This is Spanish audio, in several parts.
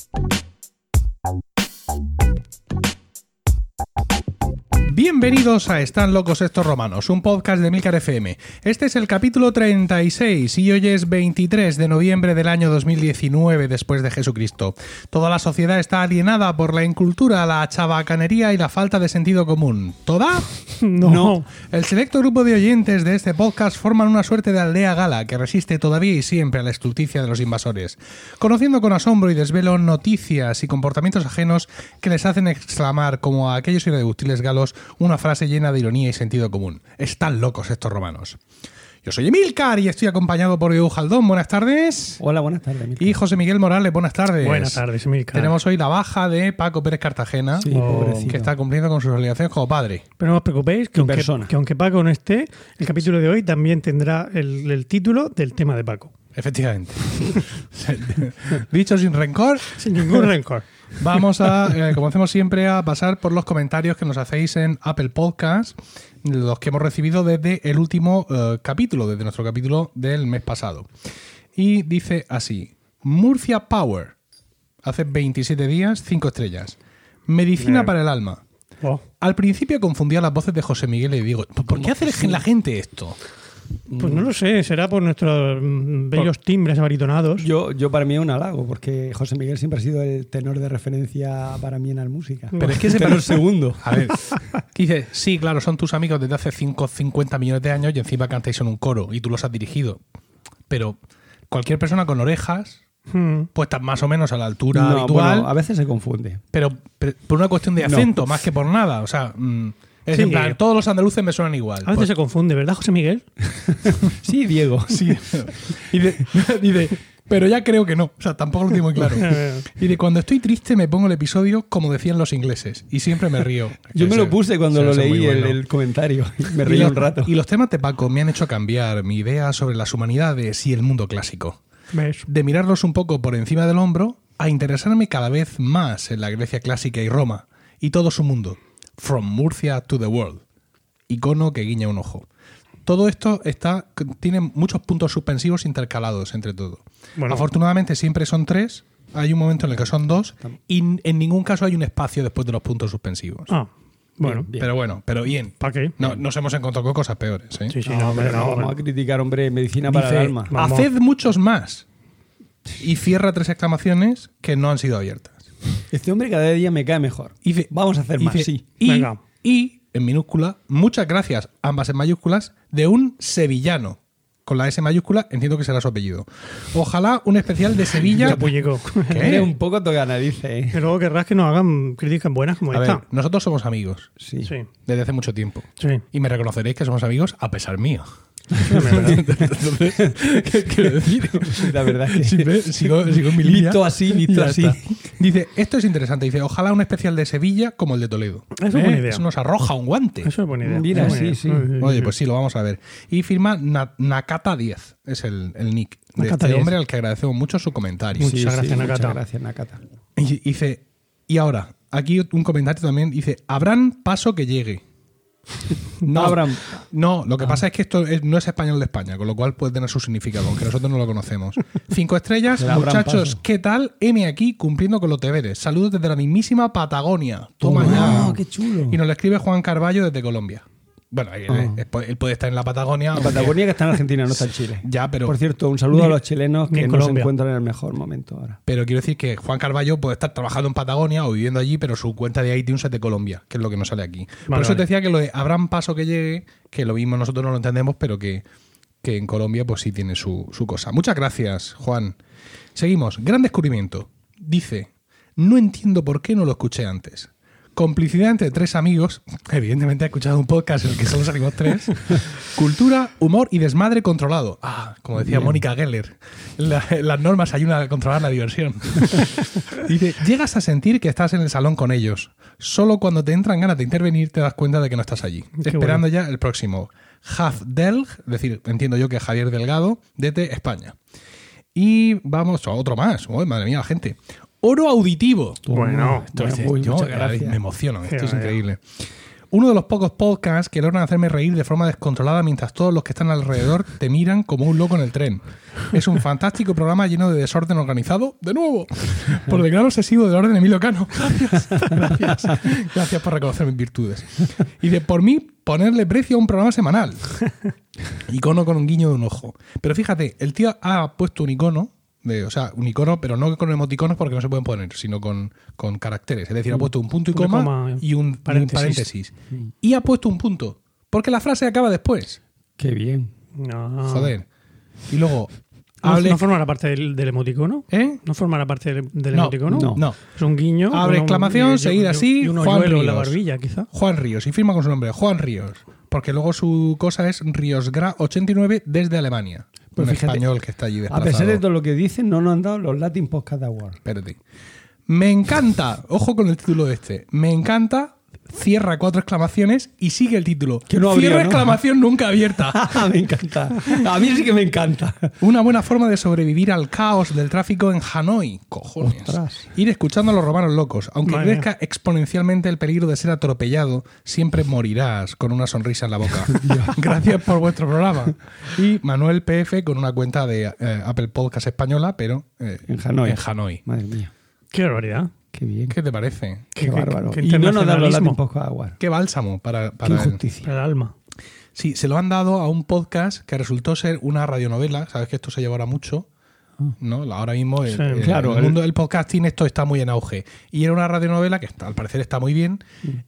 you Bienvenidos a Están locos estos romanos, un podcast de Milcar FM. Este es el capítulo 36 y hoy es 23 de noviembre del año 2019 después de Jesucristo. Toda la sociedad está alienada por la incultura, la chabacanería y la falta de sentido común. ¿Toda? No. El selecto grupo de oyentes de este podcast forman una suerte de aldea gala que resiste todavía y siempre a la estulticia de los invasores, conociendo con asombro y desvelo noticias y comportamientos ajenos que les hacen exclamar como a aquellos irreductibles galos una frase llena de ironía y sentido común. Están locos estos romanos. Yo soy Emilcar y estoy acompañado por Edu Jaldón. Buenas tardes. Hola, buenas tardes. Emilcar. Y José Miguel Morales. Buenas tardes. Buenas tardes, Emilcar. Tenemos hoy la baja de Paco Pérez Cartagena, Sí, Oh, que está cumpliendo con sus obligaciones como padre. Pero no os preocupéis, que aunque, que aunque Paco no esté, el capítulo de hoy también tendrá el, el título del tema de Paco. Efectivamente. Dicho sin rencor, Sin ningún rencor. Vamos a, eh, como hacemos siempre, a pasar por los comentarios que nos hacéis en Apple Podcast, los que hemos recibido desde el último eh, capítulo, desde nuestro capítulo del mes pasado. Y dice así: Murcia Power. Hace 27 días, 5 estrellas. Medicina para el alma. Oh, Al principio confundía las voces de José Miguel y digo, ¿por qué hace la gente esto? Pues no lo sé, será por nuestros mm, bellos timbres abaritonados. Yo, yo para mí es un halago, porque José Miguel siempre ha sido el tenor de referencia para mí en la música. Pero es que ese Tenor segundo. A ver, dice, sí, claro, son tus amigos desde hace 5, 50 millones de años y encima cantáis en un coro y tú los has dirigido. Pero cualquier persona con orejas, Mm. puestas más o menos a la altura No, habitual, bueno, a veces se confunde. pero, pero por una cuestión de No. acento, más que por nada. O sea, mm, es Sí. en plan, todos los andaluces me suenan igual. A veces Pues- se confunde, ¿verdad, José Miguel? Sí, Diego. sí. y de- dice, pero ya creo que no. O sea, tampoco lo tengo muy claro. Y de cuando estoy triste me pongo el episodio como decían los ingleses. Y siempre me río. Yo me lo puse cuando lo leí el, bueno. el comentario. Me reí los- un rato. Y los temas de Paco me han hecho cambiar mi idea sobre las humanidades y el mundo clásico. ¿Ves? De mirarlos un poco por encima del hombro a interesarme cada vez más en la Grecia clásica y Roma y todo su mundo. From Murcia to the world. Icono que guiña un ojo. Todo esto está, tiene muchos puntos suspensivos intercalados entre todo. Bueno. Afortunadamente siempre son tres. Hay un momento en el que son dos y en ningún caso hay un espacio después de los puntos suspensivos. Ah, bueno. Bien. Pero bueno, pero bien. ¿Para qué? No, nos hemos encontrado con cosas peores. ¿eh? Sí, sí, No, no, hombre, no, vamos a criticar, hombre, medicina para Dice, el alma. Vamos. haced muchos más. Y cierra tres exclamaciones que no han sido abiertas. Este hombre cada día me cae mejor. Y dice- Vamos a hacer más, sí. Y, Venga. y, en minúscula, muchas gracias, ambas en mayúsculas, de un sevillano. Con la S mayúscula, entiendo que será su apellido. Ojalá un especial de Sevilla. ¿Qué? Eres un poco toganadice, ¿eh? Que luego querrás que nos hagan críticas buenas como A ver, esta. nosotros somos amigos Sí. Sí, desde hace mucho tiempo. sí. Y me reconoceréis que somos amigos a pesar mío. ¿Qué quiero decir? La verdad es que sigo, sigo en mi línea. Visto así, Y visto así. está. Dice, esto es interesante. Dice, ojalá un especial de Sevilla como el de Toledo. Eso es buena idea. Eso nos arroja un guante. Eso es buena idea. Mira, sí, idea. sí. Oye, pues sí, lo vamos a ver. Y firma Na- Nakata10, es el, el nick de Nakata este 10. hombre al que agradecemos mucho su comentario. Muchas gracias, Nakata. Muchas gracias, Nakata. Y dice, y ahora, aquí un comentario también, dice, habrán paso que llegue. No, Habrán- No, lo que pasa es que esto es- no es español de España, con lo cual puede tener su significado, aunque nosotros no lo conocemos. Cinco estrellas, muchachos. ¿qué tal? M aquí cumpliendo con los deberes. Saludos desde la mismísima Patagonia. Toma Ah, ya. qué chulo. Y nos lo escribe Juan Carballo desde Colombia. Bueno, él, Ah. él puede- estar en la Patagonia. La Patagonia que está en Argentina, no está en Chile. Ya, pero, Por cierto, un saludo Ni- a los chilenos que no se encuentran en el mejor momento ahora. pero quiero decir que Juan Carballo puede estar trabajando en Patagonia o viviendo allí, pero su cuenta de iTunes es de Colombia, que es lo que nos sale aquí. Por Vale, eso te decía que lo de paso que llegue, que lo mismo nosotros no lo entendemos, pero que, que en Colombia pues sí tiene su, su cosa. Muchas gracias, Juan. Seguimos. Gran descubrimiento. Dice, no entiendo por qué no lo escuché antes. Complicidad entre tres amigos. Evidentemente he escuchado un podcast en el que solo salimos tres. Cultura, humor y desmadre controlado. Ah, como decía Mónica Geller. La- las normas ayudan a controlar la diversión. Dice, llegas a sentir que estás en el salón con ellos. Solo cuando te entran ganas de intervenir te das cuenta de que no estás allí. Qué Esperando ya el próximo. Delg, es decir, entiendo yo que Javier Delgado, desde España. Y vamos a otro más. Uy, madre mía, la gente. Oro auditivo. Bueno, Esto bueno, es- uy, yo muchas gracias. me emociono, esto Qué es vaya. increíble. uno de los pocos podcasts que logran hacerme reír de forma descontrolada mientras todos los que están alrededor te miran como un loco en el tren. Es un fantástico programa lleno de desorden organizado, de nuevo, por el gran obsesivo del orden Emilio Cano. Gracias, gracias. Gracias por reconocer mis virtudes. Y de por mí ponerle precio a un programa semanal. Icono con un guiño de un ojo. Pero fíjate, el tío ha puesto un icono, de, o sea, un icono, pero no con emoticonos porque no se pueden poner, sino con, con caracteres. Es decir, ha puesto un punto y coma, coma, y un y un paréntesis. paréntesis. Y ha puesto un punto. Porque la frase acaba después. Qué bien. No. Joder. Y luego. ¿No, hable- no forma la parte del, del emoticono? ¿Eh? ¿No forma la parte del, del No, emoticono? no. No. Es un guiño. Abre exclamación, y- así, Y un Juan en la Ríos. barbilla, quizá. Juan Ríos. Y firma con su nombre, Juan Ríos. Porque luego su cosa es Ríosgra89 desde Alemania. Pues un fíjate, español que está allí A desplazado. pesar de todo lo que dicen, no nos han dado los Latin Podcast Awards. Espérate. Me encanta, ojo con el título de este. Me encanta, cierra cuatro exclamaciones y sigue el título. Que no abrió, cierra ¿no? exclamación nunca abierta. me encanta. A mí sí que me encanta. Una buena forma de sobrevivir al caos del tráfico en Hanoi. Cojones. Ostras. Ir escuchando a los romanos locos. Aunque Madre crezca exponencialmente el peligro de ser atropellado, siempre morirás con una sonrisa en la boca. Gracias por vuestro programa. Y Manuel PF con una cuenta de eh, Apple Podcast española, pero eh, En Hanoi. En Hanoi. Madre mía. Qué barbaridad. Qué bien. Qué, ¿Qué te parece? Qué- qué- bárbaro. qué y no nos dan los. Qué bálsamo para, Qué para injusticia. Para el alma. Sí, se lo han dado a un podcast que resultó ser una radionovela. Sabes que esto se lleva ahora mucho. ¿no? Ahora mismo el, Sí, el- claro, el el- mundo del podcasting esto está muy en auge. Y era una radionovela que al parecer está muy bien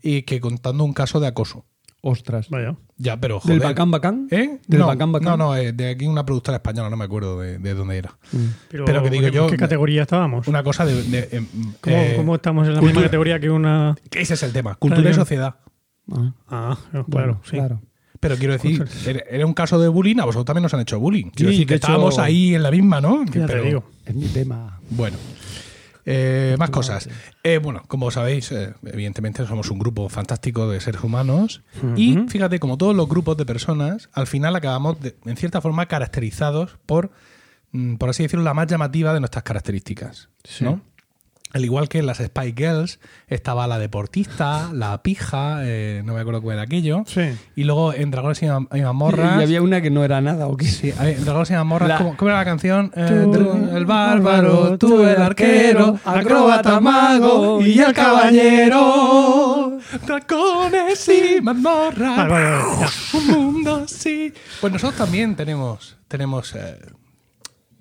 y que contando un caso de acoso. Ostras. Vaya. Ya, pero joder. ¿Del Bacán Bacán? ¿Eh? ¿Del no, Bacán Bacán? No, no, eh, de aquí una productora española, no me acuerdo de, de dónde era. Pero, Pero que digo ¿en yo- ¿Qué categoría estábamos? Una cosa de... de, eh, ¿Cómo, eh, cómo estamos en la cultura- misma categoría que una. Ese es el tema, cultura y sociedad. Ah, Ah, claro, bueno, sí. claro. Pero quiero decir, era, un caso de bullying, a vosotros también nos han hecho bullying. Quiero Sí, decir que de hecho- estábamos ahí en la misma, ¿no? Ya te Pero- digo. Es mi tema. Bueno. Eh, más cosas. Eh, bueno, como sabéis, eh, evidentemente somos un grupo fantástico de seres humanos y fíjate, como todos los grupos de personas, al final acabamos, de- en cierta forma, caracterizados por, mm, por así decirlo, la más llamativa de nuestras características. ¿no? Al igual que en las Spy Girls estaba la deportista, la pija, eh, no me acuerdo cuál era aquello. Sí. Y luego en Dragones y Mam- y Mazmorras. Y había una que no era nada, ¿o qué? Sí, en Dragones y Mazmorras, La- ¿cómo, cómo era la canción? Eh, Tú, el bárbaro, tú el arquero, acróbata mago y el caballero. Dragones y vale, ya. Un mundo sí. Pues nosotros también tenemos, tenemos eh,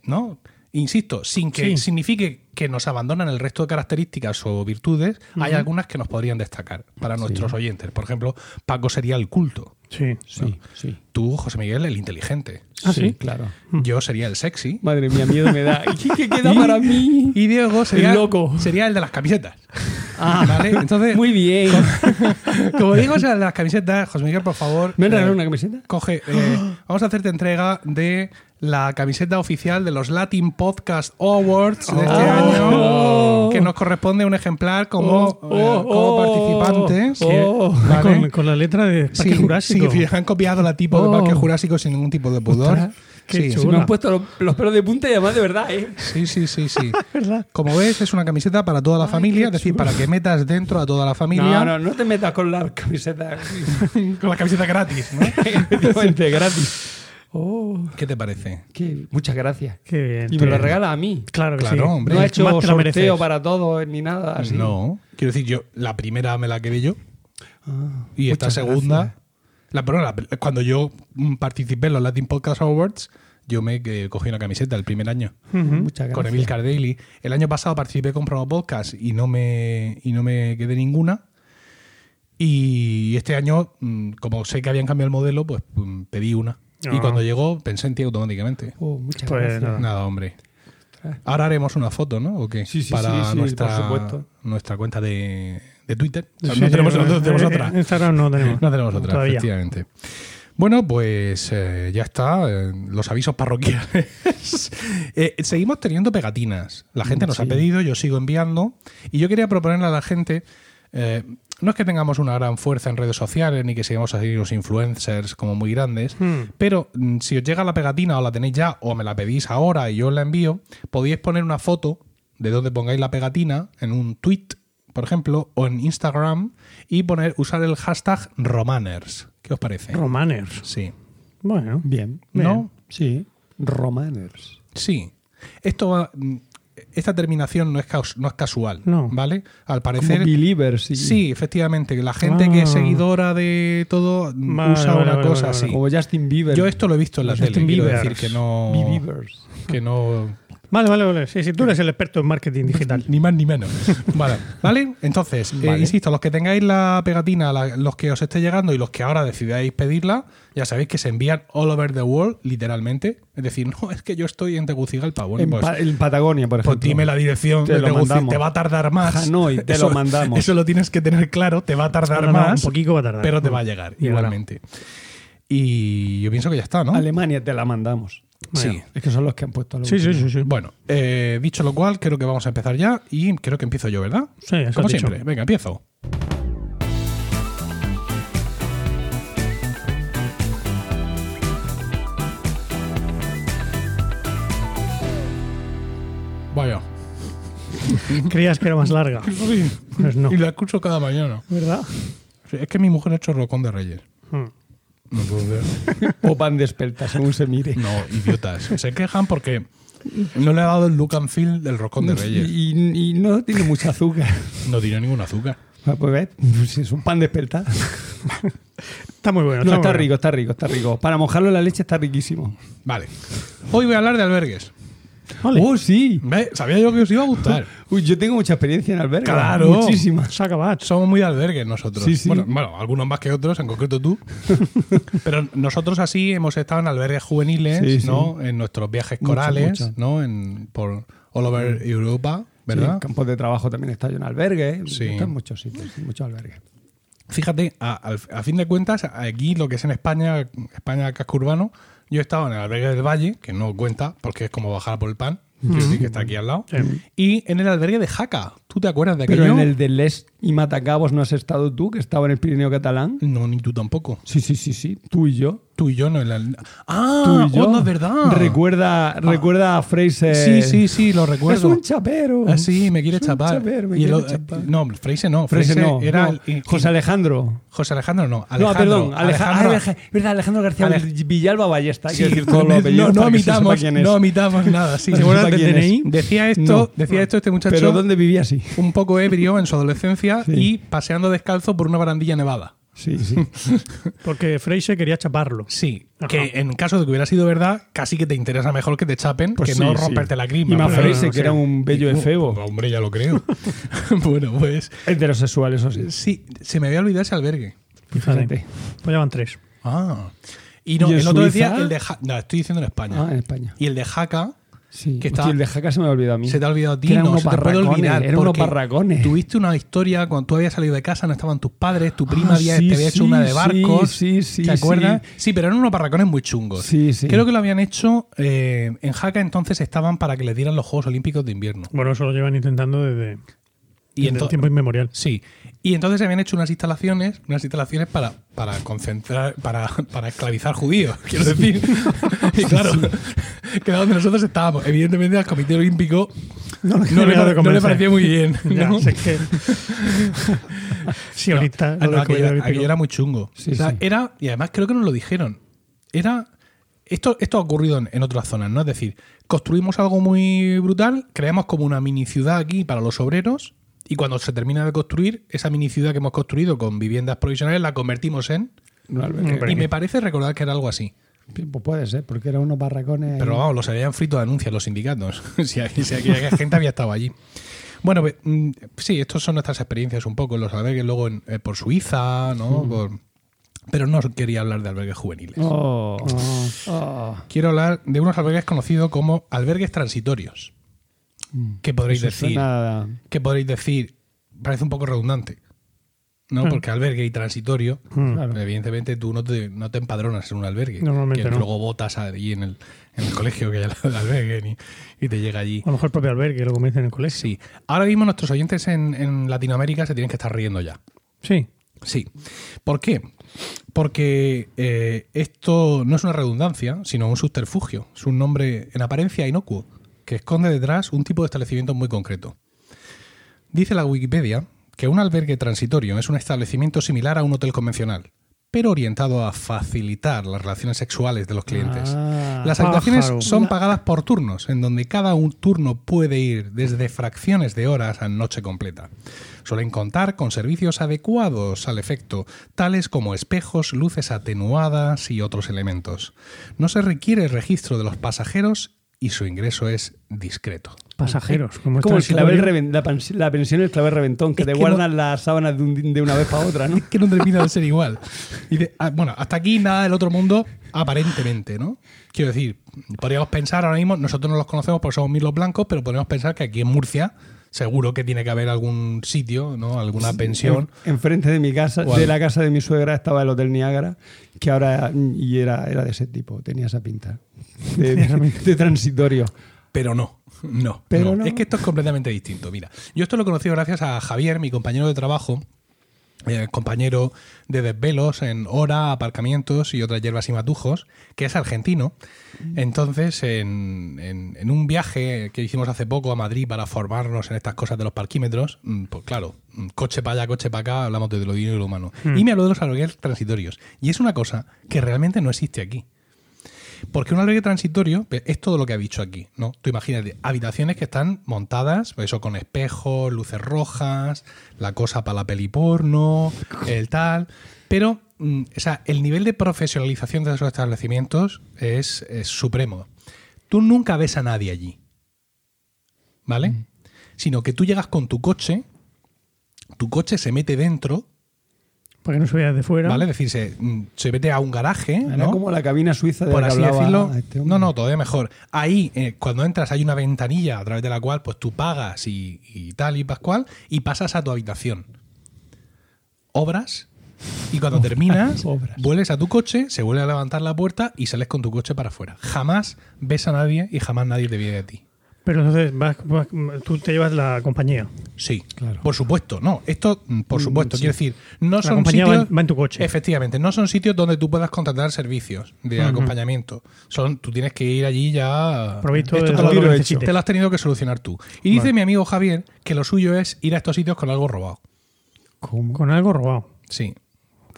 ¿no? Insisto, sin que Sí. signifique que nos abandonan el resto de características o virtudes, hay algunas que nos podrían destacar para nuestros oyentes. Por ejemplo, Paco sería el culto. Sí. Sí, sí. Tú, José Miguel, el inteligente. ¿Ah, sí? Claro. Yo sería el sexy. Madre mía, miedo me da. ¿Y qué queda para mí? Y Diego sería, El loco. sería el de las camisetas. Ah, ¿Vale? Entonces, Muy bien. como Diego es el de las camisetas, José Miguel, por favor. ¿Me han eh, una camiseta? Coge, eh, vamos a hacerte entrega de la camiseta oficial de los Latin Podcast Awards de este Oh. año, que nos corresponde un ejemplar como, Oh, eh, oh, como oh, participantes. oh. ¿vale? Con, con la letra de Parque Sí, Jurásico. sí, han copiado la tipo de Oh. Parque Jurásico sin ningún tipo de pudor. Ostras, qué Sí, Se me han puesto los, los pelos de punta y además de verdad, ¿eh? sí, sí, sí, sí. ¿Verdad? Como ves, es una camiseta para toda la familia, es decir, para que metas dentro a toda la familia No, no, no te metas con las camisetas. con la camiseta gratis, ¿no? Efectivamente, gratis. Oh, ¿Qué te parece? qué, muchas gracias. Qué bien. Y me lo regala a mí. Claro que Claro, sí. hombre. No ha Más hecho sorteo mereces. para todos ni nada así. No. Quiero decir, yo, la primera me la quedé yo Ah, y esta segunda. gracias. La, perdón, la- cuando yo participé en los Latin Podcast Awards, yo me eh, cogí una camiseta el primer año. Muchas gracias. Con Emil Cardelli. El año pasado participé con Promo Podcast y no me, y no me quedé ninguna. Y este año, mm, como sé que habían cambiado el modelo, pues mm, pedí una. Y cuando llegó, pensé en ti automáticamente. Oh, muchas Pues gracias. nada. Nada, hombre. Ahora haremos una foto, ¿no? ¿O qué? Sí, sí, Para sí, sí, nuestra, por supuesto. nuestra cuenta de, de Twitter. Sí, no, tenemos, no tenemos eh, otra. en Instagram no tenemos. No tenemos otra, Todavía. efectivamente. Bueno, pues eh, ya está. eh, los avisos parroquiales. Eh, seguimos teniendo pegatinas. La gente nos ha pedido, yo sigo enviando. Y yo quería proponerle a la gente. No es que tengamos una gran fuerza en redes sociales ni que seamos así los influencers como muy grandes, Hmm. pero mm, si os llega la pegatina o la tenéis ya o me la pedís ahora y yo os la envío, podéis poner una foto de donde pongáis la pegatina en un tweet por ejemplo, o en Instagram y poner usar el hashtag Romaners. ¿Qué os parece? Romaners. Sí. Bueno. Bien. ¿No? Sí. Romaners. Sí. Esto va- mm, esta terminación no es, caus- no es casual, No. ¿vale? Al Como parecer believers. y- Sí, efectivamente. que La gente que es Ah. seguidora de todo Vale, usa vale, una vale, cosa así. Como Justin Bieber. Yo esto lo he visto en la Justin tele. Quiero Biebers. decir que no. Believers. Que no. Vale, vale, vale. Sí, sí, tú eres el experto en marketing digital. Ni más ni menos. Vale. ¿Vale? Entonces, eh, insisto, los que tengáis la pegatina, la- los que os esté llegando y los que ahora decidáis pedirla, ya sabéis que se envían all over the world, literalmente. Es decir, no, es que yo estoy en Tegucigalpa. Bueno, en, pues, Pa- en Patagonia, por pues ejemplo. dime la dirección Te de lo Teguci- mandamos. Te va a tardar más. Hanoi, te lo mandamos. Eso lo tienes que tener claro, te va a tardar No, no, más. un poquito va a tardar. pero te Mm. va a llegar Y igualmente. Y yo pienso que ya está, ¿no? Alemania te la mandamos. Sí. Es que son los que han puesto la Sí, sí, sí, sí. Bueno, eh, dicho lo cual, creo que vamos a empezar ya y creo que empiezo yo, ¿verdad? Sí, eso Como dicho. siempre. Venga, empiezo. Vaya. Creías que era más larga. Sí. Pues no. Y la escucho cada mañana. ¿Verdad? Es que mi mujer ha hecho rocón de reyes. Mm. No puedo creer. O pan de espelta, según se mire. No, idiotas. Se quejan porque no le ha dado el look and feel del rocón de reyes. Y, y no tiene mucho azúcar. No tiene ningún azúcar. Ah, Pues ves, si es un pan de espelta. Está muy bueno. No, muy está bueno. rico, está rico, está rico. Para mojarlo en la leche está riquísimo. Vale. Hoy voy a hablar de albergues. Vale. ¡Oh, sí! ¿Ve? Sabía yo que os iba a gustar. Uy, yo tengo mucha experiencia en albergue. Claro. Muchísima. Se ha acabado. Somos muy de albergues nosotros. Sí, sí. Bueno, bueno, algunos más que otros, en concreto tú. Pero nosotros así hemos estado en albergues juveniles, Sí, sí. ¿no? En nuestros viajes corales, mucho. ¿no? En, por all over Europa, Sí, ¿verdad? en campos de trabajo también está yo en albergue. Sí. Está en muchos sitios, en muchos albergues. Fíjate, a fin de cuentas, aquí lo que es en España, España casco urbano, yo he estado en el albergue del Valle, que no cuenta porque es como bajar por el pan, quiero decir que está aquí al lado, Sí. y en el albergue de Jaca. ¿Tú te acuerdas de Pero aquello? en el de Les y Matacabos no has estado tú, que estaba en el Pirineo catalán. No, ni tú tampoco. Sí, sí, sí, sí. Tú y yo. Tú y yo no en el... Tú ¡Ah! y yo. oh, no es verdad! Recuerda, recuerda a Fraser. Sí, sí, sí, lo recuerdo. Es un chapero. Ah, sí, me quiere Es un chapar. chapero, me Y el quiere o- chapar. No, Freise no. Fraser no. era no. el- y- José Alejandro. José Alejandro no. no, Alejandro, perdón. Aleja- Alejandro- ah, verdad, Alejandro García Villalba Ballesta. Sí, decir todos los apellidos no, no se omitamos, no omitamos nada. Sí, del quién es. DNI. Decía esto, No. decía esto este muchacho Pero ¿dónde vivía así? un poco ebrio en su adolescencia Sí. y paseando descalzo por una barandilla nevada. Sí, sí. Porque Fraser quería chaparlo. Sí, Ajá. que en caso de que hubiera sido verdad, casi que te interesa mejor que te chapen Pues que sí, no sí. romperte la crisma. Y más no, que sí. era un bello Uh, efebo. Hombre, ya lo creo. bueno, pues Heterosexual, eso sí. sí, se me había olvidado ese albergue. Fíjate. Pues ya van tres. Ah. Y no, ¿Y en el otro decía el de Ja- No, estoy diciendo en España. Ah, en España. Y el de Jaca Sí. Que Hostia, está- el de Jaca se me ha olvidado a mí. se te ha olvidado a ti, Que eran no unos se te puede olvidar. eran unos barracones. Tuviste una historia cuando tú habías salido de casa, no estaban tus padres, tu prima Ah, había, sí, te había hecho sí, una de sí, barcos. sí, sí, ¿Te acuerdas? sí. Sí. pero eran unos barracones muy chungos. Sí, sí. Creo que lo habían hecho eh, en Jaca, entonces estaban para que les dieran los Juegos Olímpicos de invierno. Bueno, eso lo llevan intentando desde, Y el tiempo inmemorial. Sí. Y entonces habían hecho unas instalaciones, unas instalaciones para, para concentrar, para, para esclavizar judíos, quiero decir. y claro, que era donde nosotros estábamos. Evidentemente al Comité Olímpico No, no, le, no parecía muy bien. Ya, ¿no? sé que. sí, ahorita. Ah, aquello, era muy chungo. Sí, O sea, sí. era, y además creo que nos lo dijeron. Era. Esto, esto ha ocurrido en, en otras zonas, ¿no? Es decir, construimos algo muy brutal, creamos como una mini ciudad aquí para los obreros, y cuando se termina de construir, esa mini ciudad que hemos construido con viviendas provisionales la convertimos en. Albergue. Hombre. Y me parece recordar que era algo así. Pues puede ser, porque eran unos barracones. Pero vamos, los habían frito de anuncios los sindicatos. si, aquí- si aquella gente había estado allí. Bueno, pues, mm, sí, estas son nuestras experiencias un poco, los albergues luego en- eh, por Suiza, ¿no? Por- pero no quería hablar de albergues juveniles. Oh, oh. Quiero hablar de unos albergues conocidos como albergues transitorios. ¿Qué podréis Mm. Eso decir? suena- ¿Qué podréis decir? Parece un poco redundante. ¿no? Mm. Porque albergue y transitorio, Mm. Claro. evidentemente tú no te, no te empadronas en un albergue. Normalmente que no. luego votas allí en el, en el colegio que hay al lado albergue y, y te llega allí. A lo mejor el propio albergue lo comienza en el colegio. Sí. Ahora mismo nuestros oyentes en, en Latinoamérica se tienen que estar riendo ya. Sí. Sí. ¿Por qué? Porque eh, esto no es una redundancia, sino un subterfugio. Es un nombre en apariencia inocuo que esconde detrás un tipo de establecimiento muy concreto. Dice la Wikipedia que un albergue transitorio es un establecimiento similar a un hotel convencional, pero orientado a facilitar las relaciones sexuales de los clientes. Ah, Las habitaciones pájaro. son pagadas por turnos, en donde cada un turno puede ir desde fracciones de horas a noche completa. Suelen contar con servicios adecuados al efecto, tales como espejos, luces atenuadas y otros elementos. No se requiere registro de los pasajeros y su ingreso es discreto. Pasajeros. Como, como el clavel transitorio. reven- la, pens- la pensión del clavel reventón, que Es te que guardan las sábanas de, un- de una vez para otra, ¿no? Es que no termina de ser igual. Y de- ah, bueno, hasta aquí nada del otro mundo, aparentemente, ¿no? Quiero decir, podríamos pensar ahora mismo, nosotros no los conocemos porque somos milos blancos, pero podríamos pensar que aquí en Murcia seguro que tiene que haber algún sitio, ¿no? Alguna pensión. En- Enfrente de mi casa, ¿Cuál? de la casa de mi suegra, estaba el Hotel Niágara, que ahora y era, era de ese tipo, tenía esa pinta. De transitorio. Pero no, no, Pero no. no. Es que esto es completamente distinto. Mira, yo esto lo he conocido gracias a Javier, mi compañero de trabajo, eh, compañero de desvelos en hora, aparcamientos y otras hierbas y matujos, que es argentino. Entonces, en, en- en un viaje que hicimos hace poco a Madrid para formarnos en estas cosas de los parquímetros, mm, pues claro, mm, coche para allá, coche para acá, hablamos de lo divino y lo humano. Y me habló de los albergues transitorios. Y es una cosa que realmente no existe aquí. Porque un albergue transitorio es todo lo que ha dicho aquí, ¿no? Tú imagínate, habitaciones que están montadas, pues eso, con espejos, luces rojas, la cosa para la peli porno, el tal. Pero, mm, o sea, el nivel de profesionalización de esos establecimientos es, es supremo. Tú nunca ves a nadie allí, ¿vale? Sino que tú llegas con tu coche, tu coche se mete dentro, Para que no se vea de fuera. ¿vale? Es decir, se, mm, se mete a un garaje, Era ¿no? como la cabina suiza de por la así decirlo. este no, no, todavía mejor. Ahí, eh, cuando entras, hay una ventanilla a través de la cual pues tú pagas y, y tal y pascual y pasas a tu habitación. Obras y cuando terminas, obras. vuelves a tu coche, se vuelve a levantar la puerta y sales con tu coche para afuera. Jamás ves a nadie y jamás nadie te viene de ti. Pero entonces vas- vas- tú te llevas la compañía. Sí, Claro. por supuesto, no. Esto, mm, por Mm, supuesto, sí. quiero decir, no La son compañía va sitios. en- va en tu coche. Efectivamente, no son sitios donde tú puedas contratar servicios de acompañamiento. Son, tú tienes que ir allí ya. Provisto Esto de te todo lo, hecho. te lo has tenido que solucionar tú. Y dice Vale. mi amigo Javier que lo suyo es ir a estos sitios con algo robado. ¿Cómo? Con algo robado. Sí.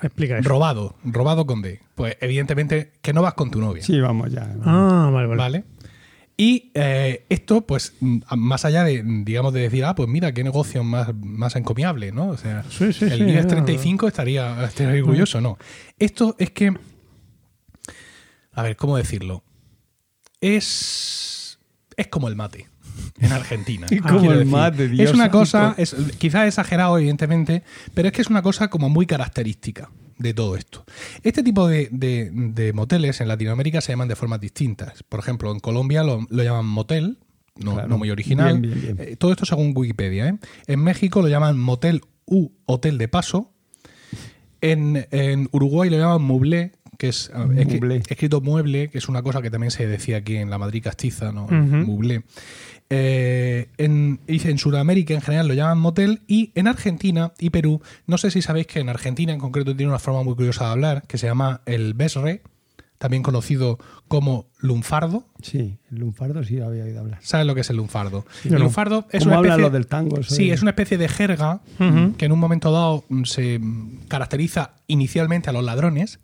Explica eso. Robado. Robado con D. Pues evidentemente que no vas con tu novia. Sí, vamos ya. Ah, vale, vale. ¿Vale? Y eh, esto, pues, mm, más allá de, digamos, de decir, ah, pues mira, qué negocio más, más encomiable, ¿no? O sea, Sí, sí, el sí, IBEX ya, 35 estaría, estaría orgulloso, ¿no? Esto es que, a ver, ¿cómo decirlo? Es, es como el mate en Argentina. Es como quiero el mate, Dios Es una cosa, es, quizás exagerado, evidentemente, pero es que es una cosa como muy característica de todo esto. Este tipo de, de- de moteles en Latinoamérica se llaman de formas distintas. Por ejemplo, en Colombia lo, lo llaman motel, no, Claro. no muy original. Bien, bien, bien. Eh, todo esto según Wikipedia. ¿eh? En México lo llaman motel u hotel de paso. En, en Uruguay lo llaman mublé, que es Mublé. escrito mueble, que es una cosa que también se decía aquí en la Madrid castiza, ¿no? Mublé. Eh, en, Sudamérica en general lo llaman motel y en Argentina y Perú, no sé si sabéis que en Argentina en concreto tiene una forma muy curiosa de hablar que se llama el besre, también conocido como lunfardo. Sí, el lunfardo sí había oído hablar. ¿Sabes lo que es el lunfardo? El no. lunfardo es ¿Cómo una especie, del tango? Sí, de- es una especie de jerga que en un momento dado mm, se mm, caracteriza inicialmente a los ladrones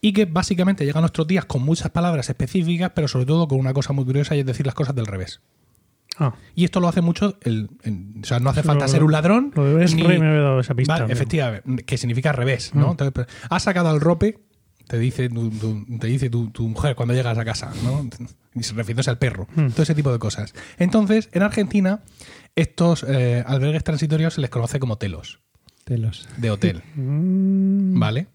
y que básicamente llega a nuestros días con muchas palabras específicas, pero sobre todo con una cosa muy curiosa y es decir las cosas del revés. Ah, Y esto lo hace mucho, el, el- o sea, no hace falta lo- ser un ladrón. lo de ni- me había dado esa pista. Vale, efectivamente, que significa revés, ¿no? Mm. Entonces, has sacado al rope, te dice tu, tu- te dice tu, tu mujer cuando llegas a casa, ¿no? Y se refiriéndose al perro, Mm. todo ese tipo de cosas. Entonces, en Argentina, estos eh, albergues transitorios se les conoce como telos, Telos. de hotel, Mm, ¿vale?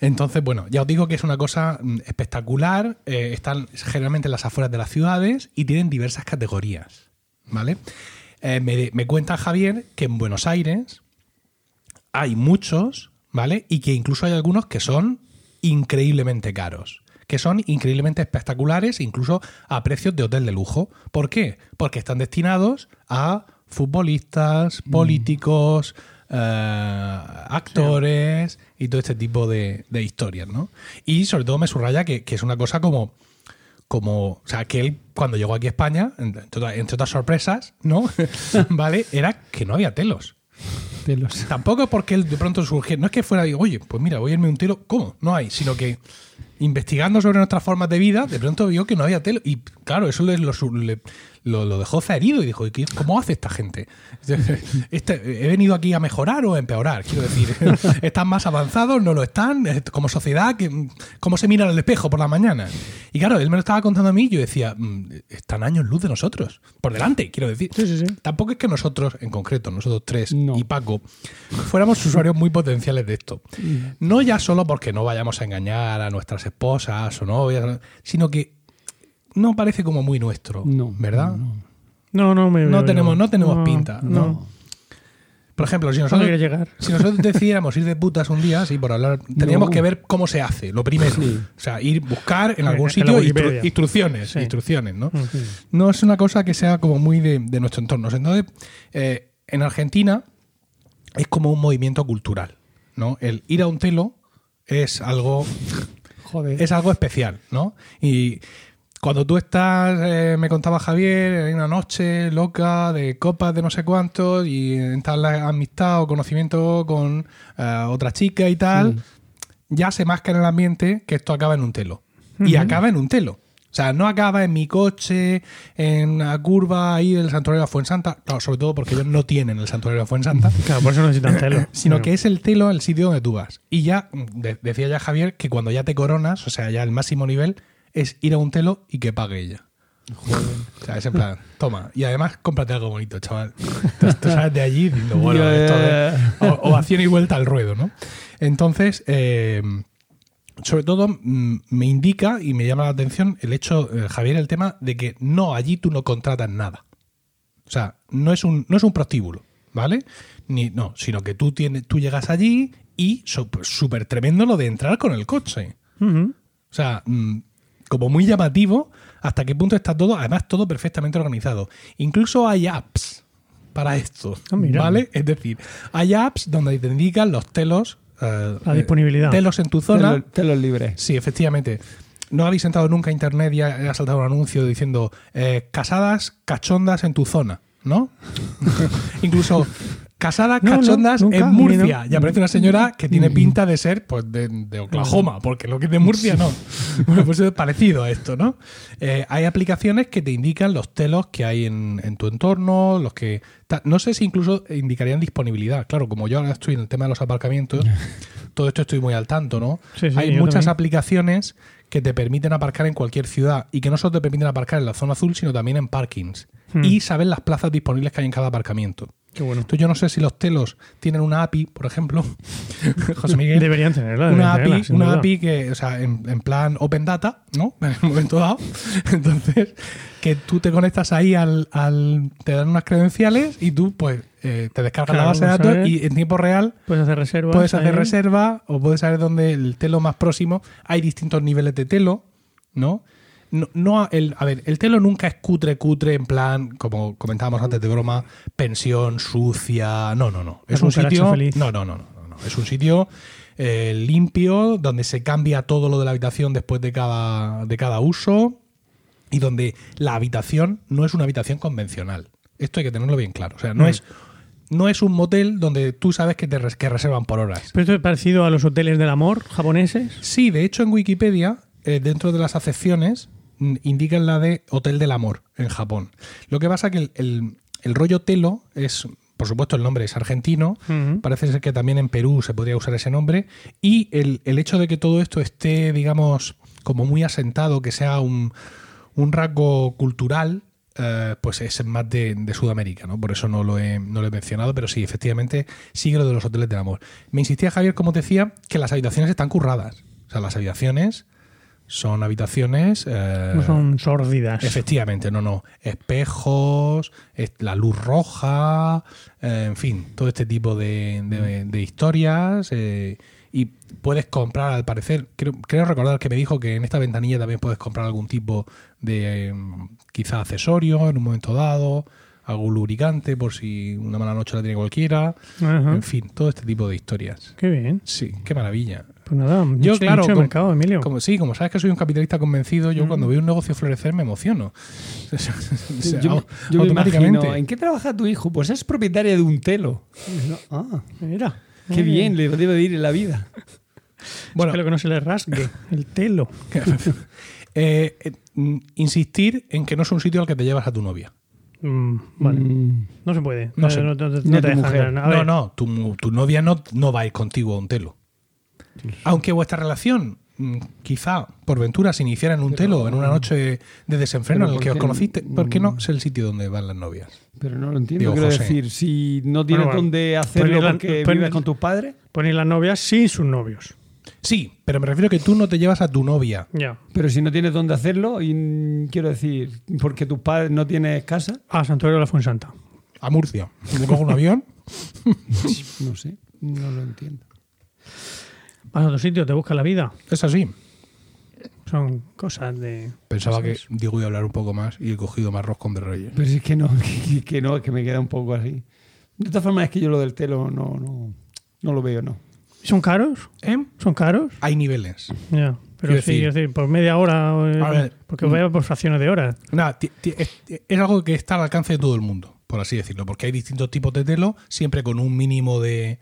Entonces, bueno, ya os digo que es una cosa mm, espectacular. eh, están generalmente en las afueras de las ciudades y tienen diversas categorías, ¿vale? Eh, me, me cuenta Javier que en Buenos Aires hay muchos, ¿vale? Y que incluso hay algunos que son increíblemente caros. Que son increíblemente espectaculares, incluso a precios de hotel de lujo. ¿Por qué? Porque están destinados a futbolistas, políticos, eh, actores y todo este tipo de, de historias, ¿no? Y sobre todo me subraya que, que es una cosa como, como, o sea, que él cuando llegó aquí a España, entre, otras- entre otras sorpresas, ¿no? ¿Vale? Era que no había telos. Telos. Tampoco es porque él de pronto surgiera. No es que fuera, digo, oye, pues mira, voy a irme un telo. ¿Cómo? No hay. Sino que investigando sobre nuestras formas de vida, de pronto vio que no había telo. Y claro, eso le, lo, le- lo- lo dejó herido y dijo, ¿y qué- ¿cómo hace esta gente? Este- ¿He venido aquí a mejorar o a empeorar? Quiero decir, ¿están más avanzados? ¿No lo están? Como sociedad, ¿qué- ¿cómo se mira al espejo por la mañana? Y claro, él me lo estaba contando a mí y yo decía, "Mm, están años luz de nosotros. Por delante, quiero decir. Sí, sí, sí. Tampoco es que nosotros, en concreto, nosotros tres No. y Paco, fuéramos usuarios muy potenciales de esto. No ya solo porque no vayamos a engañar a nuestras esposas o novias, sino que no parece como muy nuestro, No, ¿verdad? no. No, no me No tenemos- no tenemos pinta, no. Por ejemplo, si ¿Dónde nosotros, llegar? si nosotros decidiéramos ir de putas un día, sí, por hablar, tendríamos No. que ver cómo se hace, lo primero. Sí. O sea, ir buscar en algún sitio instru- instrucciones, Sí. instrucciones, ¿no? No es una cosa que sea como muy de, de nuestro entorno. Entonces, eh, en Argentina es como un movimiento cultural, ¿no? El ir a un telo es algo, Joder. es algo especial, ¿no? Y cuando tú estás, eh, me contaba Javier, en una noche loca de copas de no sé cuántos y entras la amistad o conocimiento con eh, otra chica y tal, ya se masca en el ambiente que esto acaba en un telo. Y acaba en un telo. O sea, no acaba en mi coche, en la curva ahí del santuario de la Fuensanta. Claro, sobre todo porque ellos no tienen el santuario de la Fuensanta. Claro, por eso no necesitan telo. Sino que es el telo el sitio donde tú vas. Y ya, de- decía ya Javier, que cuando ya te coronas, o sea, ya el máximo nivel, es ir a un telo y que pague ella. O sea, es en plan, toma. Y además, cómprate algo bonito, chaval. Tú, tú sales de allí diciendo, bueno, esto de o- ovación y vuelta al ruedo, ¿no? Entonces, eh, sobre todo, mm, me indica y me llama la atención el hecho, eh, Javier, el tema de que no, allí tú no contratas nada. O sea, no es un, no es un prostíbulo, ¿vale? Ni, no, sino que tú, tienes, tú llegas allí y súper súper tremendo lo de entrar con el coche. O sea, mm, como muy llamativo hasta qué punto está todo, además todo perfectamente organizado. Incluso hay apps para esto, Ah. ¿vale? Es decir, hay apps donde te indican los telos, eh, La disponibilidad. telos en tu zona. Telos, telos libres. Sí, efectivamente. ¿No habéis entrado nunca a internet y ha, ha saltado un anuncio diciendo eh, casadas cachondas en tu zona? ¿No? Incluso No, no, cachondas nunca, en Murcia. no. Y aparece una señora que tiene pinta de ser pues, de, de Oklahoma, porque lo que es de Murcia no. Bueno, pues es parecido a esto, ¿no? Eh, hay aplicaciones que te indican los telos que hay en, en tu entorno, los que. No sé si incluso indicarían disponibilidad. Claro, como yo ahora estoy en el tema de los aparcamientos, todo esto estoy muy al tanto, ¿no? Sí, sí, hay muchas también. aplicaciones que te permiten aparcar en cualquier ciudad y que no solo te permiten aparcar en la zona azul, sino también en parkings. Hmm. Y saben las plazas disponibles que hay en cada aparcamiento. Qué bueno. Entonces yo no sé si los telos tienen una API, por ejemplo, José Miguel, Deberían tenerla. una deberían tenerla, API, una duda. API que, o sea, en, en plan open data, ¿no? En el momento dado. Entonces, que tú te conectas ahí al, al- te dan unas credenciales y tú, pues, eh, te descargas Claro, la base de datos y en tiempo real Puedes hacer reservas. puedes hacer ahí. reserva o puedes saber dónde el telo más próximo. Hay distintos niveles de telo, ¿no? No, no el, a ver, el telo nunca es cutre, cutre, en plan, como comentábamos antes de broma, pensión sucia. No, no, no. Es un sitio. feliz. No, no, no, no, no. Es un sitio eh, limpio, donde se cambia todo lo de la habitación después de cada, de cada uso y donde la habitación no es una habitación convencional. Esto hay que tenerlo bien claro. O sea, no Mm. es. No es un motel donde tú sabes que te res- que reservan por horas. Pero esto es parecido a los hoteles del amor japoneses. Sí, de hecho en Wikipedia, eh, dentro de las acepciones, indican la de Hotel del Amor en Japón. Lo que pasa que el, el- el rollo telo es, por supuesto el nombre es argentino, parece ser que también en Perú se podría usar ese nombre, y el, el hecho de que todo esto esté, digamos, como muy asentado, que sea un, un rasgo cultural, eh, pues es más de, de Sudamérica, ¿no? Por eso no lo, he, no lo he mencionado, pero sí, efectivamente, sigue lo de los hoteles del amor. Me insistía Javier, como te decía, que las habitaciones están curradas. O sea, las habitaciones son habitaciones... eh, No son sórdidas. Efectivamente, no, no. Espejos, es- la luz roja, eh, en fin, todo este tipo de, de- de historias. eh, y puedes comprar, al parecer, creo, creo recordar que me dijo que en esta ventanilla también puedes comprar algún tipo de eh, quizá accesorio en un momento dado, algún lubricante por si una mala noche la tiene cualquiera. Ajá. En fin, todo este tipo de historias. Qué bien. Sí, qué maravilla. Pues nada, Yo, claro, de como- mercado, Emilio. Como, sí, como sabes que soy un capitalista convencido, yo Mm. cuando veo un negocio florecer me emociono. O sea, yo, yo me automáticamente. imagino, ¿en qué trabaja tu hijo? Pues es propietaria de un telo. Ah, Mira. qué bien, le debe de ir en la vida. bueno, Espero que no se le rasgue el telo. eh, eh, mm, insistir en que no es un sitio al que te llevas a tu novia. Mm, vale. Mm, No se puede. No sé. no, no- no Ni te dejan. A no, no, tu novia no, no va a ir contigo a un telo. Aunque vuestra relación, mm, quizá por ventura, se iniciara en un telo, en una noche de desenfreno Pero en el que os conociste, ¿por qué no es el sitio donde van las novias? pero no lo entiendo. Digo, Quiero José. decir, si no tienes Bueno, dónde hacerlo la- porque vives con tus padres, Ponen las novias sin sus novios. Sí, pero me refiero a que tú no te llevas a tu novia. Ya. pero si no tienes dónde hacerlo, y mm, quiero decir, porque tus padres no tienes casa, A Santuario de la Fuensanta. A Murcia. Me cojo un avión. no sé, no lo entiendo. Vas a otro sitio, te buscas la vida. Es así. Son cosas de. Pensaba que digo iba a hablar un poco más y he cogido más roscón de reyes. Pero es que no, que, que no, es que me queda un poco así. De todas formas, es que yo lo del telo no, no, no lo veo, no. ¿Son caros? ¿Eh? ¿Son caros? Hay niveles. Ya. Pero Quiero sí, decir- es decir, por media hora. eh, A ver, porque mm. vaya por fracciones de horas. Nada, es, es algo que está al alcance de todo el mundo, por así decirlo, porque hay distintos tipos de telo, siempre con un mínimo de,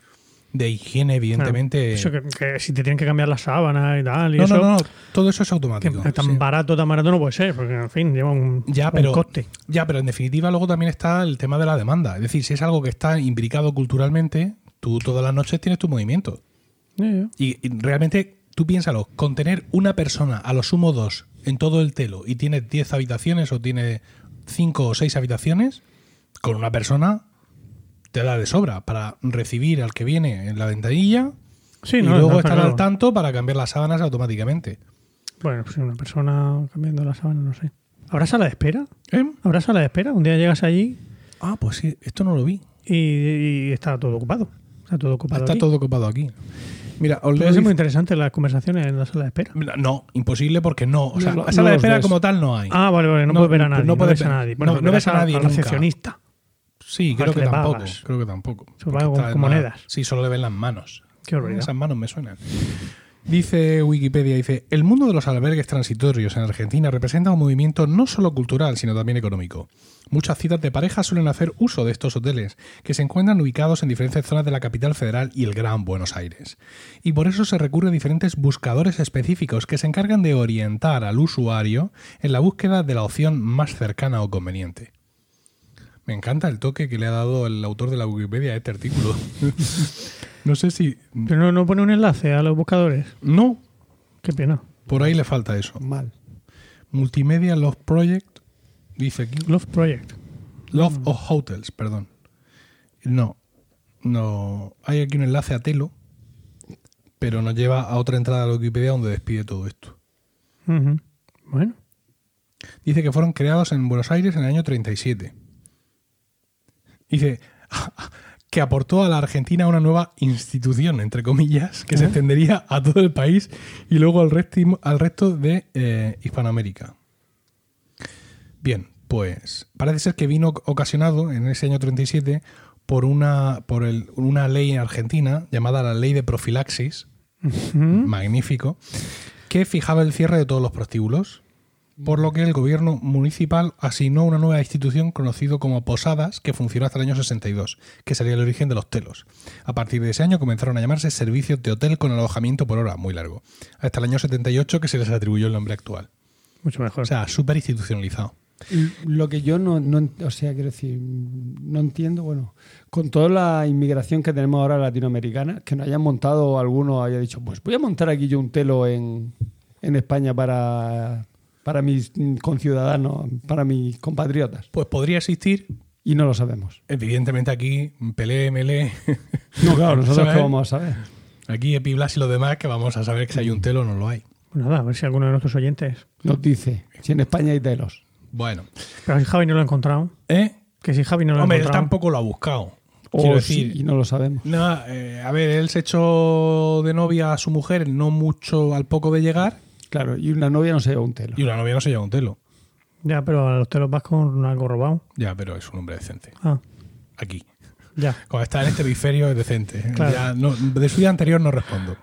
de higiene, evidentemente. Eso que, que si te tienen que cambiar las sábanas y tal. Y no, eso, no, no, todo eso es que automático. tan sí. barato, tan barato no puede ser, porque en fin, lleva un, Ya, un pero, coste. ya, pero en definitiva luego también está el tema de la demanda. Es decir, si es algo que está imbricado culturalmente, tú todas las noches tienes tu movimiento. Y realmente, tú piénsalo, con tener una persona, a lo sumo dos, en todo el telo, y tienes 10 habitaciones o tienes 5 o 6 habitaciones, con una persona te da de sobra para recibir al que viene en la ventanilla Sí, y no, luego no, estar claro. al tanto para cambiar las sábanas automáticamente. Bueno, pues una persona cambiando la sábana, no sé. ¿Habrá sala de espera? ¿Eh? ¿Habrá sala de espera? Un día llegas allí Ah, pues sí, esto no lo vi. y, y está todo ocupado. Está todo ocupado. Está aquí. todo ocupado aquí. Mira, os leo dice- muy interesante las conversaciones en la sala de espera. No, imposible porque no. O sea, No la sala de espera ves. como tal no hay. Ah, vale, vale, no, No, puedes ver a nadie. No, puedes ves a ver- nadie. no, Bueno, no verás ves a nadie Al recepcionista. Sí, creo que tampoco. pagas. Creo que tampoco. Con- monedas. Sí, solo le ven las manos. Qué horrible. Esas manos me suenan. Dice Wikipedia, dice, el mundo de los albergues transitorios en Argentina representa un movimiento no solo cultural, sino también económico. Muchas citas de parejas suelen hacer uso de estos hoteles, que se encuentran ubicados en diferentes zonas de la capital federal y el Gran Buenos Aires. Y por eso se recurre a diferentes buscadores específicos que se encargan de orientar al usuario en la búsqueda de la opción más cercana o conveniente. Me encanta el toque que le ha dado el autor de la Wikipedia a este artículo. no sé si... Pero no, no pone un enlace a los buscadores. No, Qué pena. por ahí le falta eso. Mal. Multimedia Love Project, dice aquí. Love Project. Love of Hotels, perdón. No, no. Hay aquí un enlace a Telo, pero nos lleva a otra entrada de la Wikipedia donde despide todo esto. Bueno. Dice que fueron creados en Buenos Aires en el año 37. Dice que aportó a la Argentina una nueva institución, entre comillas, que se extendería a todo el país y luego al resto, al resto de eh, Hispanoamérica. Bien, pues parece ser que vino ocasionado en ese año 37 por una, por el- una ley en Argentina llamada la Ley de Profilaxis, magnífico, que fijaba el cierre de todos los prostíbulos, por lo que el gobierno municipal asignó una nueva institución conocido como Posadas, que funcionó hasta el año 62, que sería el origen de los telos. A partir de ese año comenzaron a llamarse servicios de hotel con alojamiento por hora, muy largo, hasta el año 78 que se les atribuyó el nombre actual. Mucho mejor. O sea, súper institucionalizado. Y Lo que yo no, no o sea, quiero decir, no entiendo, bueno, con toda la inmigración que tenemos ahora latinoamericana, que nos hayan montado algunos, haya dicho, pues voy a montar aquí yo un telo en, en España para, para mis conciudadanos, para mis compatriotas. Pues podría existir, Y no lo sabemos. evidentemente aquí, Pelé, Melé, No, claro, nosotros qué vamos a saber. aquí Epiblas y los demás, que vamos a saber que si hay un telo o no lo hay. Pues nada, a ver si alguno de nuestros oyentes. Nos dice, si en España hay telos. Bueno, Pero si Javi no lo ha encontrado. ¿eh? Que si Javi no lo ha Hombre, él encontrado. tampoco lo ha buscado. Quiero decir, y no lo sabemos. No, eh, a ver, él se echó de novia a su mujer no mucho al poco de llegar Claro, y una novia no se lleva un telo. y una novia no se lleva un telo. Ya, pero a los telos vas con algo robado. Ya, pero es un hombre decente. Ah, Aquí. ya. Cuando está en este hemisferio es decente. Claro. Ya no- de su día anterior no respondo.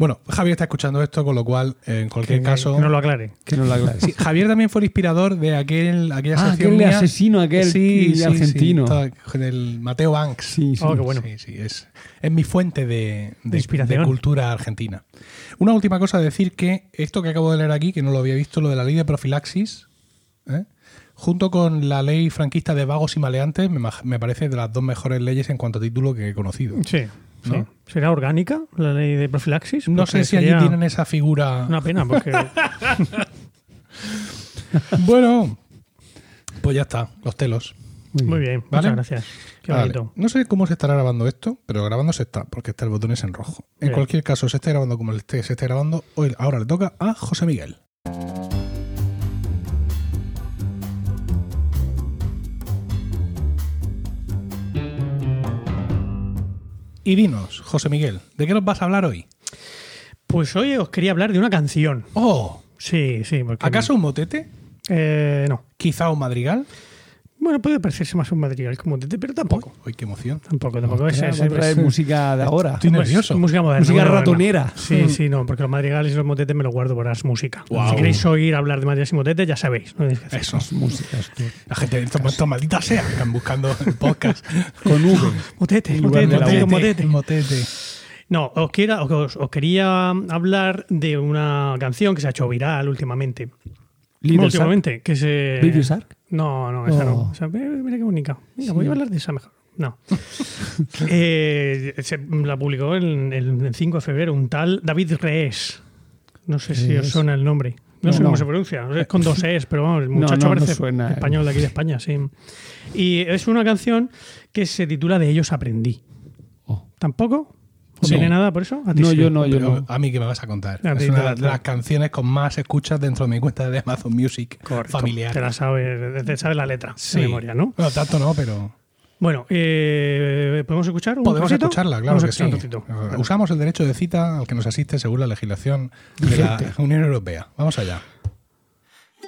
Bueno, Javier está escuchando esto, con lo cual, en cualquier Que- caso. que no lo aclare. Que no lo aclares. Sí, Javier también fue el inspirador de aquel, aquella Ah, sección aquel mía. asesino, aquel sí, argentino. todo- del Mateo Banks. Sí, sí. Oh, qué bueno. Sí, sí, es, es mi fuente de, de- inspiración. de cultura argentina. Una última cosa, decir que esto que acabo de leer aquí, que no lo había visto, lo de la ley de profilaxis, ¿eh? junto con la ley franquista de vagos y maleantes, me, ma- me parece de las dos mejores leyes en cuanto a título que he conocido. Sí, sí. ¿Será orgánica la ley de profilaxis? No Porque sé si allí tienen esa figura. Una pena, porque Bueno, pues ya está, los telos. muy bien, ¿Vale? muchas gracias. Qué Vale. bonito. No sé cómo se estará grabando esto, pero grabando se está, porque está el botón es en rojo. En Bien. cualquier caso, se esté grabando como se esté grabando, hoy, ahora le toca a José Miguel. Y dinos, José Miguel, ¿de qué nos vas a hablar hoy? Pues hoy os quería hablar de una canción. ¡Oh! Sí, sí. Porque, ¿Acaso un motete? Eh, no. ¿Quizá un madrigal? Bueno, puede parecerse más un material como Tete, pero tampoco. ¡Uy, qué emoción! Tampoco, tampoco. Es, Ostras, es- traer es- música de ahora. Estoy nervioso. música moderna. Música moderna. ratonera. Sí, sí, no, porque los madrigales y los motetes me los guardo para las músicas. Si queréis oír hablar de madrigales y motetes, ya sabéis. ¿no? Es que. Eso. Músicas, tú. La gente de maldita sea, están buscando el podcast. Con V. Motete, motete, motete, U. motete. Motete. No, os, quiera- os, os quería hablar de una canción que se ha hecho viral últimamente. Shark. últimamente, que se... Baby Shark. No, no, esa no. Oh. O sea, mira, mira qué bonita. Mira, voy a hablar de esa mejor. No. Eh, se- la publicó el, el- el 5 de febrero un tal David Rees. No sé si os suena el nombre. No, No, sé no. cómo se pronuncia. Es con dos Es, pero vamos, el muchacho no, parece suena, español de aquí de España, sí. Y es una canción que se titula De ellos aprendí. Oh. ¿Tampoco? ¿Os Sí. viene nada por eso? ¿A ti No, sí? yo no, yo Pero no. a mí que me vas a contar. A es una la- de las canciones con más escuchas dentro de mi cuenta de Amazon Music Correcto. familiar. Te la sabes, te sabes la letra Sí. de memoria, ¿no? Bueno, tanto no, pero Bueno, eh, ¿podemos escuchar un podemos trocito? escucharla, claro que sí. Usamos el derecho de cita al que nos asiste según la legislación de la Unión Europea. Vamos allá.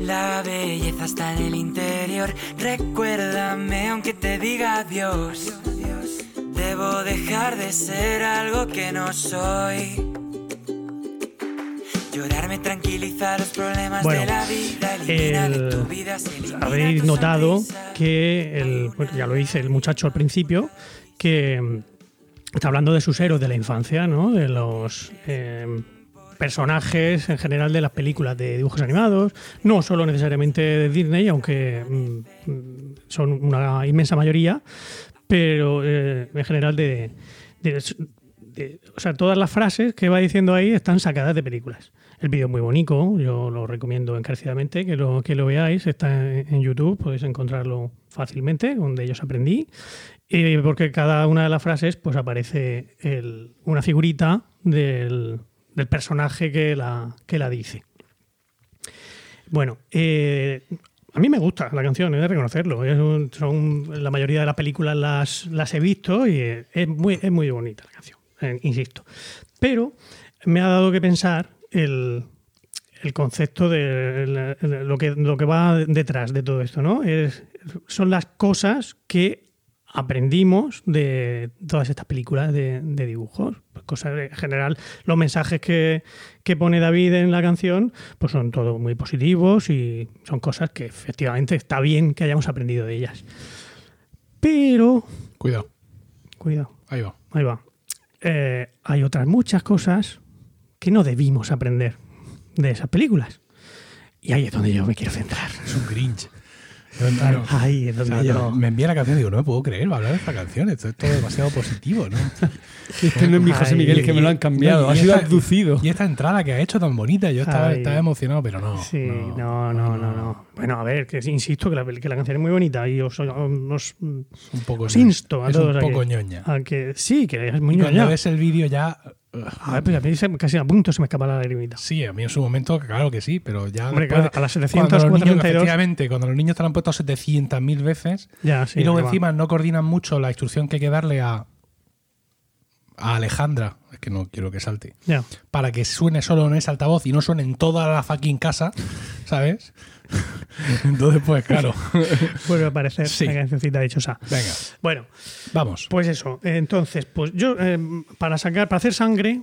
La belleza está en el interior. Recuérdame aunque te diga adiós. Debo dejar de ser algo que no soy. Llorar me tranquiliza los problemas Bueno, de la vida. Elimina de el- tu vida, se elimina Habréis tu notado sonrisa. que, el, bueno, ya lo dice el muchacho al principio, que mm, está hablando de sus héroes de la infancia, ¿no? De los eh, personajes en general de las películas de dibujos animados, no solo necesariamente de Disney, aunque mm, son una inmensa mayoría, pero eh, en general de, O sea, todas las frases que va diciendo ahí están sacadas de películas. El vídeo es muy bonito, yo lo recomiendo encarecidamente que lo, que lo veáis. Está en YouTube, podéis encontrarlo fácilmente, donde ellos aprendí. Eh, porque cada una de las frases pues aparece una figurita del, del personaje que la, que la dice. Bueno, eh, a mí me gusta la canción, he de reconocerlo. Es un- son, la mayoría de las películas las, las he visto y es muy, es muy bonita la canción, eh, insisto. Pero me ha dado que pensar el, el concepto de lo que, lo que va detrás de todo esto, ¿no? Son las cosas que aprendimos de todas estas películas de, de dibujos. Pues cosas de- en general, los mensajes que, que pone David en la canción, pues son todos muy positivos y son cosas que efectivamente está bien que hayamos aprendido de ellas. Pero, Cuidado, cuidado, ahí va. ahí va. Eh, hay otras muchas cosas que no debimos aprender de esas películas. Y ahí es donde yo me quiero centrar. Es un Grinch. Es o sea, donde yo... Me envía la canción y digo, no me puedo creer, va a hablar de esta canción. Esto es todo demasiado positivo, ¿no? Este no es mi José Ay, Miguel, que me lo han cambiado. No, Ha sido esta- abducido. Y esta entrada que ha hecho tan bonita, yo estaba, Ay. estaba emocionado, pero no. Sí, no, no, no, no. Bueno, a ver, que insisto que la, que la canción es muy bonita y os, os- Un poco os ñoña. insto a es todos un a poco que- ñoña. a que sí, que es muy Y cuando ñoña. ves el vídeo ya A ver, pues a mí se- casi a punto se me escapa la lagrimita. Sí, a mí en su momento, claro que sí, pero ya. Hombre, después claro, a las 700, cuando los niños, 432. efectivamente, cuando los niños te lo han puesto 700.000 veces Ya, sí. y luego va. encima no coordinan mucho la instrucción que hay que darle a, a Alejandra, es que no quiero que salte, Ya. para que suene solo en ese altavoz y no suene en toda la fucking casa, ¿sabes? Entonces, pues claro. Vuelve a aparecer Sí. la cancioncita dichosa. Venga, Bueno, vamos. pues eso. Entonces, pues yo, eh, para sacar, para hacer sangre,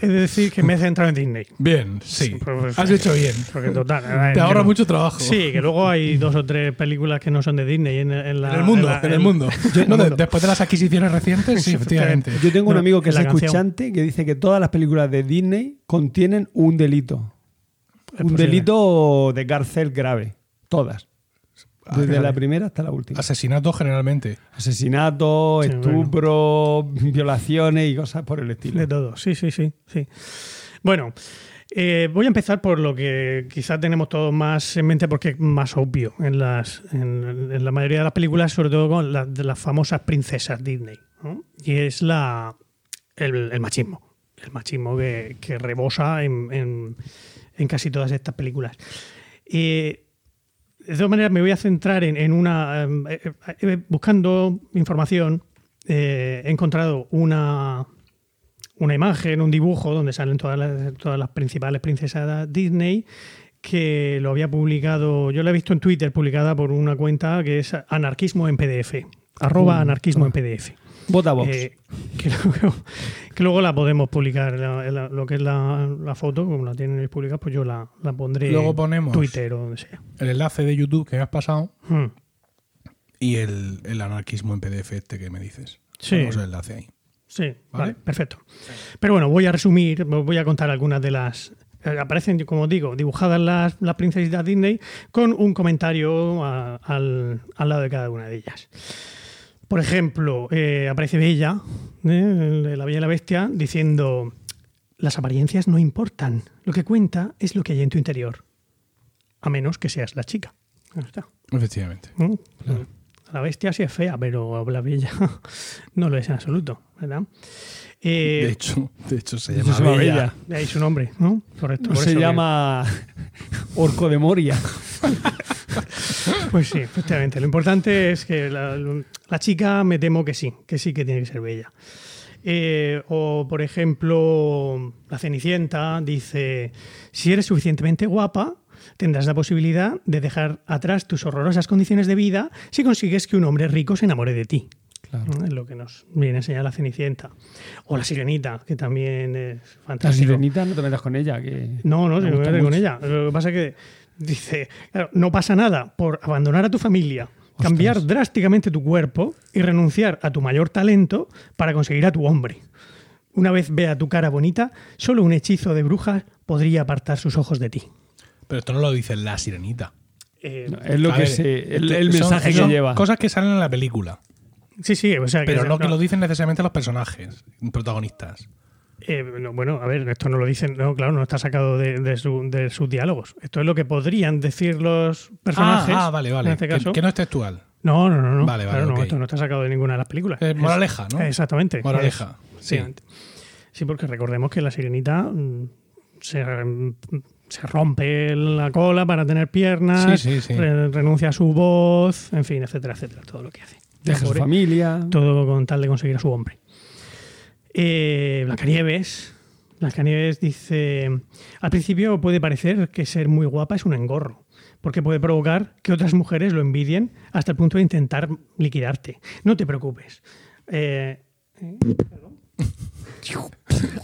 he de decir que me he centrado en Disney. Bien, sí. pues, Has hecho bien. Porque total. eh, Te ahorra no- mucho trabajo. Sí, que luego hay dos o tres películas que no son de Disney en, en la- En el mundo, la- en el mundo. No, de- mundo. después de las adquisiciones recientes, sí, efectivamente. Yo tengo un No, amigo que es la canción. escuchante que dice que todas las películas de Disney contienen un delito. Un delito de cárcel grave. Todas. Desde fíjate. la primera hasta la última. Asesinatos generalmente. Asesinatos, Sí, estupro, violaciones y cosas por el estilo. De todo, sí, sí, sí. sí. Bueno, eh, voy a empezar por lo que quizá tenemos todos más en mente porque es más obvio en, las, en, en la mayoría de las películas, sobre todo con las de las famosas princesas Disney. ¿no? Y es la, el, el machismo. El machismo que, que rebosa en, en- en casi todas estas películas. Eh, de todas maneras, me voy a centrar en, en una. eh, eh, buscando información, eh, he encontrado una, una imagen, un dibujo donde salen todas las, todas las principales princesas Disney que lo había publicado, yo lo he visto en Twitter, publicada por una cuenta que es anarquismo en PDF, arroba anarquismo en PDF. Vota Vox. Eh, que, luego, que luego la podemos publicar, la- la- lo que es la, la foto, como la tienen publicada, pues yo la, la pondré Luego en ponemos- Twitter o donde sea. El enlace de YouTube que me has pasado Hmm. y el, el anarquismo en PDF este que me dices. Sí. Ponemos el enlace ahí. Sí, ¿Vale? vale, perfecto. Pero bueno, voy a resumir, voy a contar algunas de las... eh, Aparecen, como digo, dibujadas las, las princesitas Disney con un comentario a- al, al lado de cada una de ellas. Por ejemplo, eh, aparece Bella, ¿eh? La Bella y la Bestia, diciendo, las apariencias no importan, lo que cuenta es lo que hay en tu interior, a menos que seas la chica. Está. Efectivamente. ¿no? La bestia sí es fea, pero la bella no lo es en absoluto, ¿verdad? Eh, De hecho, de hecho se llama, se Bella. Bella. de ahí su nombre, ¿no? Correcto. por se eso que- llama Orco de Moria. Pues sí, efectivamente. Lo importante es que la, la chica me temo que sí, que sí que tiene que ser bella. Eh, o, por ejemplo, la Cenicienta dice, si eres suficientemente guapa, tendrás la posibilidad de dejar atrás tus horrorosas condiciones de vida si consigues que un hombre rico se enamore de ti. ¿no? Es lo que nos viene a enseñar la Cenicienta. O la Sirenita, que también es La fantástico. sirenita, no te metas con ella. Que No, no, se me mete con ella. Lo que pasa es que dice, claro, no pasa nada por abandonar a tu familia, cambiar drásticamente tu cuerpo y renunciar a tu mayor talento para conseguir a tu hombre. Una vez vea tu cara bonita, solo un hechizo de bruja podría apartar sus ojos de ti. Pero esto no lo dice la sirenita. Eh, No, es lo que ver, se, el, el son- mensaje son que lleva. Cosas que salen en la película. sí, sí, o sea, Pero que, no que lo dicen necesariamente los personajes, protagonistas. Eh, no, bueno, a ver, esto no lo dicen, no, claro, no está sacado de, de su- de sus diálogos. Esto es lo que podrían decir los personajes. Ah, ah, vale, vale. En este caso. que, no es textual. No, no, no, no. Vale, vale, Claro, no, ok. esto no está sacado de ninguna de las películas. Eh, Es- moraleja, ¿no? Exactamente. Moraleja, Es- sí. Sí, porque recordemos que la sirenita mm, se, mm, se rompe la cola para tener piernas, Sí, sí, sí. re- renuncia a su voz, en fin, etcétera, etcétera, todo lo que hace. Deja su familia. todo con tal de conseguir a su hombre. Eh, Blancanieves. Blancanieves dice: Al principio puede parecer que ser muy guapa es un engorro, porque puede provocar que otras mujeres lo envidien hasta el punto de intentar liquidarte. No te preocupes. Eh, eh,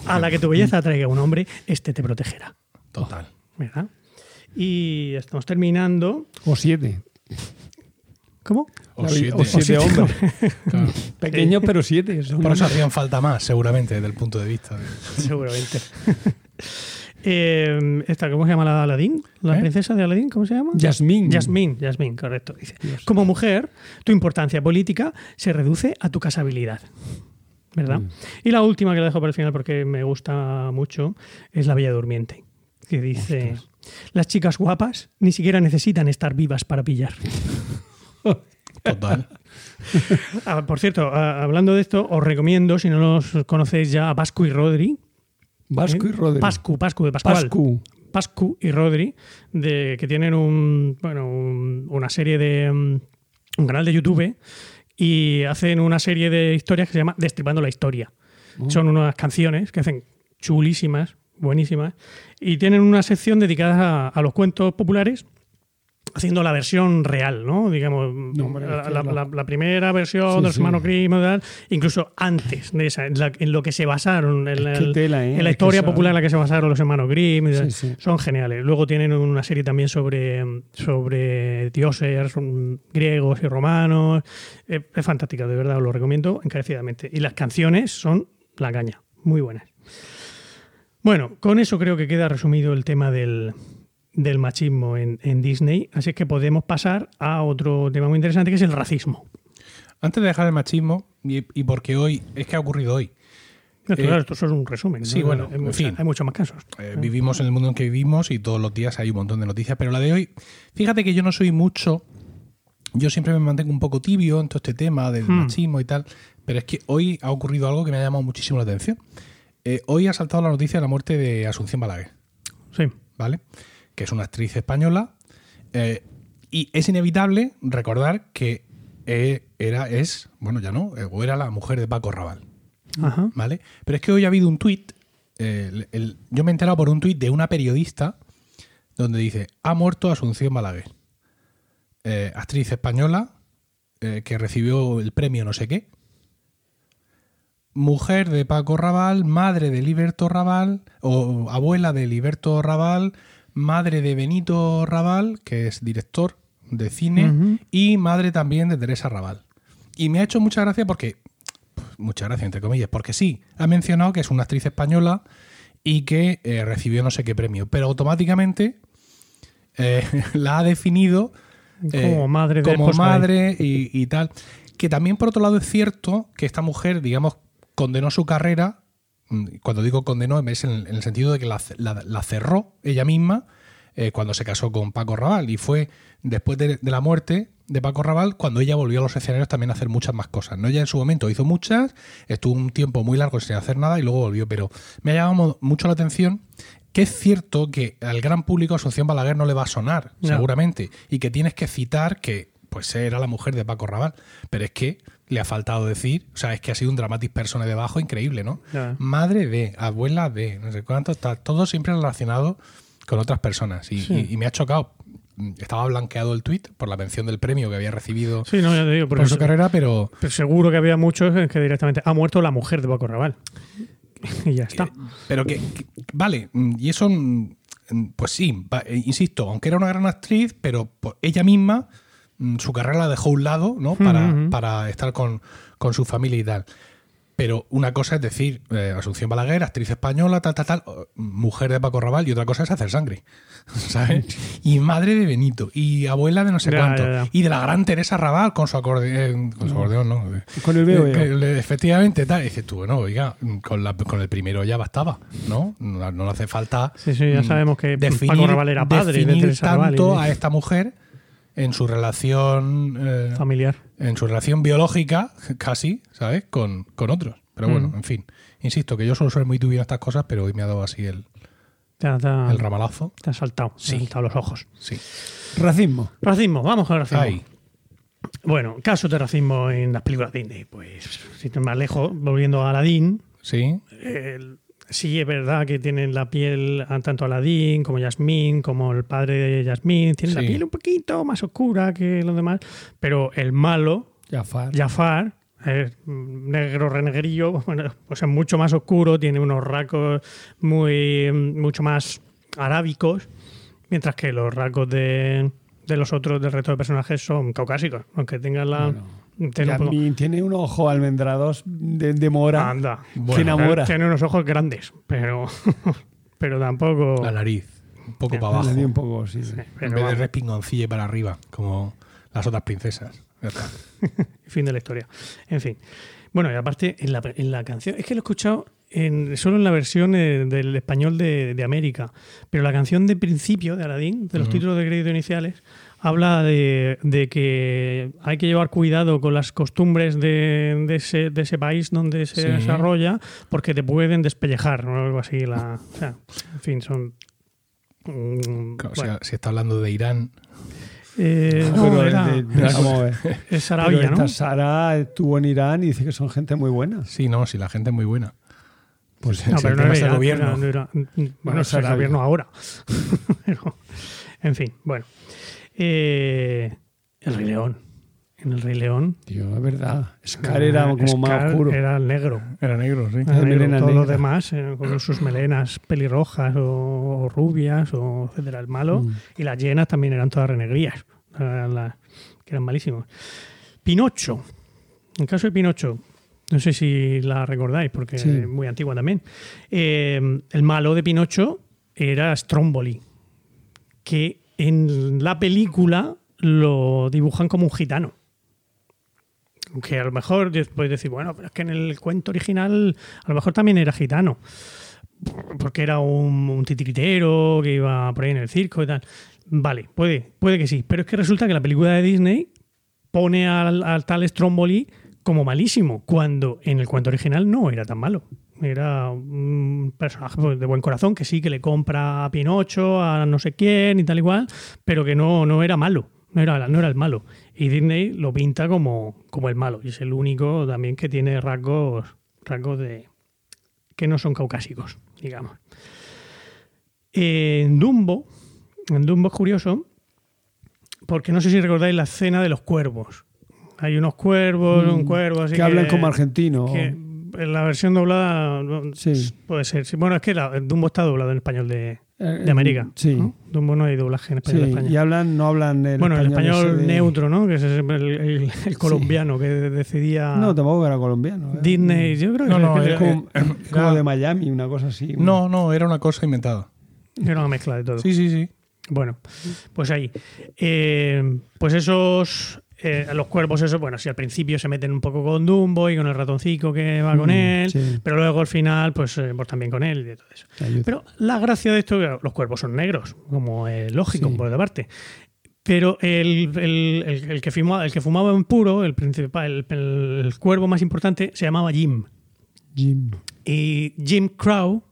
a la que tu belleza atraiga un hombre, este te protegerá. Total. ¿Verdad? Y estamos terminando. O siete. ¿Cómo? O siete. o siete siete hombres. Claro. Pequeños, pero siete. Son Por eso hacían falta más, seguramente, desde el punto de vista. de- Seguramente. Eh, esta, ¿Cómo se llama la de Aladín? ¿La ¿Eh? princesa de Aladín? ¿Cómo se llama? Yasmín. Yasmín, Yasmín, correcto. Dice. Dios. Como mujer, tu importancia política se reduce a tu casabilidad. ¿Verdad? Mm. Y la última que la dejo para el final porque me gusta mucho es La Bella Durmiente. Que dice: Las chicas guapas ni siquiera necesitan estar vivas para pillar. Total. Ah, por cierto, ah, hablando de esto, os recomiendo, si no los conocéis ya, a Vasco y Rodri, Vasco y Rodri. Pascu, Pascu de Pascual. Pascu. Pascu y Rodri, de, que tienen un, bueno, un- una serie de. mm, un canal de YouTube y hacen una serie de historias que se llama Destripando la Historia. Son unas canciones que hacen chulísimas, buenísimas, y tienen una sección dedicada a, a los cuentos populares. Haciendo la versión real, ¿no? Digamos, hombre, la, es primera versión Sí, de los sí. hermanos Grimm, incluso antes de esa, en, lo que se basaron, en, Es tela, ¿eh? la Es que historia popular en la que se basaron los hermanos Grimm. Sí. Son geniales. Luego tienen una serie también sobre, sobre dioses son griegos y romanos. Eh, Es, fantástica, de verdad, os lo recomiendo encarecidamente. Y las canciones son la caña, muy buenas. Bueno, con eso creo que queda resumido el tema del, del machismo en, en Disney. Así que podemos pasar a otro tema muy interesante que es el racismo. Antes de dejar el machismo, y, y porque hoy, es que ha ocurrido hoy, Esto, Eh, claro, esto es un resumen. sí, ¿no? bueno, hay, en fin. hay muchos más casos. Eh, vivimos en el mundo en que vivimos y todos los días hay un montón de noticias, pero la de hoy, fíjate que yo no soy mucho, yo siempre me mantengo un poco tibio en todo este tema del Hmm. machismo y tal, pero es que hoy ha ocurrido algo que me ha llamado muchísimo la atención. Eh, hoy ha saltado la noticia de la muerte de Asunción Balaguer, Sí. ¿vale? Que es una actriz española eh, y es inevitable recordar que eh, era, es, bueno, ya no, eh, o era la mujer de Paco Raval. Ajá. ¿vale? Pero es que hoy ha habido un tuit, eh, yo me he enterado por un tuit de una periodista donde dice, ha muerto Asunción Balaguer, actriz española que recibió el premio no sé qué, mujer de Paco Raval, madre de Liberto Raval, o abuela de Liberto Raval, madre de Benito Raval, que es director de cine, y madre también de Teresa Raval. Y me ha hecho mucha gracia porque muchas gracias, entre comillas, porque sí, ha mencionado que es una actriz española y que eh, recibió no sé qué premio, pero automáticamente eh, la ha definido eh, Como madre de como madre y, y tal. Que también, por otro lado, es cierto que esta mujer, digamos, condenó su carrera. Mm, Cuando digo condenó, es en el, en el sentido de que la, la- la cerró ella misma eh, cuando se casó con Paco Raval. Y fue después de, de la muerte de Paco Raval cuando ella volvió a los escenarios también a hacer muchas más cosas. ¿no? Ella en su momento hizo muchas, estuvo un tiempo muy largo sin hacer nada y luego volvió. Pero me ha llamado mucho la atención que es cierto que al gran público Asunción Balaguer no le va a sonar, No. seguramente, y que tienes que citar que pues era la mujer de Paco Raval, pero es que le ha faltado decir, o sea, es que ha sido un dramatis persona debajo increíble, ¿no? Madre de, abuela de, no sé cuánto, está todo siempre relacionado con otras personas y, Sí. y- y me ha chocado. Estaba blanqueado el tuit por la mención del premio que había recibido Sí, no, ya te digo, por su carrera, pero Pero seguro que había muchos en que directamente ha muerto la mujer de Paco Raval. Y ya está. Pero que, que- vale, mm, y eso, mm, mm, pues sí, eh, insisto, aunque era una gran actriz, pero por ella misma, su carrera la dejó a un lado, ¿no? Para, para estar con, con su familia y tal. Pero una cosa es decir, eh, Asunción Balaguer, actriz española, tal, tal, tal, mujer de Paco Raval, y otra cosa es hacer sangre, ¿sabes? Y madre de Benito, y abuela de no sé Ya, cuánto, ya, ya. y de la gran Teresa Raval con su acordeón, con su acordeón, ¿no? Con el veo, Eh, que le- efectivamente, tal. Y dices tú, bueno, oiga, con, la- con el primero ya bastaba, ¿no? No, no le hace falta. Sí, sí, ya mm, sabemos que definir, Paco Raval era padre de Teresa Raval y tanto a esta mujer en su relación. eh, Familiar. en su relación biológica, casi, ¿sabes? Con, con otros. Pero bueno, Mm. en fin. Insisto que yo suelo ser muy tibio en estas cosas, pero hoy me ha dado así el, Te ha, te ha- el ramalazo. te ha saltado. Te Sí. ha saltado los ojos. Sí. Racismo. Racismo, vamos con el racismo. Ay, Bueno, casos de racismo en las películas Disney. Pues, si te más lejos, volviendo a Aladdin, sí. el- sí es verdad que tienen la piel, ah, tanto Aladdin como Yasmín, como el padre de Yasmín, tienen la piel un poquito más oscura que los demás, pero el malo, Jafar. Jafar, es negro renegrillo, bueno, pues es mucho más oscuro, tiene unos rasgos muy, mucho más arábicos, mientras que los rasgos de, de los otros, del resto de personajes, son caucásicos, aunque tengan la... Bueno, tengan un poco- Yasmín tiene un ojo almendrados de, de mora Anda. que enamora. Tiene unos ojos grandes, pero, pero tampoco... La nariz. Un poco para abajo. un poco, sí. Sí, En vez de respingoncille para arriba, como las otras princesas. Fin de la historia. En fin. Bueno, y aparte, en la, en la canción, es que lo he escuchado en- solo en la versión eh, del español de, de América, pero la canción de principio de Aladdin, de los títulos de crédito iniciales, habla de, de que hay que llevar cuidado con las costumbres de, de ese, de ese país donde se Sí. desarrolla porque te pueden despellejar o algo así. La, o sea, en fin, son... mm, O sea, si está hablando de Irán. Eh, No, no, pero era- de- de- vamos a ver. es Pero esta ¿no? Sara estuvo en Irán y dice que son gente muy buena. Sí, no, si la gente es muy buena. Pues No, si pero el no tema era, es gobierno. era- no era- bueno, Bueno, es el gobierno ahora. Pero, en fin, bueno. Eh, el Rey León. En el Rey León. Tío, es verdad. Scar era como Scar más oscuro. Era el negro. Era negro, sí. Era negro. Todos los demás, eh, con sus melenas pelirrojas o, o rubias, o etcétera, el malo. Mm. Y las llenas también eran todas renegrías, eran las- que eran malísimos. Pinocho. En el caso de Pinocho, no sé si la recordáis, porque Sí. es muy antigua también. Eh, el malo de Pinocho era Stromboli, que en la película lo dibujan como un gitano. Que a lo mejor puedes decir, bueno, pero es que en el cuento original a lo mejor también era gitano. Porque era un, un titiritero que iba por ahí en el circo y tal. Vale, puede, puede que sí. Pero es que resulta que la película de Disney pone al, al tal Stromboli como malísimo, cuando en el cuento original no era tan malo. Era un personaje pues, de buen corazón que sí que le compra a Pinocho, a no sé quién y tal igual, pero que no, no era malo. No era, no era el malo. Y Disney lo pinta como, como el malo. Y es el único también que tiene rasgos, rasgos de que no son caucásicos, digamos. En Dumbo, en Dumbo es curioso, porque no sé si recordáis la escena de los cuervos. Hay unos cuervos, un cuervo así Mm, que hablan como argentino. que en la versión doblada no- Sí. puede ser. Sí, Bueno, es que la- el Dumbo está doblado en español de, Eh, de América. Sí. ¿no? Dumbo no hay doblaje en Sí, español de España. y hablan, no hablan el bueno, el español ese de- neutro, ¿no? Que es el, el- el colombiano que decidía No, tampoco era colombiano. ¿eh? Disney. Yo creo que No, no, que era- Como, eh, como de Miami, una cosa así. No, no, era una cosa inventada. era una mezcla de todo. Sí, sí, sí. Bueno, pues ahí. Eh, pues esos. Eh, los cuervos, eso, bueno, si al principio se meten un poco con Dumbo y con el ratoncito que va con Mm, él, sí. pero luego al final, pues, eh, pues también con él y de todo eso. Ayuda. Pero la gracia de esto, los cuervos son negros, como es lógico, Sí. por otra parte. Pero el, el- el- el que fumaba, el que fumaba en puro, el principal, el, cuervo más importante, se llamaba Jim. Jim. Y Jim Crow,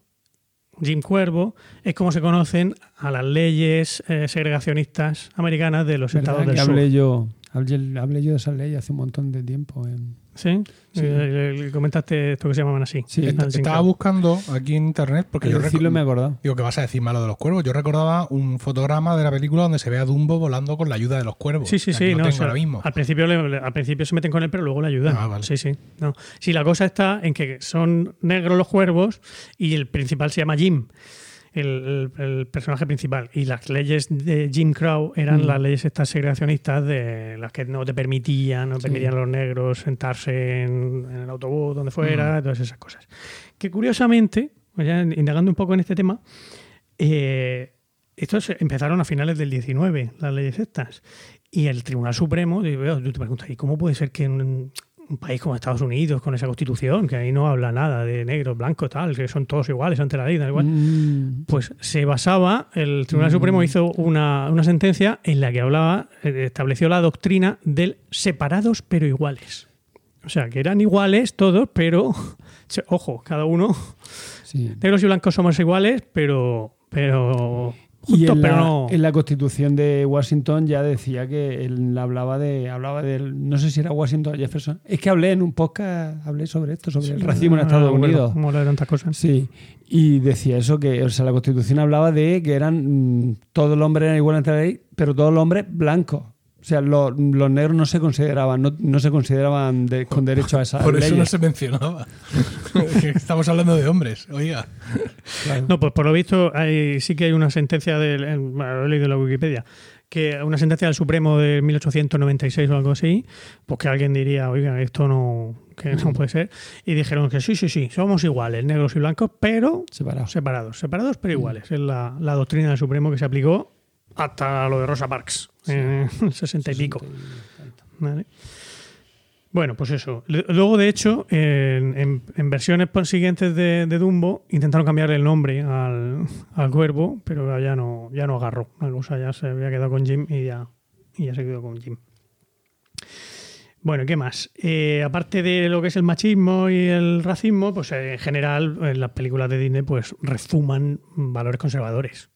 Jim Cuervo, es como se conocen a las leyes eh, segregacionistas americanas de los ¿Verdad estados del que sur. hablé yo, hablé, hablé yo de esa ley hace un montón de tiempo. en- ¿Sí? Sí. Eh, le comentaste esto que se llamaban así. Sí. Est- Estaba buscando aquí en internet porque yo decirlo me he acordado. Digo, que vas a decir malo de los cuervos? Yo recordaba un fotograma de la película donde se ve a Dumbo volando con la ayuda de los cuervos. Sí, sí, sí. no, tengo o sea, ahora mismo. Al principio, le- al principio se meten con él, pero luego le ayudan. Ah, vale. Sí, sí. No. Sí, la cosa está en que son negros los cuervos y el principal se llama Jim. El, personaje principal. Y las leyes de Jim Crow eran Mm. las leyes estas segregacionistas de las que no te permitían, no Sí. permitían a los negros sentarse en, en el autobús, donde fuera, Mm. todas esas cosas. Que curiosamente, pues ya indagando un poco en este tema, eh, estos empezaron a finales del 19, las leyes estas. Y el Tribunal Supremo, tú te preguntas, ¿y cómo puede ser que un, país como Estados Unidos, con esa constitución, que ahí no habla nada de negros, blancos, tal, que son todos iguales ante la ley, da igual? Mm, Pues se basaba, el Tribunal Mm. Supremo hizo una, una sentencia en la que hablaba, eh, estableció la doctrina del separados pero iguales. O sea, que eran iguales todos, pero, ojo, cada uno, sí. negros y blancos somos iguales, pero, pero Y en pero la, no... en la constitución de Washington ya decía que él hablaba de, hablaba del, no sé si era Washington o Jefferson. Es que hablé en un podcast, hablé sobre esto, sobre el racismo en Estados Unidos. Como de tantas cosas. Sí, y decía eso, que o sea, la Constitución hablaba de que eran mm, todos los hombres eran iguales ante la ley, pero todos los hombres blancos. O sea, lo- los negros no se consideraban, no, no se consideraban de- con derecho a esa Por eso no se mencionaba. Estamos hablando de hombres, oiga. Claro. No, pues por lo visto hay, sí que hay una sentencia del, en- bueno, lo he leído en la Wikipedia, que una sentencia del Supremo de 1896 o algo así, pues que alguien diría, oiga, esto no, que no puede ser. Y dijeron que sí, sí, sí, somos iguales, negros y blancos, pero Separados. separados, separados pero iguales. Es la, la doctrina del Supremo que se aplicó hasta lo de Rosa Parks, en el 60 y pico. Vale. Bueno, pues eso. Luego, de hecho, en, en- en versiones siguientes de, de Dumbo intentaron cambiarle el nombre al, al cuervo, pero ya no, ya no agarró. La cosa ya se había quedado con Jim y ya, y ya se quedó con Jim. Bueno, ¿qué más? Eh, aparte de lo que es el machismo y el racismo, pues eh, en general en las películas de Disney pues refuman valores conservadores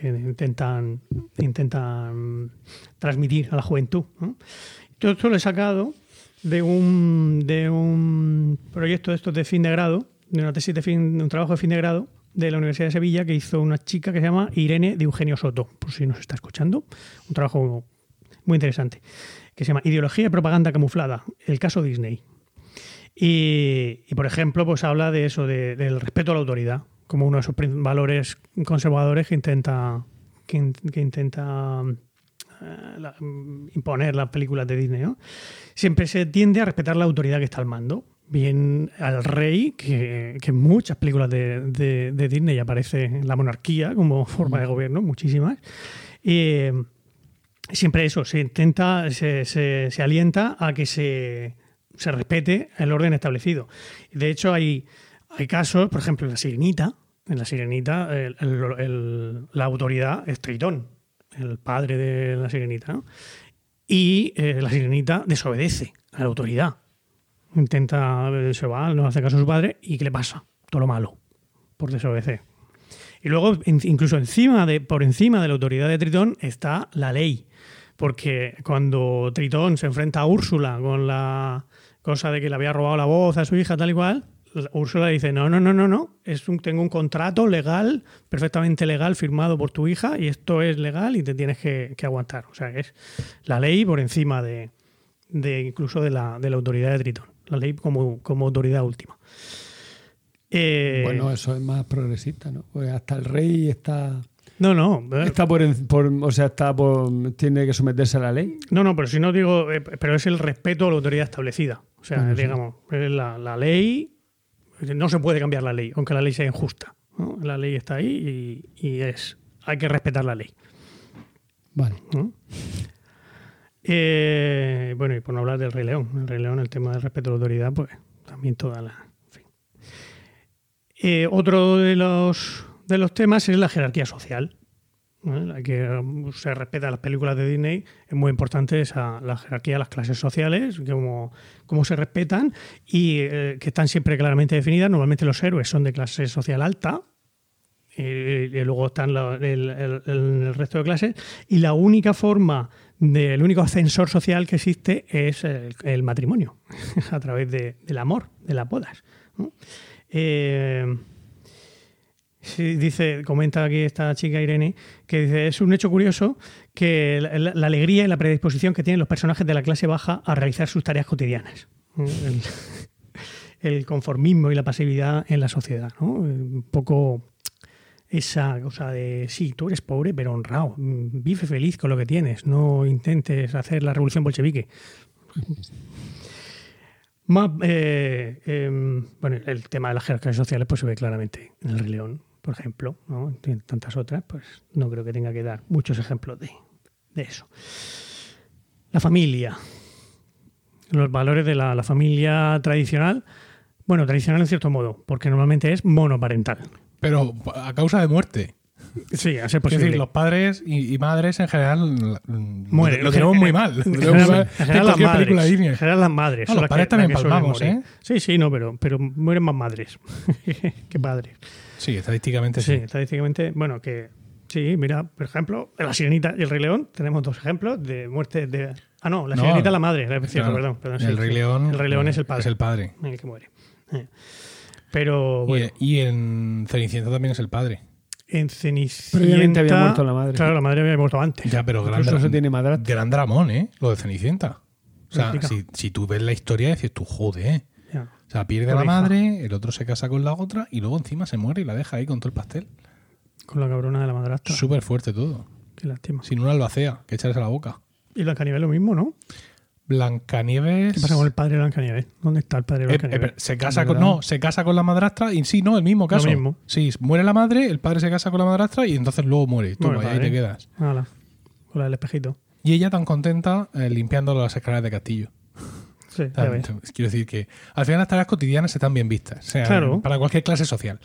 que intentan, intentan transmitir a la juventud. Todo esto lo he sacado de un, de un proyecto de estos de fin de grado, de una tesis de fin, de un trabajo de fin de grado de la Universidad de Sevilla que hizo una chica que se llama Irene de Eugenio Soto, por si nos está escuchando. Un trabajo muy interesante, que se llama Ideología y propaganda camuflada, el caso Disney. Y, y, por ejemplo, pues habla de eso, de- del respeto a la autoridad, como uno de esos prin- valores conservadores que intenta, que, in- que intenta eh, la- imponer las películas de Disney. ¿no? Siempre se tiende a respetar la autoridad que está al mando. Bien al rey, que, que en muchas películas de, de- de Disney aparece la monarquía como forma de gobierno, muchísimas. Y, siempre eso, se intenta, se, se- se alienta a que se, se respete el orden establecido. De hecho, hay, hay casos, por ejemplo, en la sirenita, en la sirenita la autoridad es Tritón, el padre de la sirenita, y eh, la sirenita desobedece a la autoridad. Intenta, eh, se va, no hace caso a su padre, ¿y qué le pasa? Todo lo malo, por desobedecer. Y luego, in- incluso encima de, por encima de la autoridad de Tritón está la ley. Porque cuando Tritón se enfrenta a Úrsula con la cosa de que le había robado la voz a su hija, tal y cual, Úrsula dice, no, no, no, no, no, es un, tengo un contrato legal, perfectamente legal, firmado por tu hija, y esto es legal y te tienes que, que aguantar. O sea, es la ley por encima de, de incluso de la, de la autoridad de Tritón. La ley como, como autoridad última. Eh, Bueno, eso es más progresista, ¿no? Pues hasta el rey está, no, no, eh, está por, por- o sea, está por, tiene que someterse a la ley. No, no, pero si no digo, eh, pero es el respeto a la autoridad establecida. O sea, Bueno, sí. digamos, es la, la ley, no se puede cambiar la ley, aunque la ley sea injusta. ¿no? La ley está ahí y, y es, hay que respetar la ley. Vale. ¿no? Eh, bueno, y por no hablar del Rey León. El Rey León, el tema del respeto a la autoridad, pues también toda la. en fin. Eh, otro de los, de los temas es la jerarquía social. La que um, se respeta las películas de Disney. Es muy importante esa, la jerarquía las clases sociales, cómo, cómo se respetan y eh, que están siempre claramente definidas. Normalmente los héroes son de clase social alta, eh, y luego están la- el, resto de clases. Y la única forma, de, el único ascensor social que existe es el, matrimonio, a través de- del amor, de las bodas. Eh, sí, dice, comenta aquí esta chica Irene, que dice, es un hecho curioso que la, alegría y la predisposición que tienen los personajes de la clase baja a realizar sus tareas cotidianas. El, conformismo y la pasividad en la sociedad. ¿no? Un poco esa cosa de, sí, tú eres pobre pero honrado, vive feliz con lo que tienes, no intentes hacer la revolución bolchevique. Más, eh, em, bueno, el tema de las jerarquías sociales pues se ve claramente en el Rey León, por ejemplo, ¿no? tantas otras, pues no creo que tenga que dar muchos ejemplos de, de eso. La familia, los valores de la, la familia tradicional, bueno, tradicional en cierto modo, porque normalmente es monoparental. Pero a causa de muerte. Sí, a ser Es posible. decir, los padres y, y madres en general Mueren. lo tenemos En- muy mal. En general, las madres. Disney. En general las madres. No, son los padres también palmamos. ¿eh? Sí, sí, no, pero, pero mueren más madres que padres. Sí, estadísticamente Sí, sí. estadísticamente, bueno, que sí, mira, por ejemplo, en La Sirenita y El Rey León tenemos dos ejemplos de muerte de... Ah, no, La No, Sirenita es la madre, es cierto, Claro. perdón. perdón, sí, el Rey sí. León. El Rey León es el padre. Es el padre. el que muere. Eh. Pero Y- bueno, Y, en Cenicienta también es el padre. en Cenicienta... Previamente había muerto la madre. Claro, la madre había muerto antes. Ya, pero gran, eso tiene gran dramón, ¿eh? Lo de Cenicienta. O sea, si, si tú ves la historia, dices tú, joder. O sea, pierde la hija. madre, el otro se casa con la otra y luego encima se muere y la deja ahí con todo el pastel. Con la cabrona de la madrastra. Súper fuerte todo. Qué lástima. Sin una albacea que echarse a la boca. Y Blancanieves lo mismo, ¿no? Blancanieves. ¿Qué pasa con el padre de Blancanieves? ¿Dónde está el padre de Eh, eh, Blancanieves? se casa ¿De con, no, se casa con la madrastra y sí, no, el mismo caso. mismo. Sí, muere la madre, el padre se casa con la madrastra y entonces luego muere. Tú, ahí te quedas. Hala, con la del espejito. Y ella tan contenta eh, limpiando las escaleras de castillo. Sí, Quiero decir que al final las tareas cotidianas están bien vistas. Sea, Claro. Para cualquier clase social.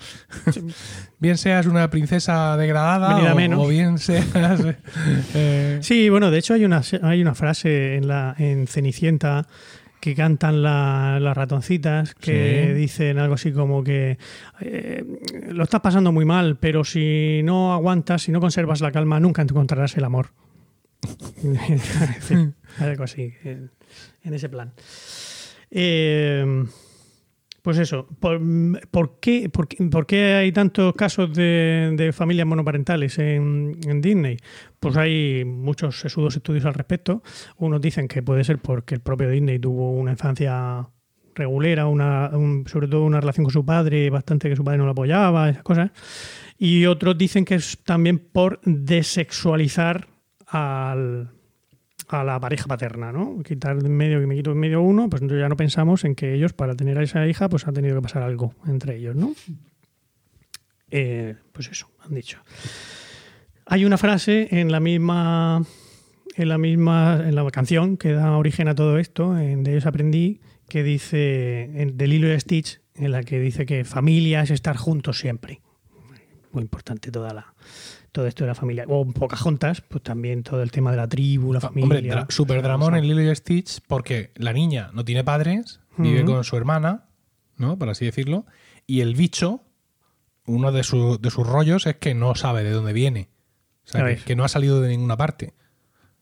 bien seas una princesa degradada o, menos. o bien seas. eh, Sí, bueno, de hecho hay una, hay una frase en, la, en Cenicienta que cantan la- las ratoncitas que Sí. dicen algo así como que eh, lo estás pasando muy mal, pero si no aguantas, si no conservas la calma, nunca encontrarás el amor. Algo así, en, ese plan. Eh, pues eso, ¿por, qué, por, hay tantos casos de, familias monoparentales en, Disney? Pues hay muchos sesudos estudios al respecto. Unos dicen que puede ser porque el propio Disney tuvo una infancia regulera, una, un- sobre todo una relación con su padre, bastante que su padre no lo apoyaba, esas cosas. Y otros dicen que es también por desexualizar al, a la pareja paterna, ¿no? Quitar en medio, que me quito en medio uno, pues entonces ya no pensamos en que ellos, para tener a esa hija, pues ha tenido que pasar algo entre ellos, ¿no? Eh, pues eso, han dicho. Hay una frase en la misma en la misma en la canción que da origen a todo esto, en de ellos aprendí, que dice de Lilo y Stitch, en la que dice que familia es estar juntos siempre. Muy importante toda la todo esto de la familia. O en Pocahontas, pues también todo el tema de la tribu, la familia. Hombre, dra- super dramón en Lilo y Stitch porque la niña no tiene padres, vive con su hermana, ¿no? Por así decirlo. Y el bicho, uno de, su- de sus rollos es que no sabe de dónde viene. O sea, que no ha salido de ninguna parte.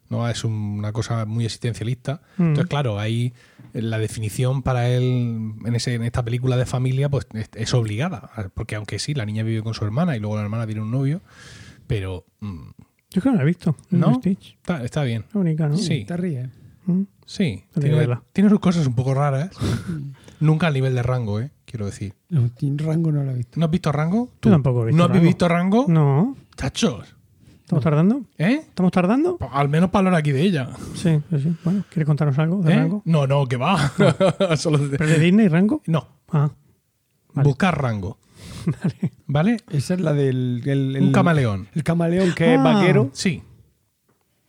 No es un- una cosa muy existencialista. Mm. Entonces, claro, ahí eh, la definición para él en, ese, en esta película de familia pues es, es obligada. Porque aunque sí, la niña vive con su hermana y luego la hermana tiene un novio, pero mm, Yo creo que no la he visto. ¿No? Stitch. está, está bien. Es bonita, ¿no? Sí. Te ríes. Mm. Sí, tiene, tiene sus cosas un poco raras. Nunca al nivel de rango, ¿eh? Quiero decir. No, Rango no lo he visto. ¿No has visto rango? Yo tampoco he visto ¿No has Rango. visto rango? No. Tachos. ¿Estamos tardando? ¿Eh? ¿Estamos tardando? Pues Al menos para hablar aquí de ella. Sí, sí, sí. Bueno, ¿quieres contarnos algo de ¿Eh? Rango? No, no, que va. Solo de- ¿Pero de Disney, Rango? No, Ah, Vale. buscar rango. vale. ¿Vale? Esa es la del. el- el- Un camaleón. El camaleón que es Ah. vaquero. Sí.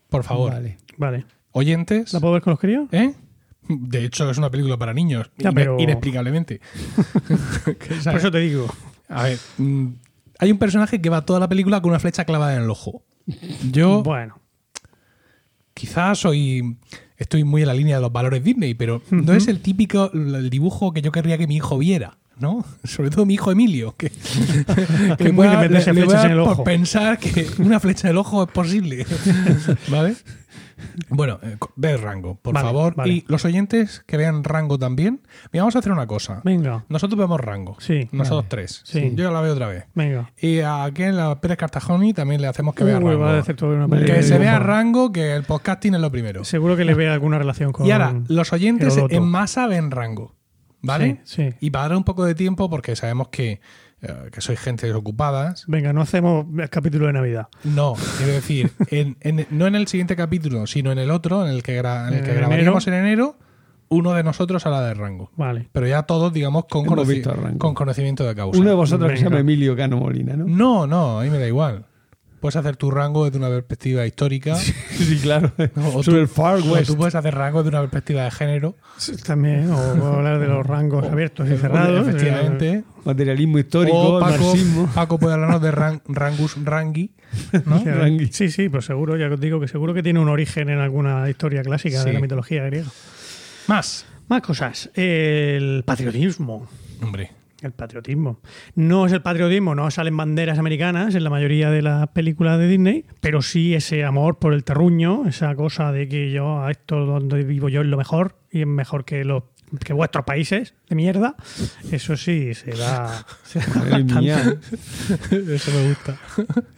Por favor. Vale. Vale. Oyentes. ¿La puedo ver con los críos? ¿Eh? De hecho, es una película para niños. Ya, pero- Inexplicablemente. Por eso te digo. A ver, mm, hay un personaje que va toda la película con una flecha clavada en el ojo. Yo Bueno. quizás soy estoy muy en la línea de los valores Disney, pero no es el típico el dibujo que yo querría que mi hijo viera, ¿no? Sobre todo mi hijo Emilio, que, Que es muy de meterse le flechas a en el por ojo. pensar que una flecha del ojo es posible, ¿vale? Bueno, eh, ve Rango, por Vale, favor. vale. Y los oyentes que vean Rango también. Mira, vamos a hacer una cosa. Venga, Nosotros vemos Rango. Sí, Nosotros vale. tres. Sí. Yo la veo otra vez. venga. Y a aquel, a Pérez Cartajoni, también le hacemos que vea Rango. a todo una Que se vea. Rango, que el podcasting es lo primero. Seguro que le vea alguna relación con. Y ahora, los oyentes en masa ven Rango. ¿Vale? Sí, sí. Y para dar un poco de tiempo, porque sabemos que, eh, que sois gente desocupadas. Venga, no hacemos el capítulo de Navidad. No, quiero decir, en- en- no en el siguiente capítulo, sino en el otro, en el que, gra- en el que En grabaríamos en enero, uno de nosotros hará de Rango. Vale. Pero ya todos, digamos, con, conoci- con conocimiento de causa. Uno de vosotros que se llama Emilio Cano Molina, ¿no? No, no, a mí me da igual. Puedes hacer tu rango desde una perspectiva histórica. Sí, claro. O Sobre tú- el Far o West. tú puedes hacer rango desde una perspectiva de género. También, o puedo hablar de los rangos abiertos y cerrados. Efectivamente. Materialismo histórico, o Paco, marxismo. Paco puede hablarnos de ran- Rangus Rangi. ¿no? Eh. Sí, sí, pues seguro, ya os digo que seguro que tiene un origen en alguna historia clásica de la mitología griega. Más. Más cosas. El patriotismo. Hombre. El patriotismo. No es el patriotismo, no salen banderas americanas en la mayoría de las películas de Disney, pero sí ese amor por el terruño, esa cosa de que yo a esto donde vivo yo es lo mejor y es mejor que los que vuestros países de mierda. Eso sí se da. se da Madre bastante. mía. Eso me gusta.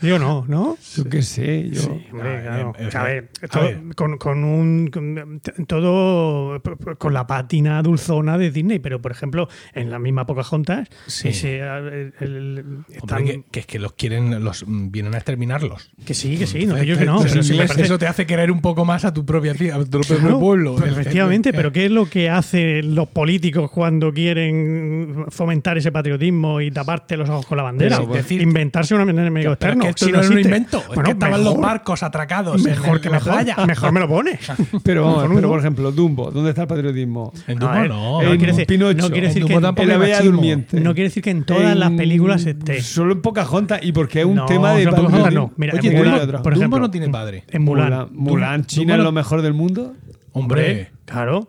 Yo no, ¿no? Yo qué sé, yo. Sí, hombre, Ah, claro. eh, eh, a ver, a todo- ver. Con, con un con- todo con la pátina dulzona de Disney, pero por ejemplo, en la misma Pocahontas, Sí. ese, el- el- Hombre, están- que, que es que los quieren, los vienen a exterminarlos. que sí, que sí, no digo que no. Pero pero si sí me eso te hace querer un poco más a tu propia tía, a tu propio Claro, pueblo. efectivamente, Eh, pero ¿qué es lo que hace los políticos cuando quieren fomentar ese patriotismo y taparte los ojos con la bandera. Pero, decir- inventarse un enemigo Pero externo. es que esto Si no es un invento. es Bueno, que estaban los barcos atracados Mejor en que la mejor, playa. mejor me lo pone. Pero vamos, pero por ejemplo, Dumbo, ¿dónde está el patriotismo? En Dumbo ver, no. no en quiere decir- Pinocho, no quiere decir en que Dumbo en- tampoco en la hay Bella machismo. Durmiente. No quiere decir que en todas En- las películas esté. Solo en Pocahontas y porque es un No, tema de no, no. Mira, Oye, Mulan, por Dumbo ejemplo, no tiene padre. En Mulan. Mulan, China es no- lo mejor del mundo. Hombre, Claro.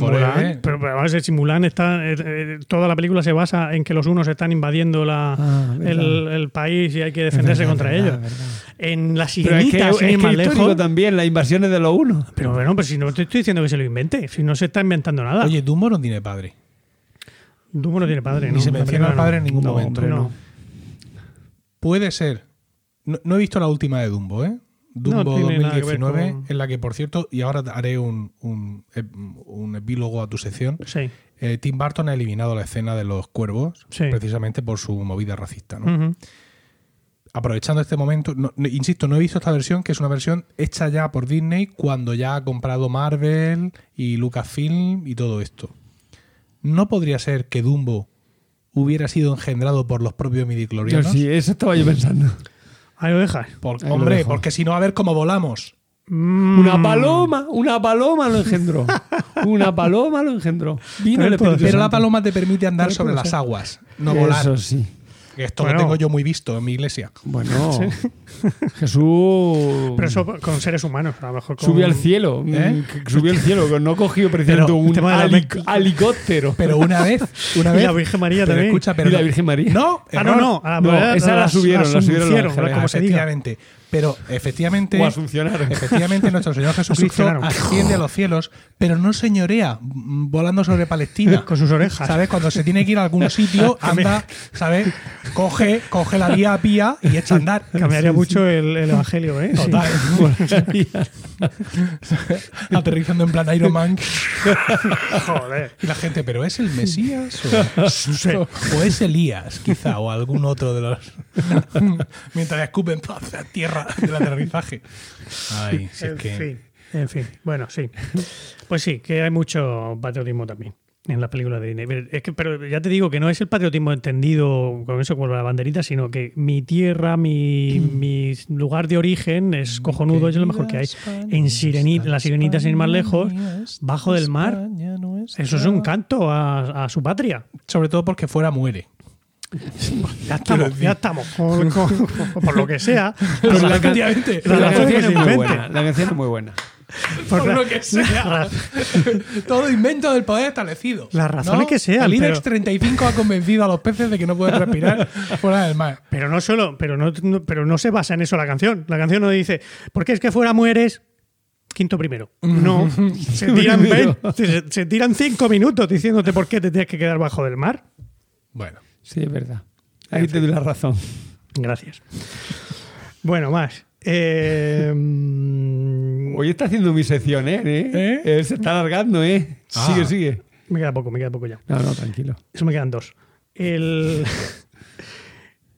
Mulan, pero, pero vamos a ver, si Mulan está. eh, eh, toda la película se basa en que los unos están invadiendo la, Ah, el, el país y hay que defenderse verdad, contra verdad, ellos. verdad. En la Pero es que, sirenita, es ir que más histórico lejos. también, las invasiones de los unos. Pero bueno, pues si no te estoy diciendo que se lo invente, si no se está inventando nada. oye, Dumbo no tiene padre. Dumbo no tiene padre, Ni ¿no? se menciona al padre en ningún No, momento. hombre, no. Puede ser. No, no he visto la última de Dumbo, ¿eh? Dumbo tiene nada que ver 2019, con- en la que, por cierto, y ahora haré un, un, un epílogo a tu sección. Sí. eh, Tim Burton ha eliminado la escena de los cuervos Sí. precisamente por su movida racista. ¿no? Aprovechando este momento, no- no- insisto, no he visto esta versión, que es una versión hecha ya por Disney cuando ya ha comprado Marvel y Lucasfilm y todo esto. ¿No podría ser que Dumbo hubiera sido engendrado por los propios Yo midichlorianos? sí, eso estaba yo pensando. Ahí lo dejas. Por- Ahí lo hombre, dejo. porque si no, a ver cómo volamos. Mm. Una paloma, una paloma lo engendró. Una paloma lo engendró. Vino Pero el él puede- Espíritu Pero la paloma te permite andar sobre las aguas, no volar. Eso sí. Esto Bueno. lo tengo yo muy visto en mi iglesia. Bueno, Jesús Pero eso con seres humanos, a lo mejor con... subió al cielo. ¿Eh? mm, Subió al cielo, no cogió precisamente Pero un tema de la heli- mezcla- helicóptero. Pero una vez, una Y vez. la Virgen María pero también. Escucha, pero y la no- Virgen María. No, Ah, no, no. a No, la- esa la subieron, la subieron los asuncieron, ángeles. como se diga. Pero efectivamente, O efectivamente nuestro Señor Jesucristo asciende a los cielos, pero no señorea mm, volando sobre Palestina. Con sus orejas. ¿Sabes? Cuando se tiene que ir a algún sitio, anda, ¿sabes? Coge, coge la vía pía y echa a andar. Cambiaría mucho el, el evangelio, ¿eh? Sí. Total. Aterrizando en plan Iron Man. Joder. Y la gente, ¿pero es el Mesías? O, o es Elías, quizá, o algún otro de los. Mientras escupen hacia del aterrizaje. Ay, si es en que. fin, en fin. Bueno, sí. Pues sí, que hay mucho patriotismo también en la película de Disney. Pero, es que, pero ya te digo que no es el patriotismo entendido con eso, con la banderita, sino que mi tierra, mi, mi lugar de origen es cojonudo, es lo mejor que hay. En Sirenita, la Sirenita sin ir más lejos, bajo del mar, eso es un canto a, a su patria. Sobre todo porque fuera muere. Ya estamos, ya estamos. con- con- por lo que sea. La, la- Efectivamente. la la canción es muy buena. La canción es muy buena. por lo que sea. Todo invento del poder establecido. Las razones que sean, El IBEX pero- 35 ha convencido a los peces de que no pueden respirar fuera del mar. Pero no solo, pero no, no- pero no se basa en eso la canción. La canción no dice, ¿por qué es que fuera mueres? Quinto primero. No. Se tiran, Primero. 20 se, se tiran cinco minutos diciéndote por qué te tienes que quedar bajo del mar. Bueno. Sí, es verdad. Ahí te doy la razón. Gracias. Bueno, más. Eh, Hoy está haciendo mi sección, ¿eh? ¿Eh? Eh, Se está alargando, ¿eh? Ah. Sigue, sigue. me queda poco, me queda poco ya. No, no, tranquilo. Eso me quedan dos. El.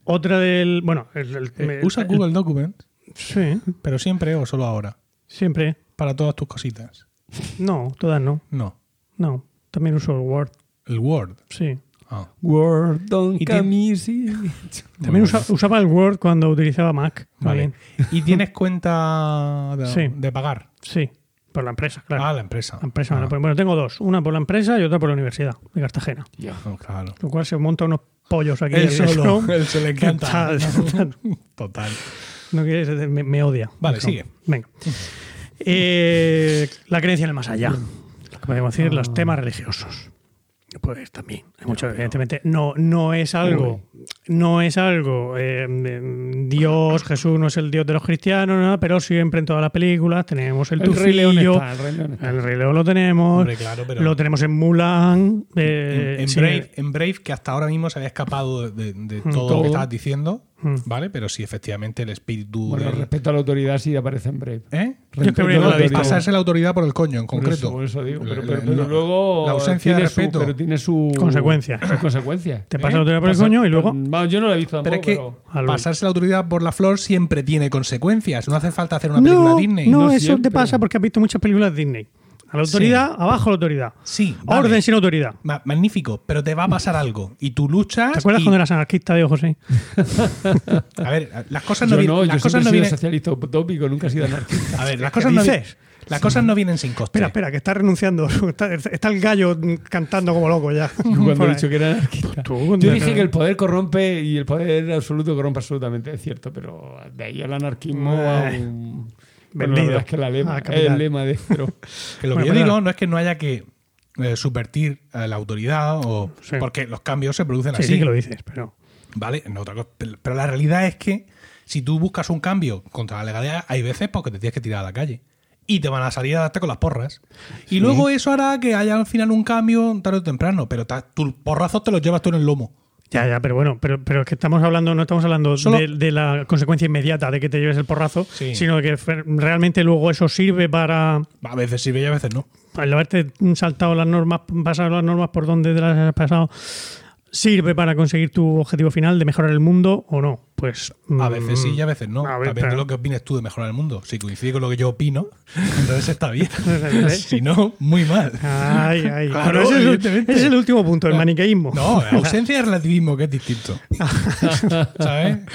Otra del. Bueno, el, el- Eh, usa el- Google Documents, Sí, pero siempre o solo ahora. siempre. Para todas tus cositas. No, todas no. No. No. También uso el Word. El Word. Sí. Ah. Word on Y ti- camisi. También usa- usaba el Word cuando utilizaba Mac. Vale. ¿Y tienes cuenta de, Sí. de pagar? Sí, por la empresa, claro. Ah, la empresa. La empresa Ah. Bueno, tengo dos. Una por la empresa y otra por la universidad de Cartagena. no, claro. Lo cual se monta unos pollos aquí. Él solo, show. él se le encanta. Total. No quiere, me, me odia. Vale, Eso. sigue. Venga. Eh, la creencia en el más allá. Lo que podemos decir, los temas religiosos. Pues también, hay mucho, evidentemente, no, no es algo, no es algo, eh, mm, Dios, Jesús no es el Dios de los cristianos, nada, pero siempre en todas las películas tenemos el, El Rey León tufillo, está, el Rey León está. el Rey León lo tenemos, Hombre, claro, pero- lo tenemos en Mulan, eh, en, Brave, en Brave, que hasta ahora mismo se había escapado de, de todo, lo que estabas diciendo, Mm. ¿vale? Pero sí, efectivamente, el espíritu Bueno, del- respecto a la autoridad sí aparece en Brave. ¿Eh? Yo es que Respeto la. Pasarse la autoridad por el coño, en Por concreto. eso, por eso digo. Pero, pero- pero luego. la ausencia de su- respeto. pero tiene su. Consecuencia. Su consecuencia. te pasa la autoridad por el coño y luego yo no la he visto Pero tampoco. es que pero- pasarse la autoridad por la flor siempre tiene consecuencias. No hace falta hacer una película no, Disney. no, no eso siempre. te pasa porque has visto muchas películas Disney. A la autoridad, abajo la autoridad. Sí, vale. Orden sin autoridad. Ma- magnífico, pero te va a pasar algo. Y tú luchas. ¿Te acuerdas y- cuando eras anarquista, Diego José? A ver, las cosas no, Yo vienen- no, yo las cosas he no sido vienen. socialista utópico, nunca he sido anarquista. A ver, las ¿Qué cosas, no, vi- dices? las cosas no vienen sin coste. Espera, espera, que está renunciando. Está, está el gallo cantando como loco ya. Cuando he dicho que era anarquista. Cuando- Yo dije que el poder corrompe y el poder absoluto corrompe absolutamente, es cierto, pero de ahí al anarquismo a Eh, un... Bueno, la vendido verdad es que la lema, a es capital. el lema de pero Que lo Bueno, que yo digo no es que no haya que eh, subvertir a la autoridad o Sí. porque los cambios se producen Sí, así. sí que lo dices, pero. ¿Vale? No, otra cosa. Pero pero la realidad es que si tú buscas un cambio contra la legalidad, hay veces porque te tienes que tirar a la calle. Y te van a salir a darte con las porras. Y luego eso hará que haya al final un cambio tarde o temprano. Pero tus porrazos te los llevas tú en el lomo. Ya, ya, pero bueno, pero, pero es que estamos hablando, no estamos hablando Solo- de, de la consecuencia inmediata de que te lleves el porrazo, Sí. sino de que realmente luego eso sirve para, A veces sirve y a veces no. al haberte saltado las normas, pasado las normas por donde te las has pasado, sirve para conseguir tu objetivo final de mejorar el mundo o no. Pues A mm, veces sí y a veces no. a ver, También de lo que opines tú de mejorar el mundo. Si coincide con lo que yo opino, entonces está bien. Si no, muy mal. Ay, ay. Claro, ese es, el, evidentemente. ese es el último punto, el maniqueísmo. No, ausencia de relativismo, que es distinto. ¿Sabes? No,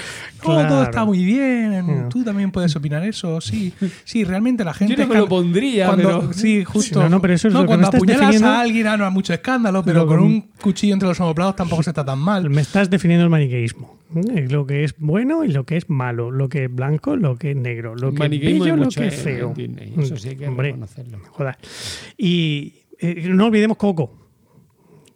Claro. todo está muy bien. No. Tú también puedes opinar eso. Sí, sí, realmente la gente. Yo no me lo que- pondría, cuando- pero- Sí, justo. No, no, pero eso es lo que cuando me estás apuñalas definiendo. a alguien, ah, no hay mucho escándalo, pero Lo con que- un cuchillo entre los omoplatos tampoco se está tan mal. Me estás definiendo el maniqueísmo. ¿Eh? Lo que es bueno y lo que es malo. Lo que es blanco, lo que es negro. Lo que es bello, lo que es en- feo. Disney, eso sí hay que Hombre, reconocerlo. joder. Y eh, no olvidemos Coco.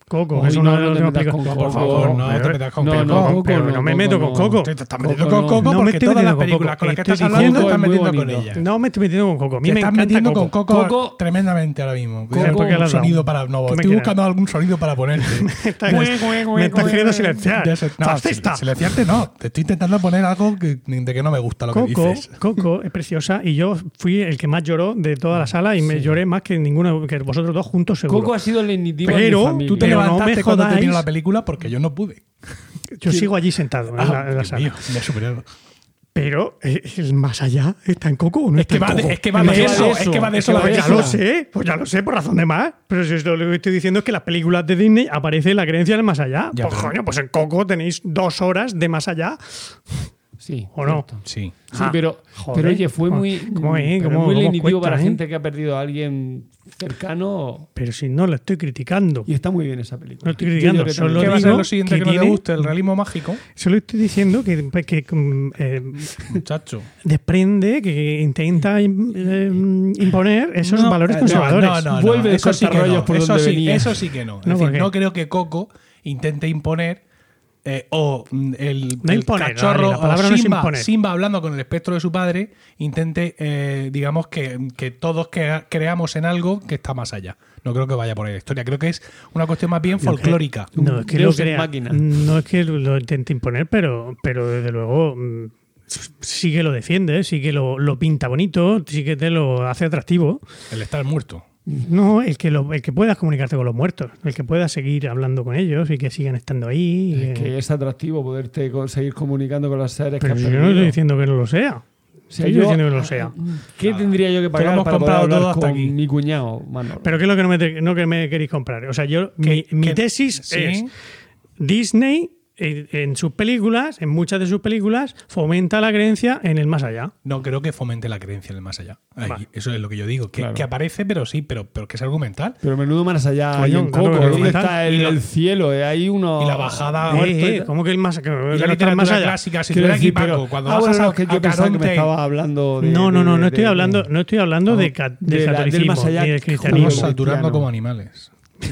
Coco, es una no, de no te películas. con Por favor, no pero- te metas con no, Coco. no, Coco pero no, no me meto con no. Coco. Te estás metiendo no. con Coco No me porque estoy todas las metiendo con películas Coco. con las que estás hablando estás metiendo con ella. No me estoy metiendo con Coco. A mí Te me estás metiendo con Coco, tremendamente ahora mismo. ¿Por qué le has un sonido para. No, ¿Qué me estoy buscando algún sonido para ponerte. Me estás queriendo silenciar. No, Fascista. sil- silenciarte no. Te estoy intentando poner algo de que no me gusta lo que dices. Coco es preciosa y yo fui el que más lloró de toda la sala y me lloré más que ninguno que vosotros dos juntos seguro. Coco ha sido el enigma de Pero mi familia. No levantaste me cuando terminó la película porque yo no pude. Yo sigo allí sentado en la, en la Ah, Dios sala. mío, me. Pero eh, el más allá está en Coco no Es que va de- Coco? es que va El de más eso, es que va de es eso la ya lo sé, pues ya lo sé, por razón de más. Pero si esto lo que estoy diciendo es que en las películas de Disney aparece la creencia del más allá. Ya, pues pero- coño, pues en Coco tenéis dos horas de más allá, Sí, ¿o no? Sí. Sí, Ah, pero, joder. pero oye, fue ¿Cómo- muy, cómo es? pero ¿Cómo- muy cómo lenitivo cuesta, para eh? gente que ha perdido a alguien cercano. Pero si no lo estoy criticando. Y está muy bien esa película. No estoy criticando, solo. ¿Qué va a ser lo siguiente que que, no te tiene- guste? ¿El realismo mágico? Solo estoy diciendo que, que, eh, Muchacho. desprende, que intenta eh, imponer esos No, valores conservadores. No, no, no, Vuelve eso sí que no. por eso donde sí, venía. Eso sí que no. Es No, ¿por decir, no creo que Coco intente imponer eh, o mm, el, No el imponer, cachorro la palabra o no Simba, imponer. Simba hablando con el espectro de su padre intente, eh, digamos, que, que todos que- creamos en algo que está más allá. No creo que vaya por ahí la historia. Creo que es una cuestión más bien folclórica. No, es que lo crea. No es que lo intente imponer, pero, pero desde luego mm, sí que lo defiende, sí que lo, lo pinta bonito, sí que te lo hace atractivo. El estar muerto. No, el que, lo, el que puedas comunicarte con los muertos, el que puedas seguir hablando con ellos y que sigan estando ahí. y Es que- que es atractivo poderte seguir comunicando con los seres pero que yo no estoy diciendo que no lo sea. Sea, estoy yo- diciendo que no lo sea. ¿Qué tendría yo que pagar hemos para poder hablar todo hasta con aquí. mi cuñado, Manolo? Pero ¿qué es lo que no me, te- no que me queréis comprar? O sea, yo, mi, mi tesis sí. es Disney eh, en sus películas, en muchas de sus películas, fomenta la creencia en el más allá. No creo que fomente la creencia en el más allá. Ahí, Vale. Eso es lo que yo digo. Que, Claro. que aparece, pero sí, pero, pero que es argumental. Pero menudo más allá hay claro, Coco. que ¿Dónde está el, Y la- el cielo? Eh, Hay uno. y la bajada- Eh, eh. ¿Cómo que el más, que, Y no la literatura más allá? clásica, si tuviera aquí Paco, cuando ah, vas bueno, a, no, que yo a pensaba que me estaba hablando de. No, no, no, de- no estoy de- hablando, no estoy hablando de, del de la- del catolicismo más allá ni del cristianismo. Estamos saturando como animales.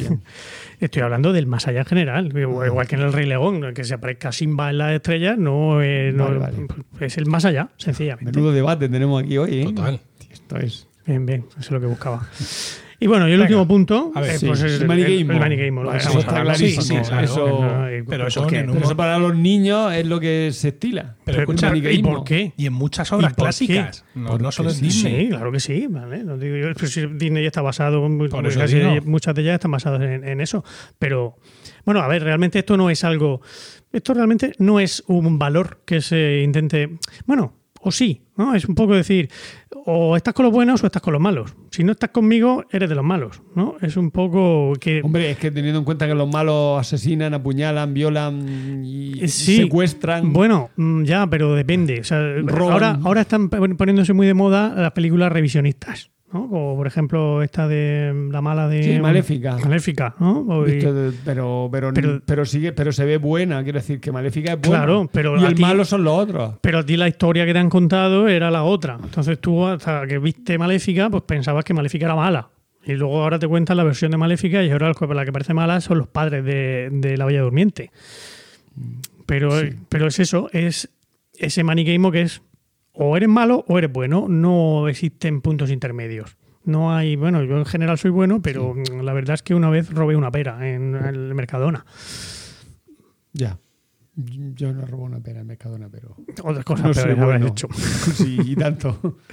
Estoy hablando del más allá en general. Igual que en el Rey León, que se aparezca Simba en las estrellas, no, eh, no- Vale, vale. es el más allá, sencillamente. Menudo debate tenemos aquí hoy, ¿eh? Total. Esto es. Bien, bien, eso es lo que buscaba. Y bueno, y el Venga, último punto, a ver, sí, pues es el maniqueísmo. El, maniqueísmo, lo que Bueno, estamos eso está clarísimo. Sí, sí, claro. Eso- Pero ¿por eso Pero eso para los niños es lo que se estila. Pero El escucha, ¿y por qué? Y en muchas obras ¿Y por clásicas. No, no solo en Disney. Sí, claro que sí, ¿vale? No digo yo, pero si Disney está basado, casi muchas de ellas están basadas en, en eso. Pero, bueno, a ver, realmente esto no es algo, esto realmente no es un valor que se intente, bueno, o sí, ¿no? Es un poco decir, o estás con los buenos o estás con los malos. Si no estás conmigo, eres de los malos, ¿no? Es un poco que... Hombre, es que teniendo en cuenta que los malos asesinan, apuñalan, violan y Eh, Sí, secuestran. Bueno, mm, ya, pero depende. O sea, ahora, ahora están pon- poniéndose muy de moda las películas revisionistas. ¿No? Como por ejemplo esta de la mala de. Sí, Maléfica. Maléfica, ¿no? Y- pero, pero, Pero- pero, sigue, pero se ve buena, quiero decir que Maléfica es buena. Claro, pero y el ti- malo son los otros. Pero a ti la historia que te han contado era la otra. Entonces tú, hasta que viste Maléfica, pues pensabas que Maléfica era mala. Y luego ahora te cuentan la versión de Maléfica y ahora la que parece mala son los padres de, de la Bella Durmiente. Pero, pero es eso, es ese maniqueísmo que es o eres malo o eres bueno. No existen puntos intermedios. No hay, bueno, yo en general soy bueno, pero la verdad es que una vez robé una pera en el Mercadona. Ya. Yo no robo una pera en Mercadona, pero. Otras cosas No soy habrás bueno. hecho. sí, y tanto.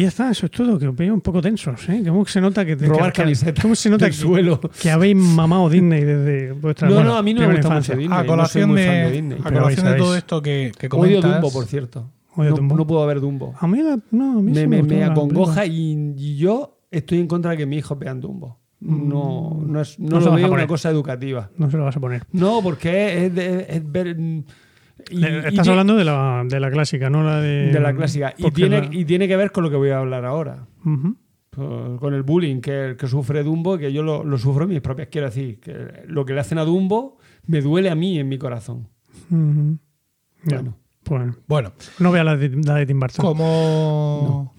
Y ya está, eso es todo, que os veo un poco tensos, ¿eh? ¿Cómo se nota que... Robar que- camisetas ¿Cómo se nota del que, suelo. que habéis mamado Disney desde vuestra No, bueno, no, a mí no me gusta infancia? mucho Disney. A colación, de, de Disney. a colación de todo esto que, que Odio. Dumbo, por cierto. Odio no, Dumbo. no puedo ver Dumbo. A mí, la- no, a mí Me, sí me, me la acongoja y, y yo estoy en contra de que mis hijos vean Dumbo. No, no, es, no, No se lo veo poner. una cosa educativa. No se lo vas a poner. No, porque es ver. Y- Eh, y Estás hablando de la, de la clásica, no la de... de la clásica. Y tiene, la- y tiene que ver con lo que voy a hablar ahora. Pues, Con el bullying que, que sufre Dumbo, que yo lo, lo sufro en mis propias. Quiero decir, que lo que le hacen a Dumbo me duele a mí en mi corazón. Bueno. pues, Bueno, no vea la de, la de Tim Burton. como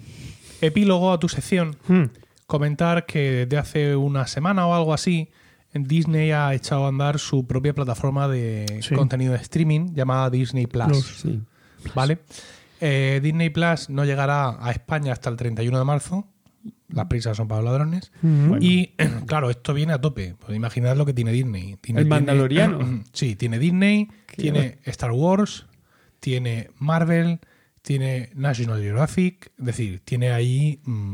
epílogo a tu sección, Mm. comentar que desde hace una semana o algo así, Disney ha echado a andar su propia plataforma de Sí. contenido de streaming llamada Disney Plus. Plus. Sí. ¿Vale? Eh, Disney Plus no llegará a España hasta el 31 de marzo. Las prisas son para los ladrones. Y claro, esto viene a tope. Pues imaginad lo que tiene Disney. El tiene- Mandaloriano. sí, tiene Disney, tiene Star Wars, tiene Marvel, tiene National Geographic. Es decir, tiene ahí. mm,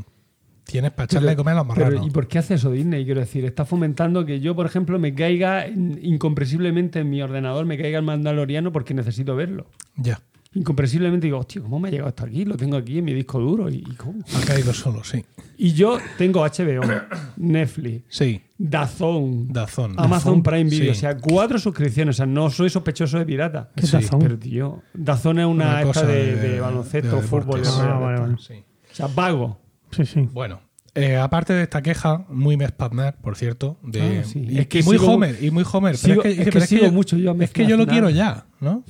tienes para echarle de comer a los Pero, marranos. ¿Y por qué hace eso Disney? Quiero decir, está fomentando que yo, por ejemplo, me caiga in- incomprensiblemente en mi ordenador, me caiga el Mandaloriano porque necesito verlo. Ya, Incomprensiblemente digo, hostia, ¿cómo me ha llegado esto aquí? Lo tengo aquí en mi disco duro. ¿Y, y cómo? ha caído solo, sí. Y yo tengo HBO, Netflix, Sí, Dazón, Dazón. Amazon Prime Video. Sí. O sea, cuatro suscripciones. O sea, no soy sospechoso de pirata. ¿Qué Sí, Dazón? Pero, tío, Dazón es una, Una esta cosa de, de- de baloncesto, de fútbol. Ah, rollo. vale, vale. Sí. O sea, vago. Sí, sí. Bueno, eh, aparte de esta queja, muy Mespaznar, por cierto, de, Ah, sí. y, Es que muy sigo- Homer, y muy Homer, sigo- pero es que, es que pero yo, mucho yo es que yo lo quiero ya, ¿no?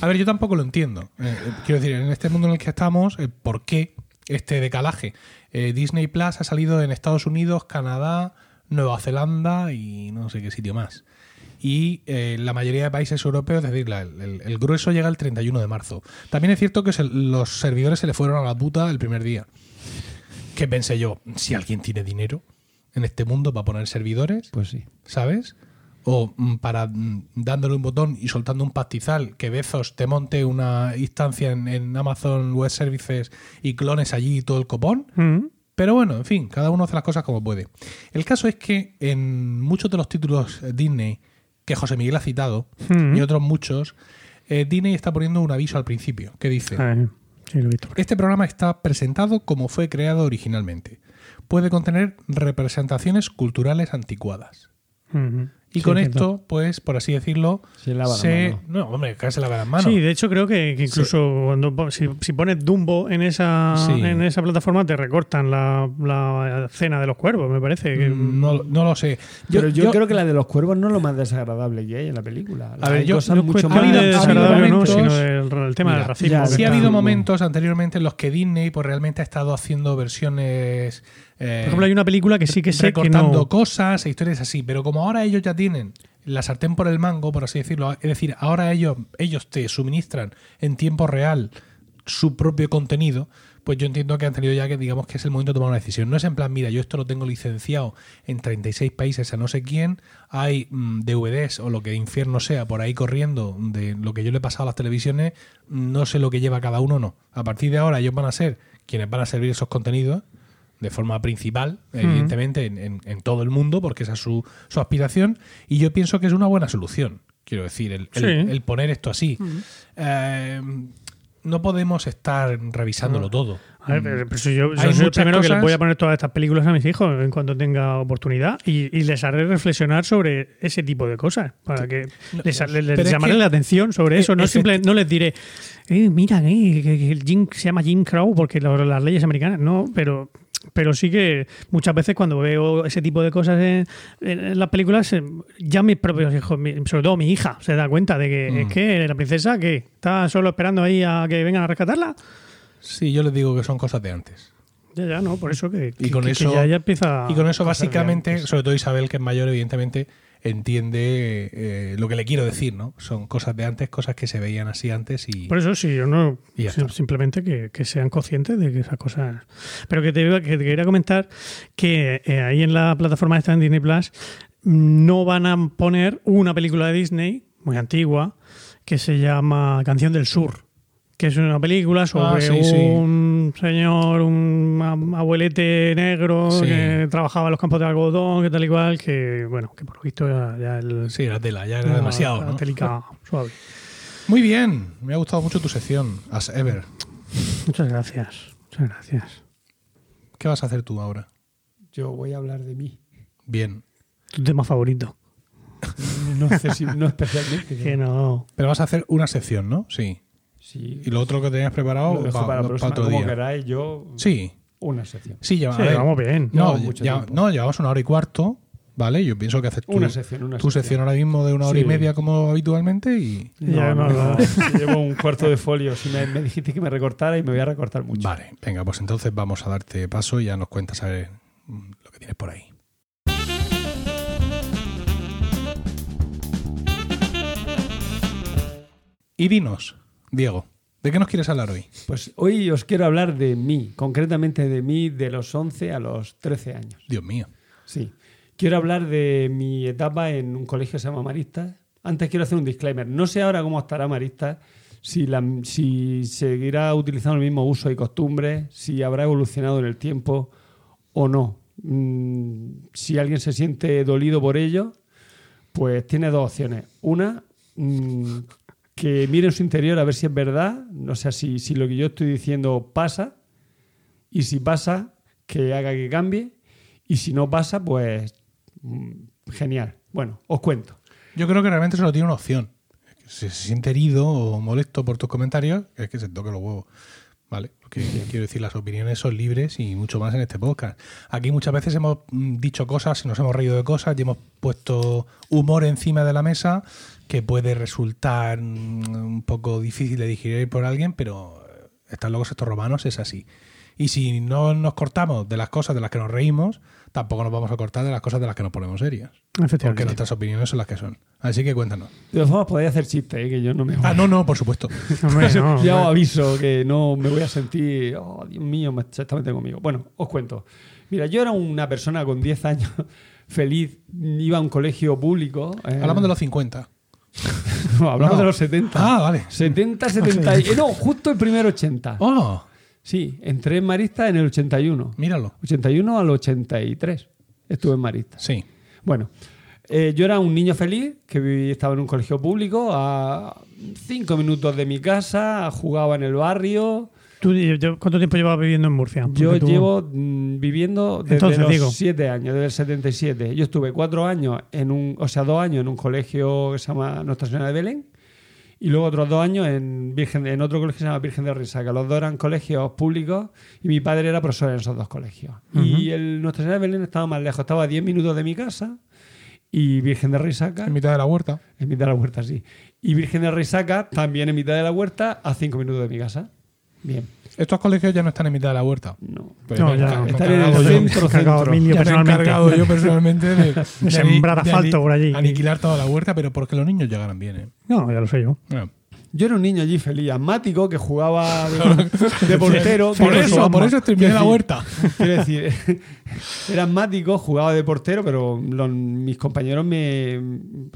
A ver, yo tampoco lo entiendo. Eh, eh, quiero decir, en este mundo en el que estamos, ¿por qué este decalaje? Disney Plus ha salido en Estados Unidos, Canadá, Nueva Zelanda y no sé qué sitio más. Y eh, la mayoría de países europeos, es decir, la- el, el grueso llega el 31 de marzo. También es cierto que se- los servidores se le fueron a la puta el primer día. Que pensé yo, si alguien tiene dinero en este mundo para poner servidores, Pues sí. ¿sabes? O mm, para mm, dándole un botón y soltando un pastizal que Bezos te monte una instancia en, en Amazon Web Services y clones allí todo el copón. Mm. Pero bueno, en fin, cada uno hace las cosas como puede. El caso es que en muchos de los títulos Disney que José Miguel ha citado Mm. y otros muchos, eh, Disney está poniendo un aviso al principio que dice... sí, lo he visto. Este programa está presentado como fue creado originalmente. Puede contener representaciones culturales anticuadas. Y Sí, con esto, pues, por así decirlo, Se lava la se... mano. No, hombre, que se lava las manos. Sí, de hecho creo que, que incluso cuando si, si pones Dumbo en esa Sí. en esa plataforma te recortan la, la cena de los cuervos, me parece. que- Mm, no, no lo sé. Pero yo, creo que la de los cuervos no es lo más desagradable que hay en la película. A ver, Hay yo- cosas yo mucho habido desagradable no, sino el, el tema Mira, del racismo. ya, Sí ha habido momentos anteriormente en los que Disney pues realmente ha estado haciendo versiones... eh, Por ejemplo, hay una película que sí que sé que no. cosas e historias así, pero como ahora ellos ya tienen la sartén por el mango, por así decirlo, es decir, ahora ellos, ellos te suministran en tiempo real su propio contenido, pues yo entiendo que han tenido ya que digamos que es el momento de tomar una decisión. No es en plan, mira, yo esto lo tengo licenciado en 36 países a no sé quién, hay mm, DVDs o lo que infierno sea por ahí corriendo de lo que yo le he pasado a las televisiones, no sé lo que lleva cada uno, no. A partir de ahora ellos van a ser quienes van a servir esos contenidos de forma principal, evidentemente, en, en- en todo el mundo, porque esa es su, su aspiración, y yo pienso que es una buena solución, quiero decir, el, el- Sí. el poner esto así. Eh, no podemos estar revisándolo todo. A ver, pero, pero si yo, soy el primero que les voy a poner todas estas películas a mis hijos en cuanto tenga oportunidad y, y les haré reflexionar sobre ese tipo de cosas para que les, les- les Pero es llamaré que- la atención sobre eso. No, simple, no les diré, eh, mira, eh, que, que el Jim, se llama Jim Crow porque lo- las leyes americanas. No, pero, pero sí que muchas veces cuando veo ese tipo de cosas en, las películas, eh, ya mis propios hijos, sobre todo mi hija, se da cuenta de que Mm. es que la princesa que está solo esperando ahí a que vengan a rescatarla. Sí, yo les digo que son cosas de antes. Ya, ya, no, por eso que, Y que- con que- que eso- ya, ya empieza. Y con eso, básicamente, sobre todo Isabel, que es mayor, evidentemente, entiende eh, lo que le quiero decir, ¿no? Son cosas de antes, cosas que se veían así antes y... Por eso sí, yo no. Simplemente que, que sean conscientes de que esas cosas. Pero que te, iba- que te quería comentar que eh, ahí en la plataforma esta en Disney Plus no van a poner una película de Disney muy antigua que se llama Canción del Sur. Que es una película sobre Ah, sí, sí. un señor, un abuelete negro Sí. que trabajaba en los campos de algodón, que tal y cual, que bueno, que por lo visto ya, ya el, Sí, la tela, ya era la- demasiado, la ¿no? telica suave. Muy bien, me ha gustado mucho tu sección, as ever. Muchas gracias. Muchas gracias. ¿Qué vas a hacer tú ahora? Yo voy a hablar de mí. Bien. Tu tema favorito. No, no especialmente. Que no. Pero vas a hacer una sección, ¿no? Sí. Y lo otro que tenías preparado lo para la otro como día. queráis. Yo, Sí, una sección. sí, lleva, Sí, a ver, vamos bien. No, No, mucho ya- no, llevamos una hora y cuarto, ¿vale? Yo pienso que haces tu, Una sección, una tu sección ahora mismo de una hora y media como habitualmente y... Ya No, no. Llevo un cuarto de folio. Si me, me dijiste que me recortara y me voy a recortar mucho. Vale, venga, pues entonces vamos a darte paso y ya nos cuentas a ver lo que tienes por ahí. Y dinos, Diego, ¿de qué nos quieres hablar hoy? Pues hoy os quiero hablar de mí, concretamente de mí de los 11 a los 13 años. Dios mío. Sí. Quiero hablar de mi etapa en un colegio que se llama Maristas. Antes quiero hacer un disclaimer. No sé ahora cómo estará Maristas, si, la- si seguirá utilizando el mismo uso y costumbres, si habrá evolucionado en el tiempo o no. Mm, si alguien se siente dolido por ello, pues tiene dos opciones. Una, mm, que mire en su interior a ver si es verdad, o sea, si, si lo que yo estoy diciendo pasa, y si pasa, que haga que cambie, y si no pasa, pues mm, genial. Bueno, os cuento. Yo creo que realmente solo tiene una opción. Si se siente herido o molesto por tus comentarios, es que se toque los huevos. ¿Vale? Porque quiero decir, las opiniones son libres y mucho más en este podcast. Aquí muchas veces hemos mm, dicho cosas y nos hemos reído de cosas y hemos puesto humor encima de la mesa que puede resultar mm, un poco difícil de digerir por alguien, pero eh, están locos estos romanos, es así. Y si no nos cortamos de las cosas de las que nos reímos, tampoco nos vamos a cortar de las cosas de las que nos ponemos serias. Porque Efectivamente. nuestras opiniones son las que son. Así que cuéntanos. De todas formas, podéis hacer chistes, ¿eh? que yo no me voy. Ah, no, no, por supuesto. Hombre, no, ya os aviso que no me voy a sentir, oh, Dios mío, me se está metiendo conmigo. Bueno, os cuento. Mira, yo era una persona con 10 años feliz, iba a un colegio público. eh, Hablamos de los 50. no, hablamos No. de los 70. Ah, vale. 70, 70. y- eh, no, justo el primer 80. Oh, Sí, entré en Marista en el 81. míralo. 81 al 83 estuve en Marista. Sí. Bueno, eh, yo era un niño feliz que vivía- estaba en un colegio público a cinco minutos de mi casa, jugaba en el barrio. ¿Tú, yo- ¿Cuánto tiempo llevas viviendo en Murcia? Yo tú- llevo mm, viviendo desde Entonces, los digo. siete años, desde el 77. Yo estuve cuatro años en un, o sea, dos años en un colegio que se llama Nuestra Señora de Belén y luego otros dos años en, Virgen, en otro colegio que se llama Virgen de Risaca. Los dos eran colegios públicos y mi padre era profesor en esos dos colegios. Y el Nuestra Señora de Belén estaba más lejos, estaba a 10 minutos de mi casa y Virgen de Risaca, En mitad de la huerta. en mitad de la huerta, sí. Y Virgen de Risaca también en mitad de la huerta a 5 minutos de mi casa. Bien. Estos colegios ya no están en mitad de la huerta. No. Pues No, ya, están en el centro, me he encargado centro. Emilio Ya me he personalmente. encargado yo personalmente de, de sembrar de asfalto por allí. Aniquilar toda la huerta, pero porque los niños llegaran bien. ¿eh? No, ya lo sé yo. Bueno, Yo era un niño allí feliz, asmático, que jugaba de, de portero. por eso, por eso terminé quiero la huerta. Quiero decir, era asmático, jugaba de portero, pero los- mis compañeros me.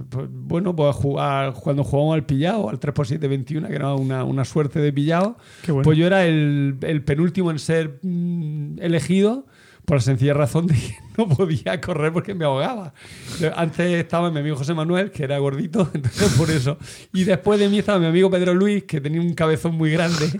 pues, bueno, pues jugar, cuando jugábamos al pillado, al 3x7-21, que era una, una suerte de pillado, bueno. pues yo era el, el penúltimo en ser mm, elegido por la sencilla razón de que no podía correr porque me ahogaba. Antes estaba mi amigo José Manuel, que era gordito, entonces por eso. Y después de mí estaba mi amigo Pedro Luis, que tenía un cabezón muy grande.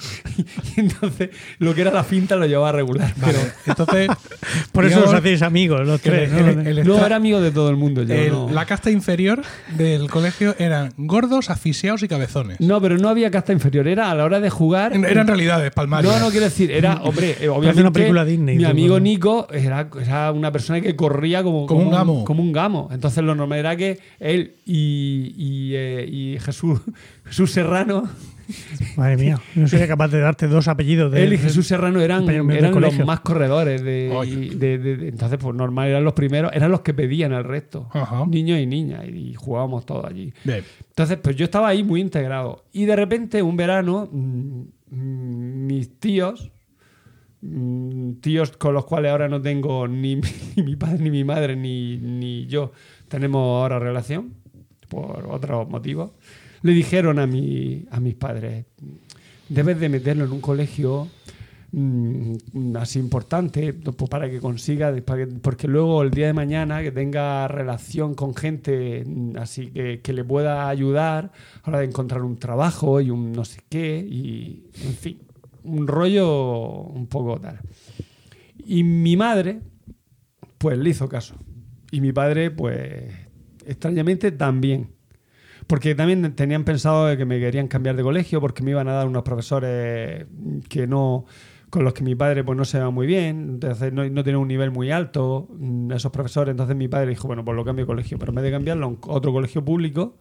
Y, entonces lo que era la finta lo llevaba regular. Vale, entonces. Por eso digamos, os hacéis amigos los tres. ¿no? el- el- Pero no era amigo de todo el mundo. Yo, el- no. La casta inferior del colegio eran gordos, asfixiados y cabezones. No, pero no había casta inferior. Era a la hora de jugar. Eran realidades palmarias. No, no quiero decir, era, hombre, eh, obviamente. una película Disney, Mi amigo ¿no? Era, era una persona que corría como, Como un gamo. Como un gamo. Entonces lo normal era que él y, y, eh, y Jesús, Jesús Serrano, Madre mía, no sería capaz de darte dos apellidos de. él y Jesús Serrano eran, los más corredores. De, Oye. y de- de- de- entonces, pues normal, eran los primeros, eran los que pedían al resto. Ajá. Niños y niñas. Y, jugábamos todos allí. Bien. Entonces, pues yo estaba ahí muy integrado. Y de repente, un verano, mm, mm, mis tíos, tíos con los cuales ahora no tengo ni, mi- padre, ni mi madre, ni, ni yo, tenemos ahora relación, por otros motivos, le dijeron a, mi, a mis padres, debes de meterlo en un colegio mm, así importante pues para que consiga porque luego el día de mañana que tenga relación con gente mm, así que, que le pueda ayudar a la hora de encontrar un trabajo y un no sé qué y en fin un rollo un poco tal. Y mi madre pues le hizo caso. Y mi padre pues extrañamente también. Porque también tenían pensado que me querían cambiar de colegio porque me iban a dar unos profesores que no con los que mi padre pues no se va muy bien, entonces no, no tenía un nivel muy alto mm, esos profesores, entonces mi padre dijo, bueno, pues lo cambio de colegio, pero en vez de cambiarlo a otro colegio público,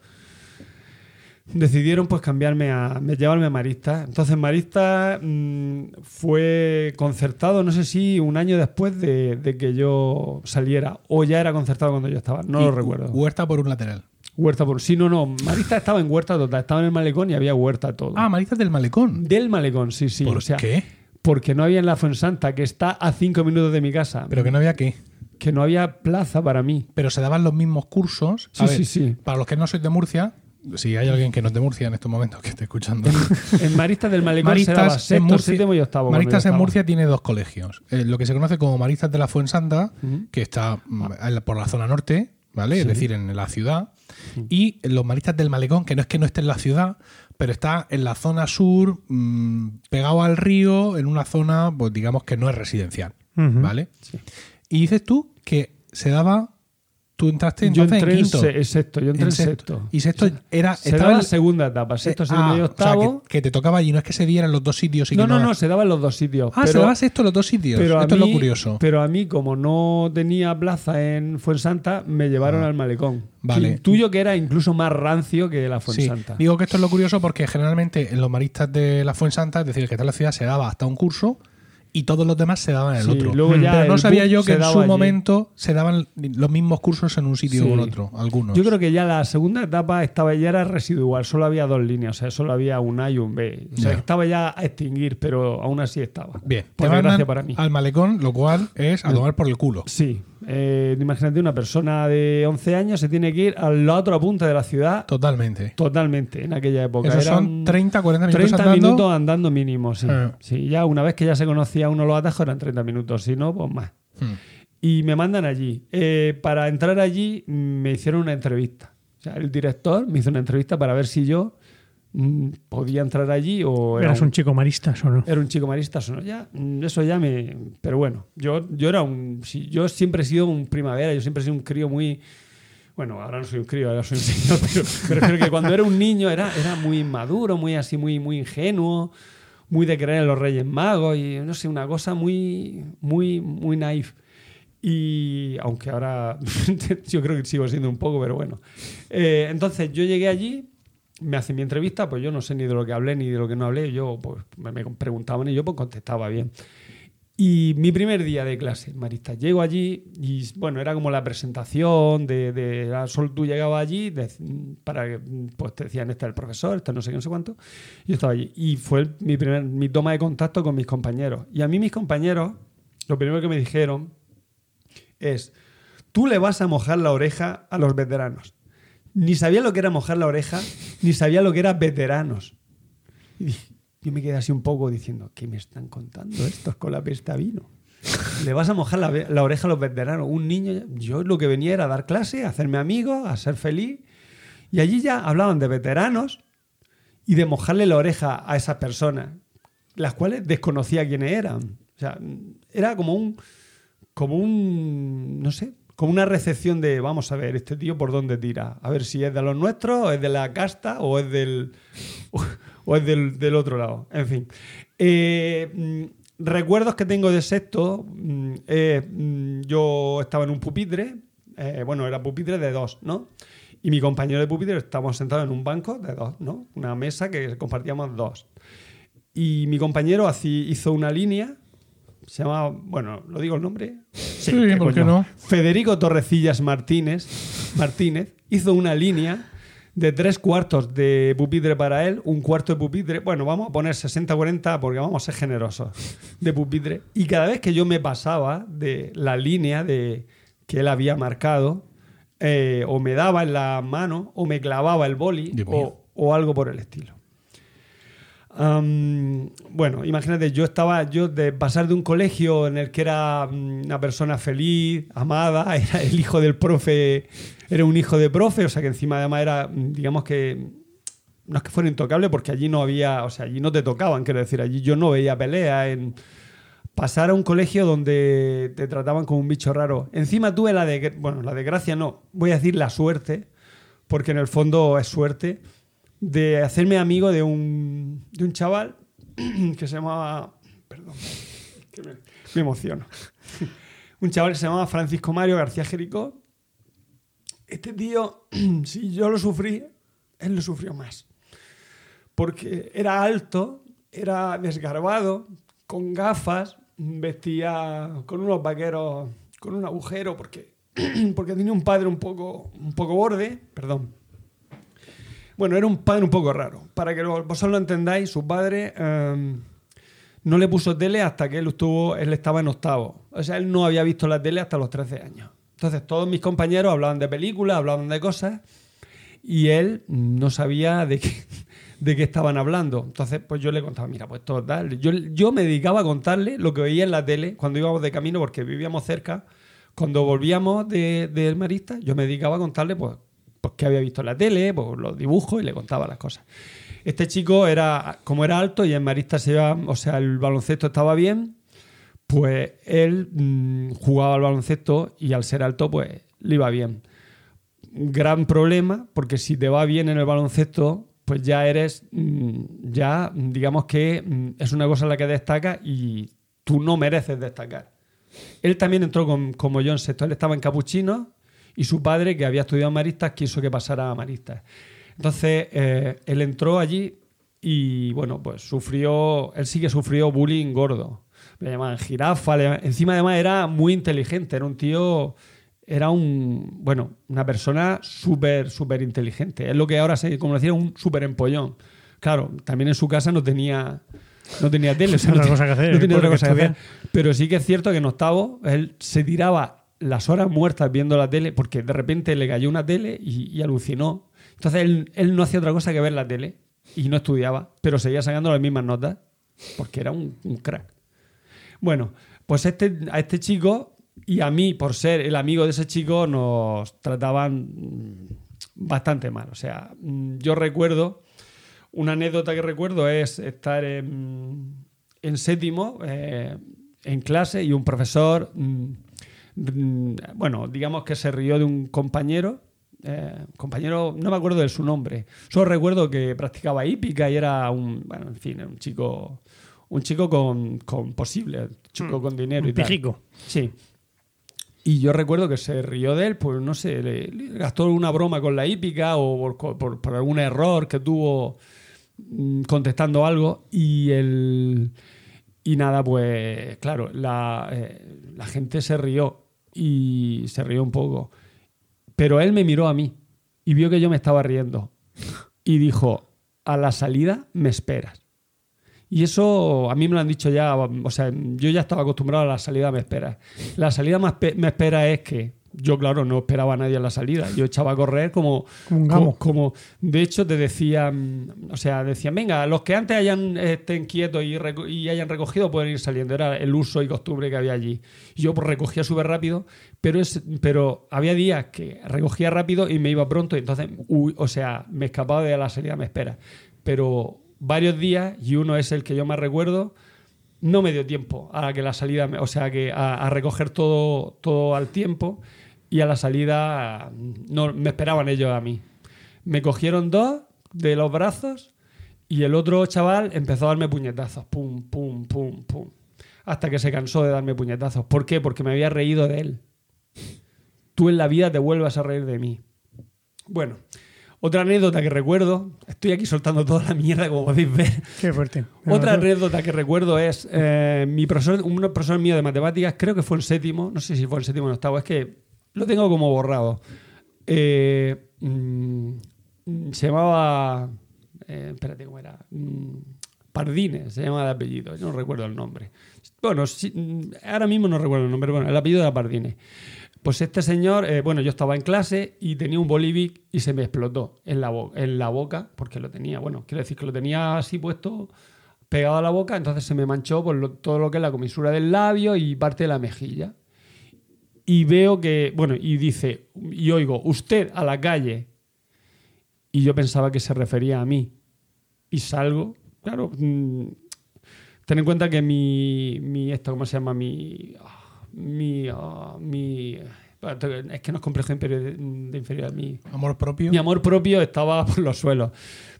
decidieron pues cambiarme a me- llevarme a Marista. Entonces Marista mm, fue concertado, no sé si un año después de, de que yo saliera, o ya era concertado cuando yo estaba, no Y lo recuerdo. Huerta por un lateral. Huerta por. Sí, no, no. Marista estaba en huerta total. Estaba en el malecón y había huerta todo. Ah, Maristas del Malecón. Del malecón, sí, sí. ¿Por o sea, qué? Porque no había en la Fuensanta, que está a cinco minutos de mi casa. Pero que no había qué. que no había plaza para mí. Pero se daban los mismos cursos. A Sí, ver, sí, sí. Para los que no sois de Murcia, si hay alguien que no es de Murcia en estos momentos que esté escuchando. En Maristas del malecón Maristas, en Murcia, séptimo y octavo. cuando Maristas en. Murcia tiene dos colegios. Eh, lo que se conoce como Maristas de la Fuensanta, que está mm, la- por la zona norte, ¿vale? Es decir, en la ciudad. Y los Maristas del Malecón, que no es que no esté en la ciudad, pero está en la zona sur, mm, pegado al río, en una zona, pues digamos que no es residencial. ¿vale? Y dices tú que se daba. Tú entraste Yo entonces entré en quinto. se- yo entré en, sexto. sexto. Y sexto era. Se estaba en- la segunda etapa, sexto, eh, séptimo ah, y o sea, octavo. que, que te tocaba allí, no es que se dieran los dos sitios y no, que no, no, se daba en los dos sitios. Ah, pero, se daba sexto los dos sitios. pero Esto es lo curioso. Pero a mí, como no tenía plaza en Fuensanta, me llevaron al malecón. Ah. Vale. Intuyo que era incluso más rancio que la Sí, Fuensanta. digo que esto es lo curioso porque generalmente en los maristas de la Fuensanta, es decir, el que está en la ciudad, se daba hasta un curso y todos los demás se daban en el Sí, otro. luego ya Pero no sabía yo que en su allí. momento se daban los mismos cursos en un sitio Sí. o en otro, algunos. Yo creo que ya la segunda etapa estaba ya era residual, solo había dos líneas, o sea, solo había un A y un B. O sea, Ya. estaba ya a extinguir, pero aún así estaba. Bien, te Por mandan para mí. al malecón, lo cual es a tomar por el culo. Sí, eh, imagínate una persona de 11 años se tiene que ir a la otra punta de la ciudad Totalmente. totalmente en aquella época. Esos son 30, 40 minutos 30 andando. minutos andando mínimo, sí. Eh. Sí, ya una vez que ya se conocía uno los atajos eran 30 minutos, si no, pues más. Hmm. Y me mandan allí. Eh, para entrar allí me hicieron una entrevista. O sea, el director me hizo una entrevista para ver si yo podía entrar allí o era Eras un chico marista, ¿o no? era un chico marista o no. Ya, mm, eso ya me. Pero bueno, yo, yo era un. yo siempre he sido un primavera, yo siempre he sido un crío muy. Bueno, ahora no soy un crío, ahora soy un señor, pero refiero que cuando era un niño era, era muy inmaduro, muy así, muy, muy ingenuo, muy de creer en los Reyes Magos y no sé, una cosa muy, muy, muy naif. Y aunque ahora yo creo que sigo siendo un poco, pero bueno. Eh, entonces yo llegué allí, me hacen mi entrevista, pues yo no sé ni de lo que hablé ni de lo que no hablé, yo pues me, preguntaban y yo pues contestaba bien. Y mi primer día de clase, Marista, llego allí y bueno, era como la presentación de, de era solo tú llegabas allí de- para que pues te decían este es el profesor, este no sé qué, no sé cuánto. Yo estaba allí y fue mi primer mi toma de contacto con mis compañeros. Y a mí mis compañeros lo primero que me dijeron es tú le vas a mojar la oreja a los veteranos. Ni sabía lo que era mojar la oreja, ni sabía lo que era veteranos. Y yo me quedé así un poco diciendo, ¿qué me están contando estos con la pesta vino? Le vas a mojar la, la oreja a los veteranos. Un niño, yo lo que venía era a dar clase, a hacerme amigo, a ser feliz. Y allí ya hablaban de veteranos y de mojarle la oreja a esas personas, las cuales desconocía quiénes eran. O sea, era como un, como un, no sé, como una recepción de, vamos a ver, este tío por dónde tira. A ver si es de los nuestros, o es de la casta, o es del, o es del, del otro lado. En fin. Eh, mm, recuerdos que tengo de sexto, eh, yo estaba en un pupitre, eh, bueno, era pupitre de dos, ¿no? Y mi compañero de pupitre estábamos sentados en un banco de dos, ¿no? Una mesa que compartíamos dos. Y mi compañero hizo una línea, se llamaba, bueno, ¿lo digo el nombre? Sí, ¿qué ¿por qué no? Federico Torrecillas Martínez, Martínez hizo una línea de tres cuartos de pupitre para él, un cuarto de pupitre. Bueno, vamos a poner 60-40 porque vamos a ser generosos de pupitre. Y cada vez que yo me pasaba de la línea de, que él había marcado, eh, o me daba en la mano, o me clavaba el boli, o, o algo por el estilo. Am, bueno, imagínate, yo estaba, yo de pasar de un colegio en el que era mm, una persona feliz, amada, era el hijo del profe, era un hijo de profe, o sea que encima además era, mm, digamos que, no es que fuera intocable porque allí no había, o sea, allí no te tocaban, quiero decir, allí yo no veía pelea, en pasar a un colegio donde te trataban como un bicho raro. Encima tuve la de, bueno, la desgracia no, voy a decir la suerte, porque en el fondo es suerte, de hacerme amigo de un, de un chaval que se llamaba. Perdón, que me, me emociono. Un chaval que se llamaba Francisco Mario García Jericó. Este tío, si yo lo sufrí, él lo sufrió más. Porque era alto, era desgarbado, con gafas, vestía con unos vaqueros, con un agujero, porque, porque tenía un padre un poco, un poco borde, perdón, bueno, era un padre un poco raro. Para que vosotros lo entendáis, su padre eh, no le puso tele hasta que él estuvo, él estaba en octavo. O sea, él no había visto la tele hasta los 13 años. Entonces, todos mis compañeros hablaban de películas, hablaban de cosas, y él no sabía de qué, de qué estaban hablando. Entonces, pues yo le contaba, mira, pues todo tal. Yo, yo me dedicaba a contarle lo que veía en la tele cuando íbamos de camino, porque vivíamos cerca. Cuando volvíamos de, del Marista, yo me dedicaba a contarle, pues, pues qué había visto en la tele, pues los dibujos, y le contaba las cosas. Este chico era, como era alto y en Marista se iba, o sea, el baloncesto estaba bien, pues él mm, jugaba al baloncesto y al ser alto, pues le iba bien. Gran problema, porque si te va bien en el baloncesto, pues ya eres, mm, ya digamos que mm, es una cosa en la que destaca y tú no mereces destacar. Él también entró con- como yo en sexto, él estaba en Capuchino y su padre, que había estudiado Maristas, quiso que pasara a Maristas. Entonces, eh, él entró allí y, bueno, pues sufrió, él sí que sufrió bullying gordo. Le llamaban jirafa, le- encima además era muy inteligente, era un tío, era un, bueno, una persona súper, súper inteligente. Es lo que ahora se, como decía, un súper empollón. Claro, también en su casa no tenía, no tenía tele. o sea, Otra no cosa que hacer, no tenía otra cosa que hacer. Pero sí que es cierto que en octavo él se tiraba las horas muertas viendo la tele porque de repente le cayó una tele y, alucinó. Entonces él, él no hacía otra cosa que ver la tele y no estudiaba, pero seguía sacando las mismas notas porque era un, crack. Bueno, pues este, a este chico y a mí, por ser el amigo de ese chico, nos trataban bastante mal. O sea, yo recuerdo, una anécdota que recuerdo es estar en, séptimo, eh, en clase, y un profesor, mm, bueno, digamos que se rió de un compañero. eh, compañero, no me acuerdo de su nombre. Solo recuerdo que practicaba hípica y era un, bueno, en fin, un chico, un chico con, con posible, un chico con dinero y tal. pijico. Sí. Y yo recuerdo que se rió de él, pues no sé, le, le gastó una broma con la hípica o por, por- por algún error que tuvo mm, contestando algo. Y el. Y nada, pues claro, la, eh, la gente se rió y se rió un poco. Pero él me miró a mí y vio que yo me estaba riendo. Y dijo, a la salida me esperas. Y eso a mí me lo han dicho ya, o sea, yo ya estaba acostumbrado a la salida me espera. La salida me espera es que yo, claro, no esperaba a nadie en la salida. Yo echaba a correr como. Como un gamo. co- como- de hecho, te decían. O sea, decían, venga, los que antes hayan estén quietos y, y hayan recogido pueden ir saliendo. Era el uso y costumbre que había allí. Yo pues, recogía súper rápido, pero, es, pero había días que recogía rápido y me iba pronto. Y entonces, uy, o sea, me escapaba de la salida, me espera. Pero varios días, y uno es el que yo más recuerdo, no me dio tiempo a que la salida, o sea, que a, a recoger todo, todo al tiempo y a la salida no me esperaban ellos a mí. Me cogieron dos de los brazos y el otro chaval empezó a darme puñetazos, pum, pum, pum, pum, hasta que se cansó de darme puñetazos. ¿Por qué? Porque me había reído de él. Tú en la vida te vuelvas a reír de mí. Bueno, otra anécdota que recuerdo, estoy aquí soltando toda la mierda como podéis ver. Qué fuerte. Otra anécdota que recuerdo es eh, mi profesor, un profesor mío de matemáticas, creo que fue en séptimo, no sé si fue en séptimo o en octavo, es que lo tengo como borrado. Eh, mm, se llamaba. eh, espérate, ¿cómo era? Mm, Pardines, se llamaba de apellido, no recuerdo el nombre. Bueno, mm, ahora mismo no recuerdo el nombre, bueno, el apellido era Pardines. Pues este señor, eh, bueno, yo estaba en clase y tenía un bolivic y se me explotó en la, en la boca, porque lo tenía, bueno, quiero decir que lo tenía así puesto, pegado a la boca, entonces se me manchó por todo lo que es la comisura del labio y parte de la mejilla. Y veo que, bueno, y dice, y oigo, usted a la calle. Y yo pensaba que se refería a mí. Y salgo, claro, mm, ten en cuenta que mi, mi esto, ¿cómo se llama? Mi, ah, mi, ah, mi, es que no es complejo inferior- de inferioridad, mi, Amor propio. mi amor propio estaba por los suelos.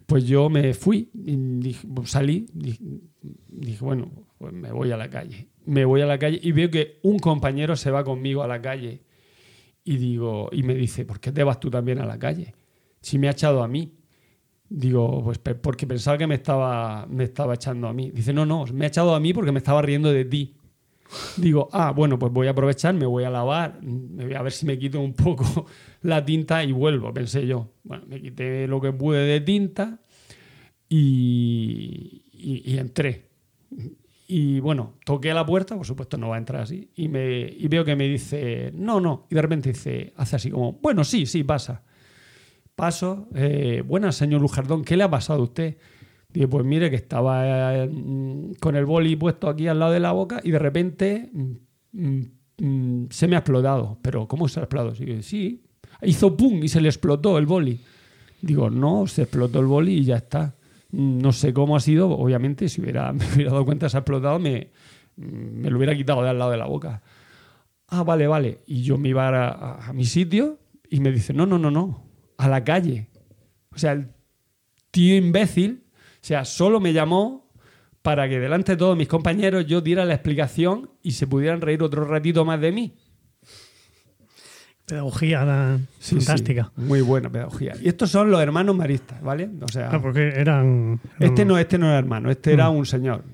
Pues yo me fui, y dije- salí, dije, dije, bueno, pues me voy a la calle. Me voy a la calle y veo que un compañero se va conmigo a la calle. Y digo, y me dice, ¿por qué te vas tú también a la calle? Si me ha echado a mí. Digo, pues porque pensaba que me estaba, me estaba echando a mí. Dice, no, no, me ha echado a mí porque me estaba riendo de ti. Digo, ah, bueno, pues voy a aprovechar, me voy a lavar, voy a ver si me quito un poco la tinta y vuelvo, pensé yo. Bueno, me quité lo que pude de tinta y entré. Y bueno, toqué la puerta, por supuesto no va a entrar así, y, me, y veo que me dice, no, no, y de repente dice, hace así como, bueno, sí, sí, pasa. Paso, eh, buenas, señor Lujardón, ¿qué le ha pasado a usted? Dije, pues mire que estaba mm, con el boli puesto aquí al lado de la boca y de repente mm, mm, se me ha explotado. Pero ¿cómo se ha explotado? Digo, sí, hizo pum y se le explotó el boli. Digo, no, se explotó el boli y ya está. No sé cómo ha sido, obviamente, si hubiera, me hubiera dado cuenta se ha explotado, me, me lo hubiera quitado de al lado de la boca. Ah, vale, vale. Y yo me iba a, a- a mi sitio y me dice, no, no, no, no, a la calle. O sea, el tío imbécil, o sea, solo me llamó para que delante de todos mis compañeros yo diera la explicación y se pudieran reír otro ratito más de mí. Pedagogía Sí, fantástica. sí, muy buena pedagogía. Y estos son los hermanos maristas, ¿vale? O sea, porque eran. este no, este no era hermano, este era un señor.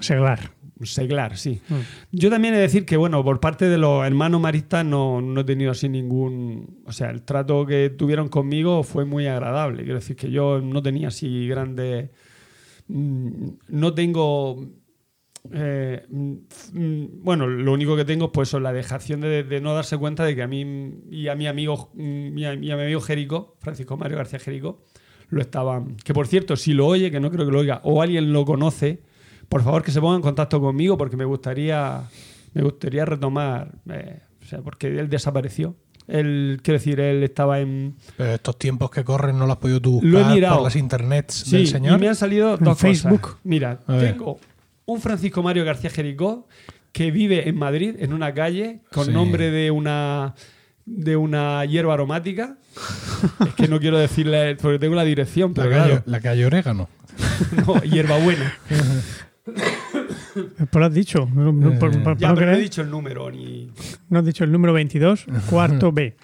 Seglar. Seglar, sí. Mm. Yo también he de decir que, bueno, por parte de los hermanos maristas no, no he tenido así ningún... O sea, el trato que tuvieron conmigo fue muy agradable. Quiero decir que yo no tenía así grandes... mm, No tengo... eh, mm, mm, bueno, lo único que tengo es pues, la dejación de, de no darse cuenta de que a mí y a mi amigo, mm, y a, y a mi amigo Jerico, Francisco Mario García Jerico, lo estaban... Que por cierto, si lo oye, que no creo que lo oiga, o alguien lo conoce, por favor que se ponga en contacto conmigo porque me gustaría me gustaría retomar eh, o sea porque él desapareció él quiero decir él estaba en Pero estos tiempos que corren no lo has podido tú buscar Lo he mirado. por las internets sí del y señor. me han salido En dos Facebook. cosas mira tengo un Francisco Mario García Jericó que vive en Madrid en una calle con Sí. nombre de una de una hierba aromática es que no quiero decirle porque tengo la dirección la, pero calle, claro, la calle Orégano. no, hierbabuena Pues lo has dicho. No, no, por- por- por ya no pero no he dicho el número ni no has dicho el número 22, cuarto B.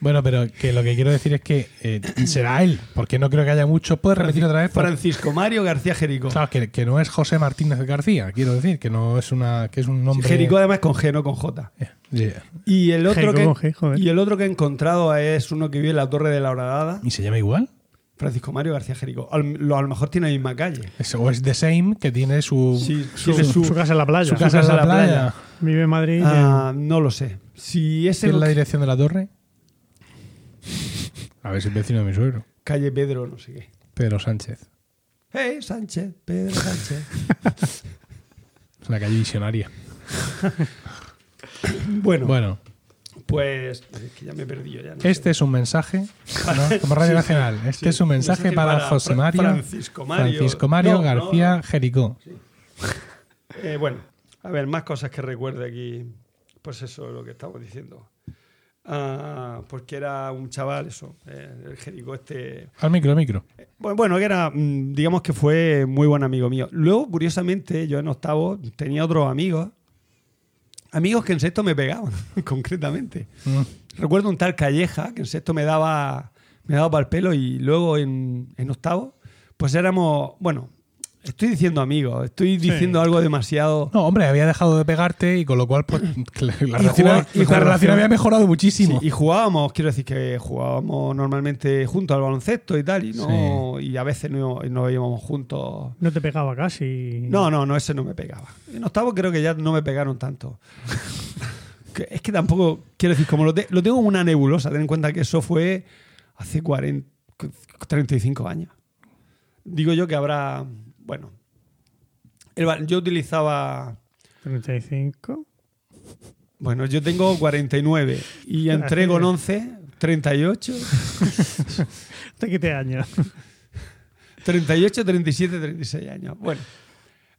Bueno, pero que lo que quiero decir es que eh, será él, porque no creo que haya muchos. ¿Puedes repetir otra vez? Por- Francisco Mario García Jericó Claro, que, que no es José Martínez García, quiero decir, que no es una que es un nombre. Jericó además con G, no con J. Eh, yeah. Y el otro, que, con G, joder. y el otro que he encontrado es uno que vive en la Torre de la Horadada, ¿Y se llama igual? Francisco Mario García Jericó. Al- lo- a lo mejor tiene la misma calle. Es- o es The Same, que tiene su, Sí, Su, tiene su casa en la playa. su casa en la playa. Vive en Madrid. Ah, no lo sé. Si ese ¿Tiene lo la dirección de la torre? A ver si es vecino de mi suegro. calle Pedro, no sé qué. Pedro Sánchez. ¡Eh, Sánchez! Pedro Sánchez. Una calle visionaria. bueno, Bueno, pues. Es que ya me he perdido. Ya no este sé. es un mensaje. ¿no? Como Radio Sí, Nacional. Este sí. es un mensaje Mensaje para, para José Mario. Francisco Mario. Francisco Mario No, García. Jericó. Eh, bueno, a ver, más cosas que recuerde aquí. Pues eso es lo que estamos diciendo. Ah, porque era un chaval, eso, eh, el Jericó este. Al micro, al micro. Bueno, bueno, que era, mm, digamos que fue muy buen amigo mío. Luego, curiosamente, yo en octavo tenía otros amigos. Amigos que en sexto me pegaban, concretamente. Mm. Recuerdo un tal Calleja que en sexto me daba, me daba para el pelo y luego en, en octavo, pues éramos, bueno, estoy diciendo amigos, estoy diciendo algo demasiado... No, hombre, había dejado de pegarte y con lo cual pues, la, Y relación, la relación había mejorado muchísimo. Sí, y jugábamos, quiero decir que jugábamos normalmente juntos al baloncesto y tal, y, no, y a veces no, no íbamos juntos. No te pegaba casi. No, no, no, ese no me pegaba. En octavo creo que ya no me pegaron tanto. Es que tampoco, quiero decir, como lo, te- lo tengo como una nebulosa, ten en cuenta que eso fue hace 40, 35 años. Digo yo que habrá, bueno, el yo utilizaba, 35. bueno, yo tengo 49 y entré con 11, 38, ¿De qué te años? 38, 37, 36 años. Bueno.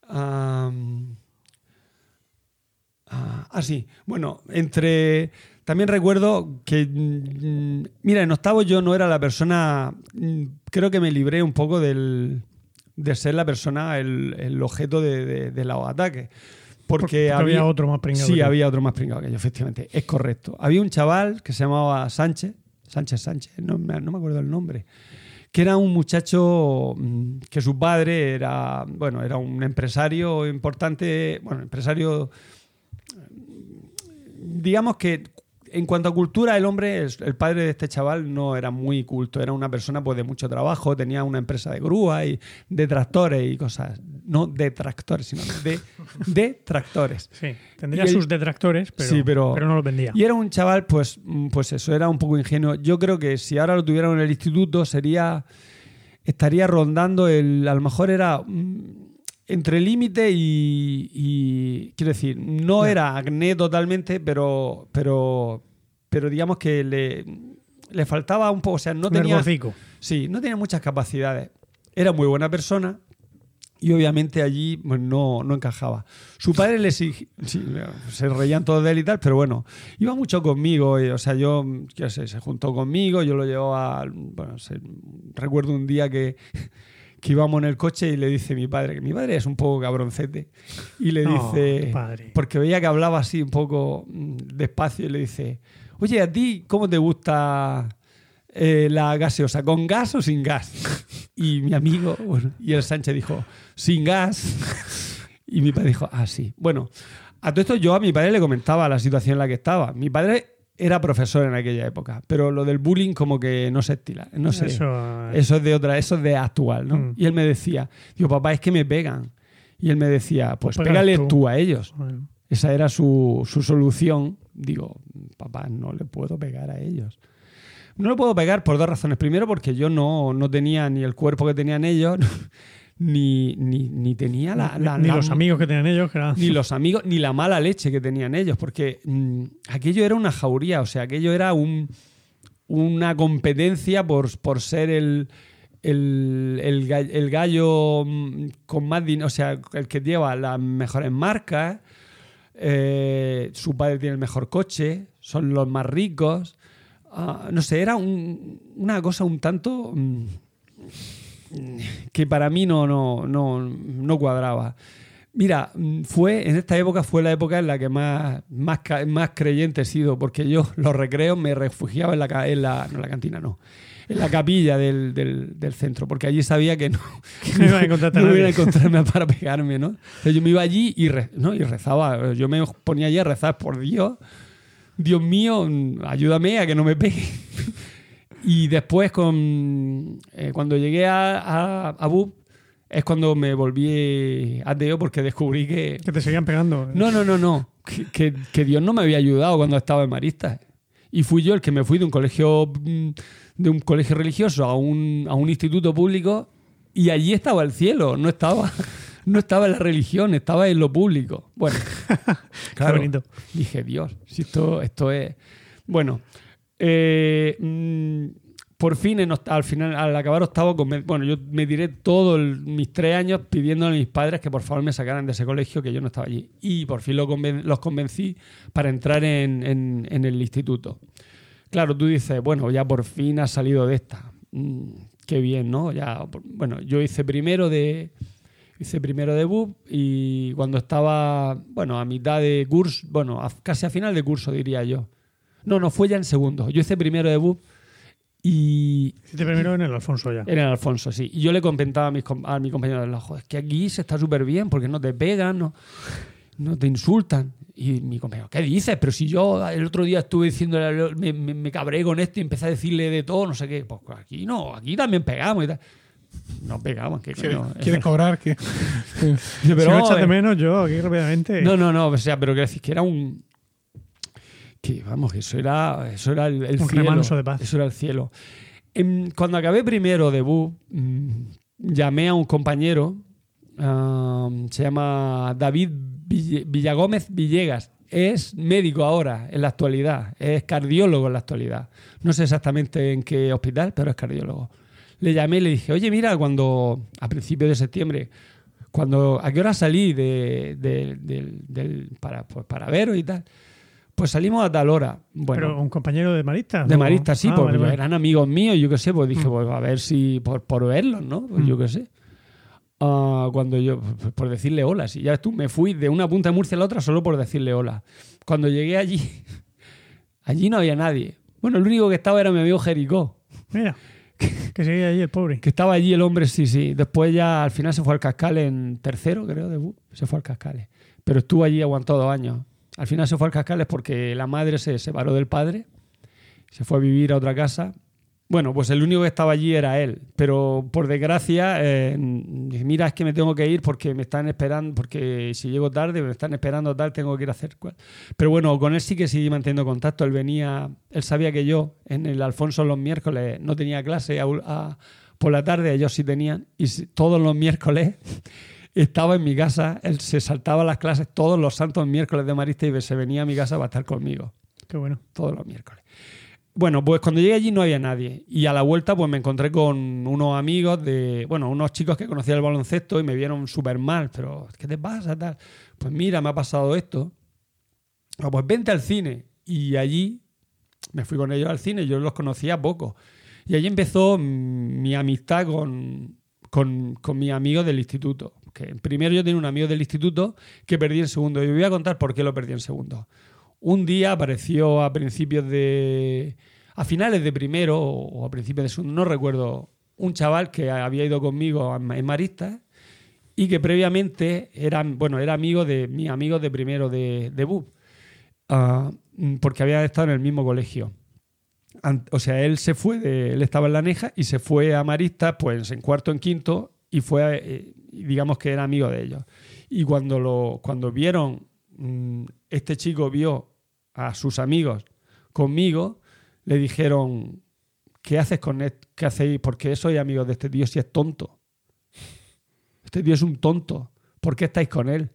am, ah, sí. Bueno, entre. También recuerdo que. mm, mira, en octavo yo no era la persona. mm, Creo que me libré un poco del, de ser la persona, el, el objeto de, de- de los ataques. Porque, Porque había otro más pringado Sí, que había otro más pringado que yo, efectivamente. Es correcto. Había un chaval que se llamaba Sánchez. Sánchez Sánchez, no me, no me acuerdo el nombre que era un muchacho mm, que su padre era, bueno, era un empresario importante, bueno, empresario, mm, digamos que en cuanto a cultura, el hombre, el, padre de este chaval no era muy culto, era una persona pues de mucho trabajo, tenía una empresa de grúa y de tractores y cosas, no de tractores, sino de, de tractores. Sí, tendría Y sus detractores, pero, Sí, pero- pero no los vendía. Y era un chaval, pues, pues eso, era un poco ingenuo. Yo creo que si ahora lo tuvieran en el instituto, sería. estaría rondando el. A lo mejor era. mm, entre límite y, y- Quiero decir, no era acné totalmente, pero. Pero. Pero digamos que le. Le faltaba un poco. O sea, no tenía. Sí, no tenía muchas capacidades. Era muy buena persona y obviamente allí pues, no, no encajaba. Su padre le sí, se reían todos de él y tal, pero bueno, iba mucho conmigo. y, o sea, yo, qué sé, se juntó conmigo, yo lo llevaba. Bueno, se- recuerdo un día que, que íbamos en el coche y le dice mi padre, que mi padre es un poco cabroncete, y le dice, porque veía que hablaba así un poco mm, despacio, y le dice, oye, ¿a ti cómo te gusta eh, la gaseosa? ¿Con gas o sin gas? Y mi amigo, bueno, y el Sánchez dijo, sin gas. Y mi padre dijo, ah, sí. Bueno, a todo esto yo a mi padre le comentaba la situación en la que estaba. Mi padre era profesor en aquella época, pero lo del bullying como que no se estila. No sé. Eso, Eso es de otra, eso es de actual, ¿no? Mm. Y él me decía, digo, papá, es que me pegan. Y él me decía, pues Pues pégale tú. tú. a ellos. bueno, Esa era su, su solución. Digo, papá, no le puedo pegar a ellos. No le puedo pegar por dos razones. Primero, porque yo no, no tenía ni el cuerpo que tenían ellos, ni, ni, ni tenía la, la- ni la- los amigos que tenían ellos, eran- ni los amigos, ni la mala leche que tenían ellos, porque mm, aquello era una jauría, o sea, aquello era un, una competencia por, por ser el, el, el ga- el gallo mm, con más dinero, o sea, el que lleva las mejores marcas, eh, su padre tiene el mejor coche, son los más ricos. Ah, no sé, era un- una cosa un tanto mm, que para mí no, no, no, no cuadraba. Mira, fue en esta época fue la época en la que más, más, más creyente he sido, porque yo los recreos me refugiaba en la, en la, no la cantina, no, en la capilla del, del- del centro, porque allí sabía que no, no iba a encontrarte a no iba a encontrarme para pegarme, ¿no? Entonces yo me iba allí y, re- ¿no? y rezaba, yo me ponía allí a rezar por Dios, Dios mío, ayúdame a que no me pegue. Y después, con, eh, cuando llegué a, a, a BUP, es cuando me volví ateo porque descubrí que... Que te seguían pegando. No, no, no, no. Que, que- que Dios no me había ayudado cuando estaba en Maristas. Y fui yo el que me fui de un colegio mm, de un colegio religioso a un, a un instituto público y allí estaba el cielo, no estaba, no estaba en la religión, estaba en lo público. Bueno, claro, bonito. dije, Dios, si esto, esto es... Bueno, eh, mm, por fin, al final, al acabar octavo, bueno, yo me tiré todos mis tres años pidiéndole a mis padres que por favor me sacaran de ese colegio, que yo no estaba allí. Y por fin los convencí para entrar en, en- el instituto. Claro, tú dices, bueno, ya por fin has salido de esta. Mm, qué bien, ¿no? Ya, bueno, yo hice primero de hice primero de BUP y cuando estaba, bueno, a mitad de curso, bueno, casi a final de curso diría yo. No, no, fue ya en segundo. Yo hice primero de BUP y Hiciste primero en el Alfonso ya. era el Alfonso, sí. Y yo le comentaba a, mis, a mi compañero del es que aquí se está súper bien porque no te pegan, no, no te insultan. Y mi compañero, ¿qué dices? Pero si yo el otro día estuve diciéndole, me, me, me cabré con esto y empecé a decirle de todo, no sé qué. Pues aquí no, aquí también pegamos y tal. No pegamos, ¿qué ¿Quieres, coño? quieres cobrar? que si pero echas de ver. menos, yo aquí rápidamente. No, no, no, o sea, pero que decir que era un. Que vamos, que eso era, eso era el, el Un cielo. remanso de paz. Eso era el cielo. Em, cuando acabé primero de BU, mm, llamé a un compañero, se llama David Villagómez Villegas. Es médico ahora, en la actualidad. Es cardiólogo en la actualidad. No sé exactamente en qué hospital, pero es cardiólogo. Le llamé y le dije, oye, mira, cuando a principios de septiembre, cuando ¿a qué hora salí de, de- del- para, pues, para veros y tal? Pues salimos a tal hora. Bueno, Pero un compañero de Marista. de Marista, sí, Ah, porque vale, vale. eran amigos míos, yo qué sé, pues dije, Mm. pues a ver si, por, por verlos, ¿no? Pues Mm. yo qué sé. Ah, cuando yo, pues, por decirle hola, si ya tú, me fui de una punta de Murcia a la otra solo por decirle hola. Cuando llegué allí, allí no había nadie. Bueno, el único que estaba era mi amigo Jericó, Mira, que seguía ahí el pobre. que estaba allí el hombre, sí, sí. Después ya al final se fue al Cascal en tercero, creo, de se fue al Cascales. Pero estuvo allí, aguantó dos años. Al final se fue al Cascales porque la madre se separó del padre, se fue a vivir a otra casa. Bueno, pues el único que estaba allí era él. Pero por desgracia, eh, mira, es que me tengo que ir porque me están esperando, porque si llego tarde, me están esperando tal, tengo que ir a hacer cual. Pero bueno, con él sí que seguí manteniendo contacto. Él venía, él sabía que yo en el Alfonso los miércoles no tenía clase por la tarde, ellos sí tenían. Y todos los miércoles estaba en mi casa, él se saltaba las clases todos los santos miércoles de Marista y se venía a mi casa para estar conmigo Qué bueno. todos los miércoles. Bueno, pues cuando llegué allí no había nadie. Y a la vuelta, pues me encontré con unos amigos de. Bueno, unos chicos que conocían el baloncesto y me vieron súper mal. Pero, ¿qué te pasa? Tal. Pues mira, me ha pasado esto. Ah, pues vente al cine. Y allí me fui con ellos al cine. Yo los conocía poco. Y allí empezó mm, mi amistad con, con, con mis amigos del instituto. Que primero yo tenía un amigo del instituto que perdí en segundo. Y voy a contar por qué lo perdí en segundo un día apareció a principios de. a finales de primero o a principios de segundo, no recuerdo, un chaval que había ido conmigo en en Marista y que previamente era, bueno, era amigo de mis amigos de primero de, de BUP, ah, porque habían estado en el mismo colegio. O sea, él se fue, él estaba en la Neja y se fue a Marista, pues en cuarto, en quinto, y fue, eh, digamos que era amigo de ellos. Y cuando, lo, cuando vieron, mm, este chico vio a sus amigos conmigo, le dijeron, ¿qué haces con él? ¿Qué hacéis? ¿Por qué sois amigos de este tío si es tonto? Este tío es un tonto. ¿Por qué estáis con él?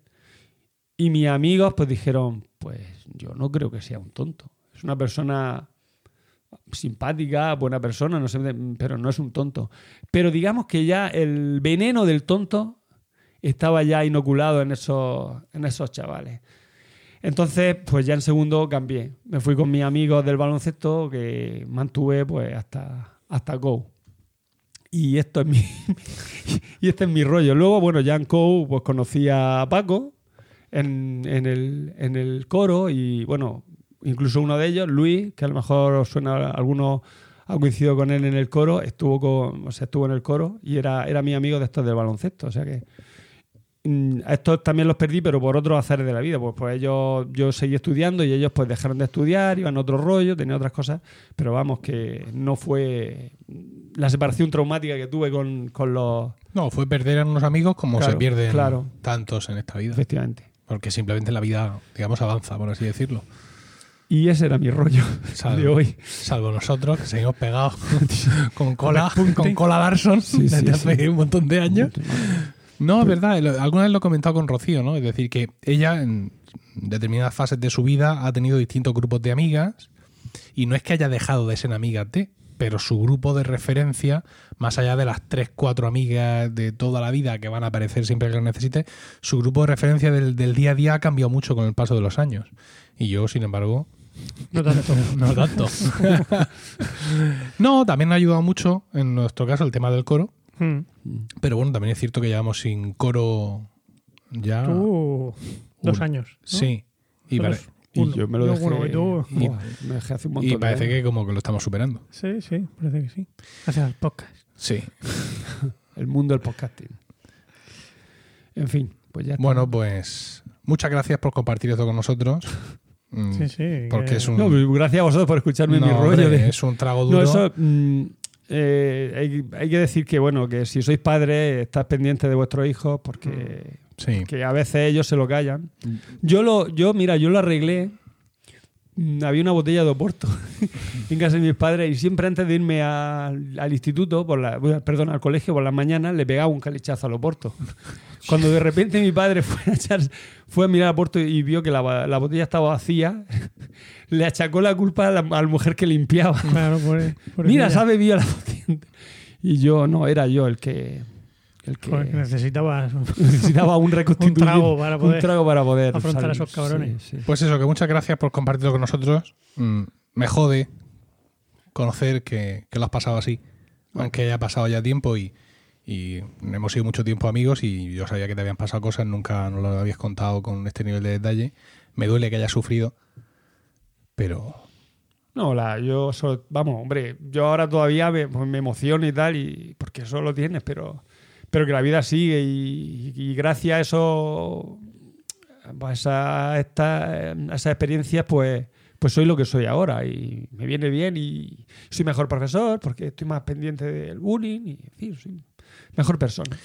Y mis amigos pues dijeron, pues yo no creo que sea un tonto. Es una persona simpática, buena persona, no sé, pero no es un tonto. Pero digamos que ya el veneno del tonto estaba ya inoculado en esos, en esos chavales. Entonces, pues ya en segundo cambié. Me fui con mis amigos del baloncesto que mantuve pues hasta, hasta Go. Y esto es mi y este es mi rollo. Luego, bueno, ya en Co pues conocí a Paco en, en el, en el coro y bueno, incluso uno de ellos, Luis, que a lo mejor os suena a alguno ha coincidido con él en el coro, estuvo con, o sea, estuvo en el coro y era, era mi amigo de estos del baloncesto, o sea que mm, a estos también los perdí, pero por otros azares de la vida. Pues, pues ellos, yo seguí estudiando y ellos pues dejaron de estudiar, iban a otro rollo, tenían otras cosas, pero vamos, que no fue la separación traumática que tuve con, con los... No, fue perder a unos amigos como Claro, se pierden claro. tantos en esta vida. Efectivamente. Porque simplemente la vida, digamos, avanza, por así decirlo. Y ese era mi rollo Salvo, de hoy. salvo nosotros, que seguimos pegados con cola, con cola Larson Sí, desde sí, hace sí. un montón de años. No, es verdad, alguna vez lo he comentado con Rocío, ¿no? Es decir, que ella en determinadas fases de su vida ha tenido distintos grupos de amigas y no es que haya dejado de ser amigas de, pero su grupo de referencia, más allá de las tres, cuatro amigas de toda la vida que van a aparecer siempre que lo necesite, su grupo de referencia del, del día a día ha cambiado mucho con el paso de los años. Y yo, sin embargo, No tanto. no tanto. no, también ha ayudado mucho, en nuestro caso, el tema del coro. Mm. Pero bueno, también es cierto que llevamos sin coro ya. Tú, dos años. ¿no? Sí. Y, pare- Y yo me lo dejé, y tú- Y- Buah, me dejé hace un montón y de parece que como que lo estamos superando. Sí, sí, parece que sí. Gracias al podcast. Sí. El mundo del podcasting. En fin, pues ya está. Bueno, pues muchas gracias por compartir esto con nosotros. Mm, Sí, sí. Porque que- es un. No, gracias a vosotros por escucharme No, mi rollo. hombre, de- Es un trago No, duro. eso. mm, eh, hay, hay que decir que, bueno, que si sois padres, estás pendiente de vuestros hijos porque Sí. que a veces ellos se lo callan. Yo lo, yo, mira, yo lo arreglé. Mm, Había una botella de Oporto en casa de mis padres y siempre antes de irme al, al instituto, por la, perdón, al colegio por las mañanas, le pegaba un calichazo al Oporto. Cuando de repente mi padre fue a, echar- fue a mirar a Oporto y vio que la, la botella estaba vacía, le achacó la culpa a la, a la mujer que limpiaba. Claro, por, por Mira, ha bebido la botella. Y yo, no, era yo el que, el que Joder, que necesitabas necesitaba un reconstituyente. Un trago para poder un trago para poder afrontar salir. a esos cabrones. Sí, sí. Pues eso, que muchas gracias por compartirlo con nosotros. Mm, me jode conocer que, que lo has pasado así, aunque haya pasado ya tiempo y, y hemos sido mucho tiempo amigos y yo sabía que te habían pasado cosas, nunca nos lo habías contado con este nivel de detalle. Me duele que hayas sufrido, pero No, la, yo vamos, hombre, yo ahora todavía me, pues me emociono y tal, y porque eso lo tienes, pero, pero que la vida sigue y, gracias a eso, pues a, esta- esas experiencias, pues, pues soy lo que soy ahora y me viene bien y soy mejor profesor porque estoy más pendiente del bullying y, en fin, soy mejor persona.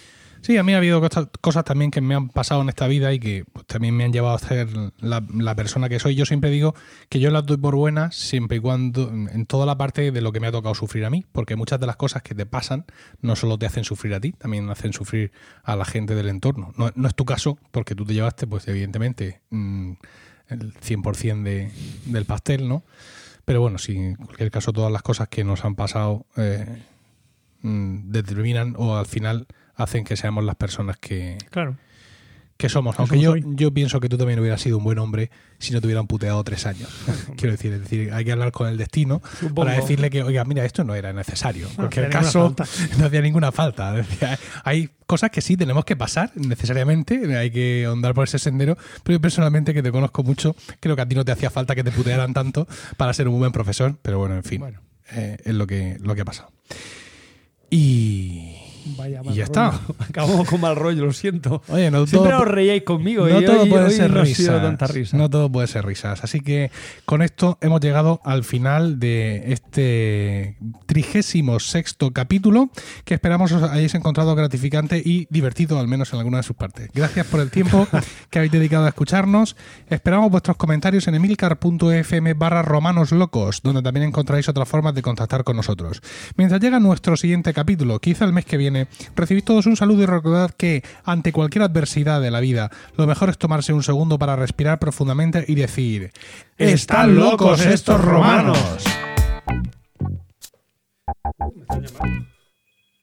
Sí, a mí ha habido cosas, también que me han pasado en esta vida y que pues, también me han llevado a ser la, la persona que soy. Yo siempre digo que yo las doy por buenas siempre y cuando, en toda la parte de lo que me ha tocado sufrir a mí, porque muchas de las cosas que te pasan no solo te hacen sufrir a ti, también hacen sufrir a la gente del entorno. No, es tu caso, porque tú te llevaste, pues evidentemente, mm, el 100% de, del pastel, ¿no? Pero bueno, sí, en cualquier caso, todas las cosas que nos han pasado eh, mm, determinan o al final hacen que seamos las personas que, Claro. que somos. Que Aunque somos yo, hoy. yo pienso que tú también hubieras sido un buen hombre si no te hubieran puteado tres años. Quiero decir, es decir, hay que hablar con el destino Supongo. para decirle que, oiga, mira, esto no era necesario. En cualquier hacía ninguna caso, no hacía ninguna falta. Hay cosas que sí tenemos que pasar necesariamente, hay que andar por ese sendero, pero yo personalmente, que te conozco mucho, creo que a ti no te hacía falta que te putearan tanto para ser un buen profesor, pero bueno, en fin, Bueno. eh, es lo que, lo que ha pasado. Y, Vaya y mal ya rollo. está. Acabamos con mal rollo, lo siento. Oye, no Siempre todo- os reíais conmigo no y todo hoy, puede hoy ser no risas. tanta risa. No todo puede ser risas. Así que con esto hemos llegado al final de este trigésimo sexto capítulo que esperamos os hayáis encontrado gratificante y divertido, al menos en alguna de sus partes. Gracias por el tiempo que habéis dedicado a escucharnos. Esperamos vuestros comentarios en emilcar.fm barra romanos locos, donde también encontraréis otras formas de contactar con nosotros. Mientras llega nuestro siguiente capítulo, quizá el mes que viene, recibid todos un saludo y recordad que ante cualquier adversidad de la vida, lo mejor es tomarse un segundo para respirar profundamente y decir: ¡Están locos estos romanos! Me llamando.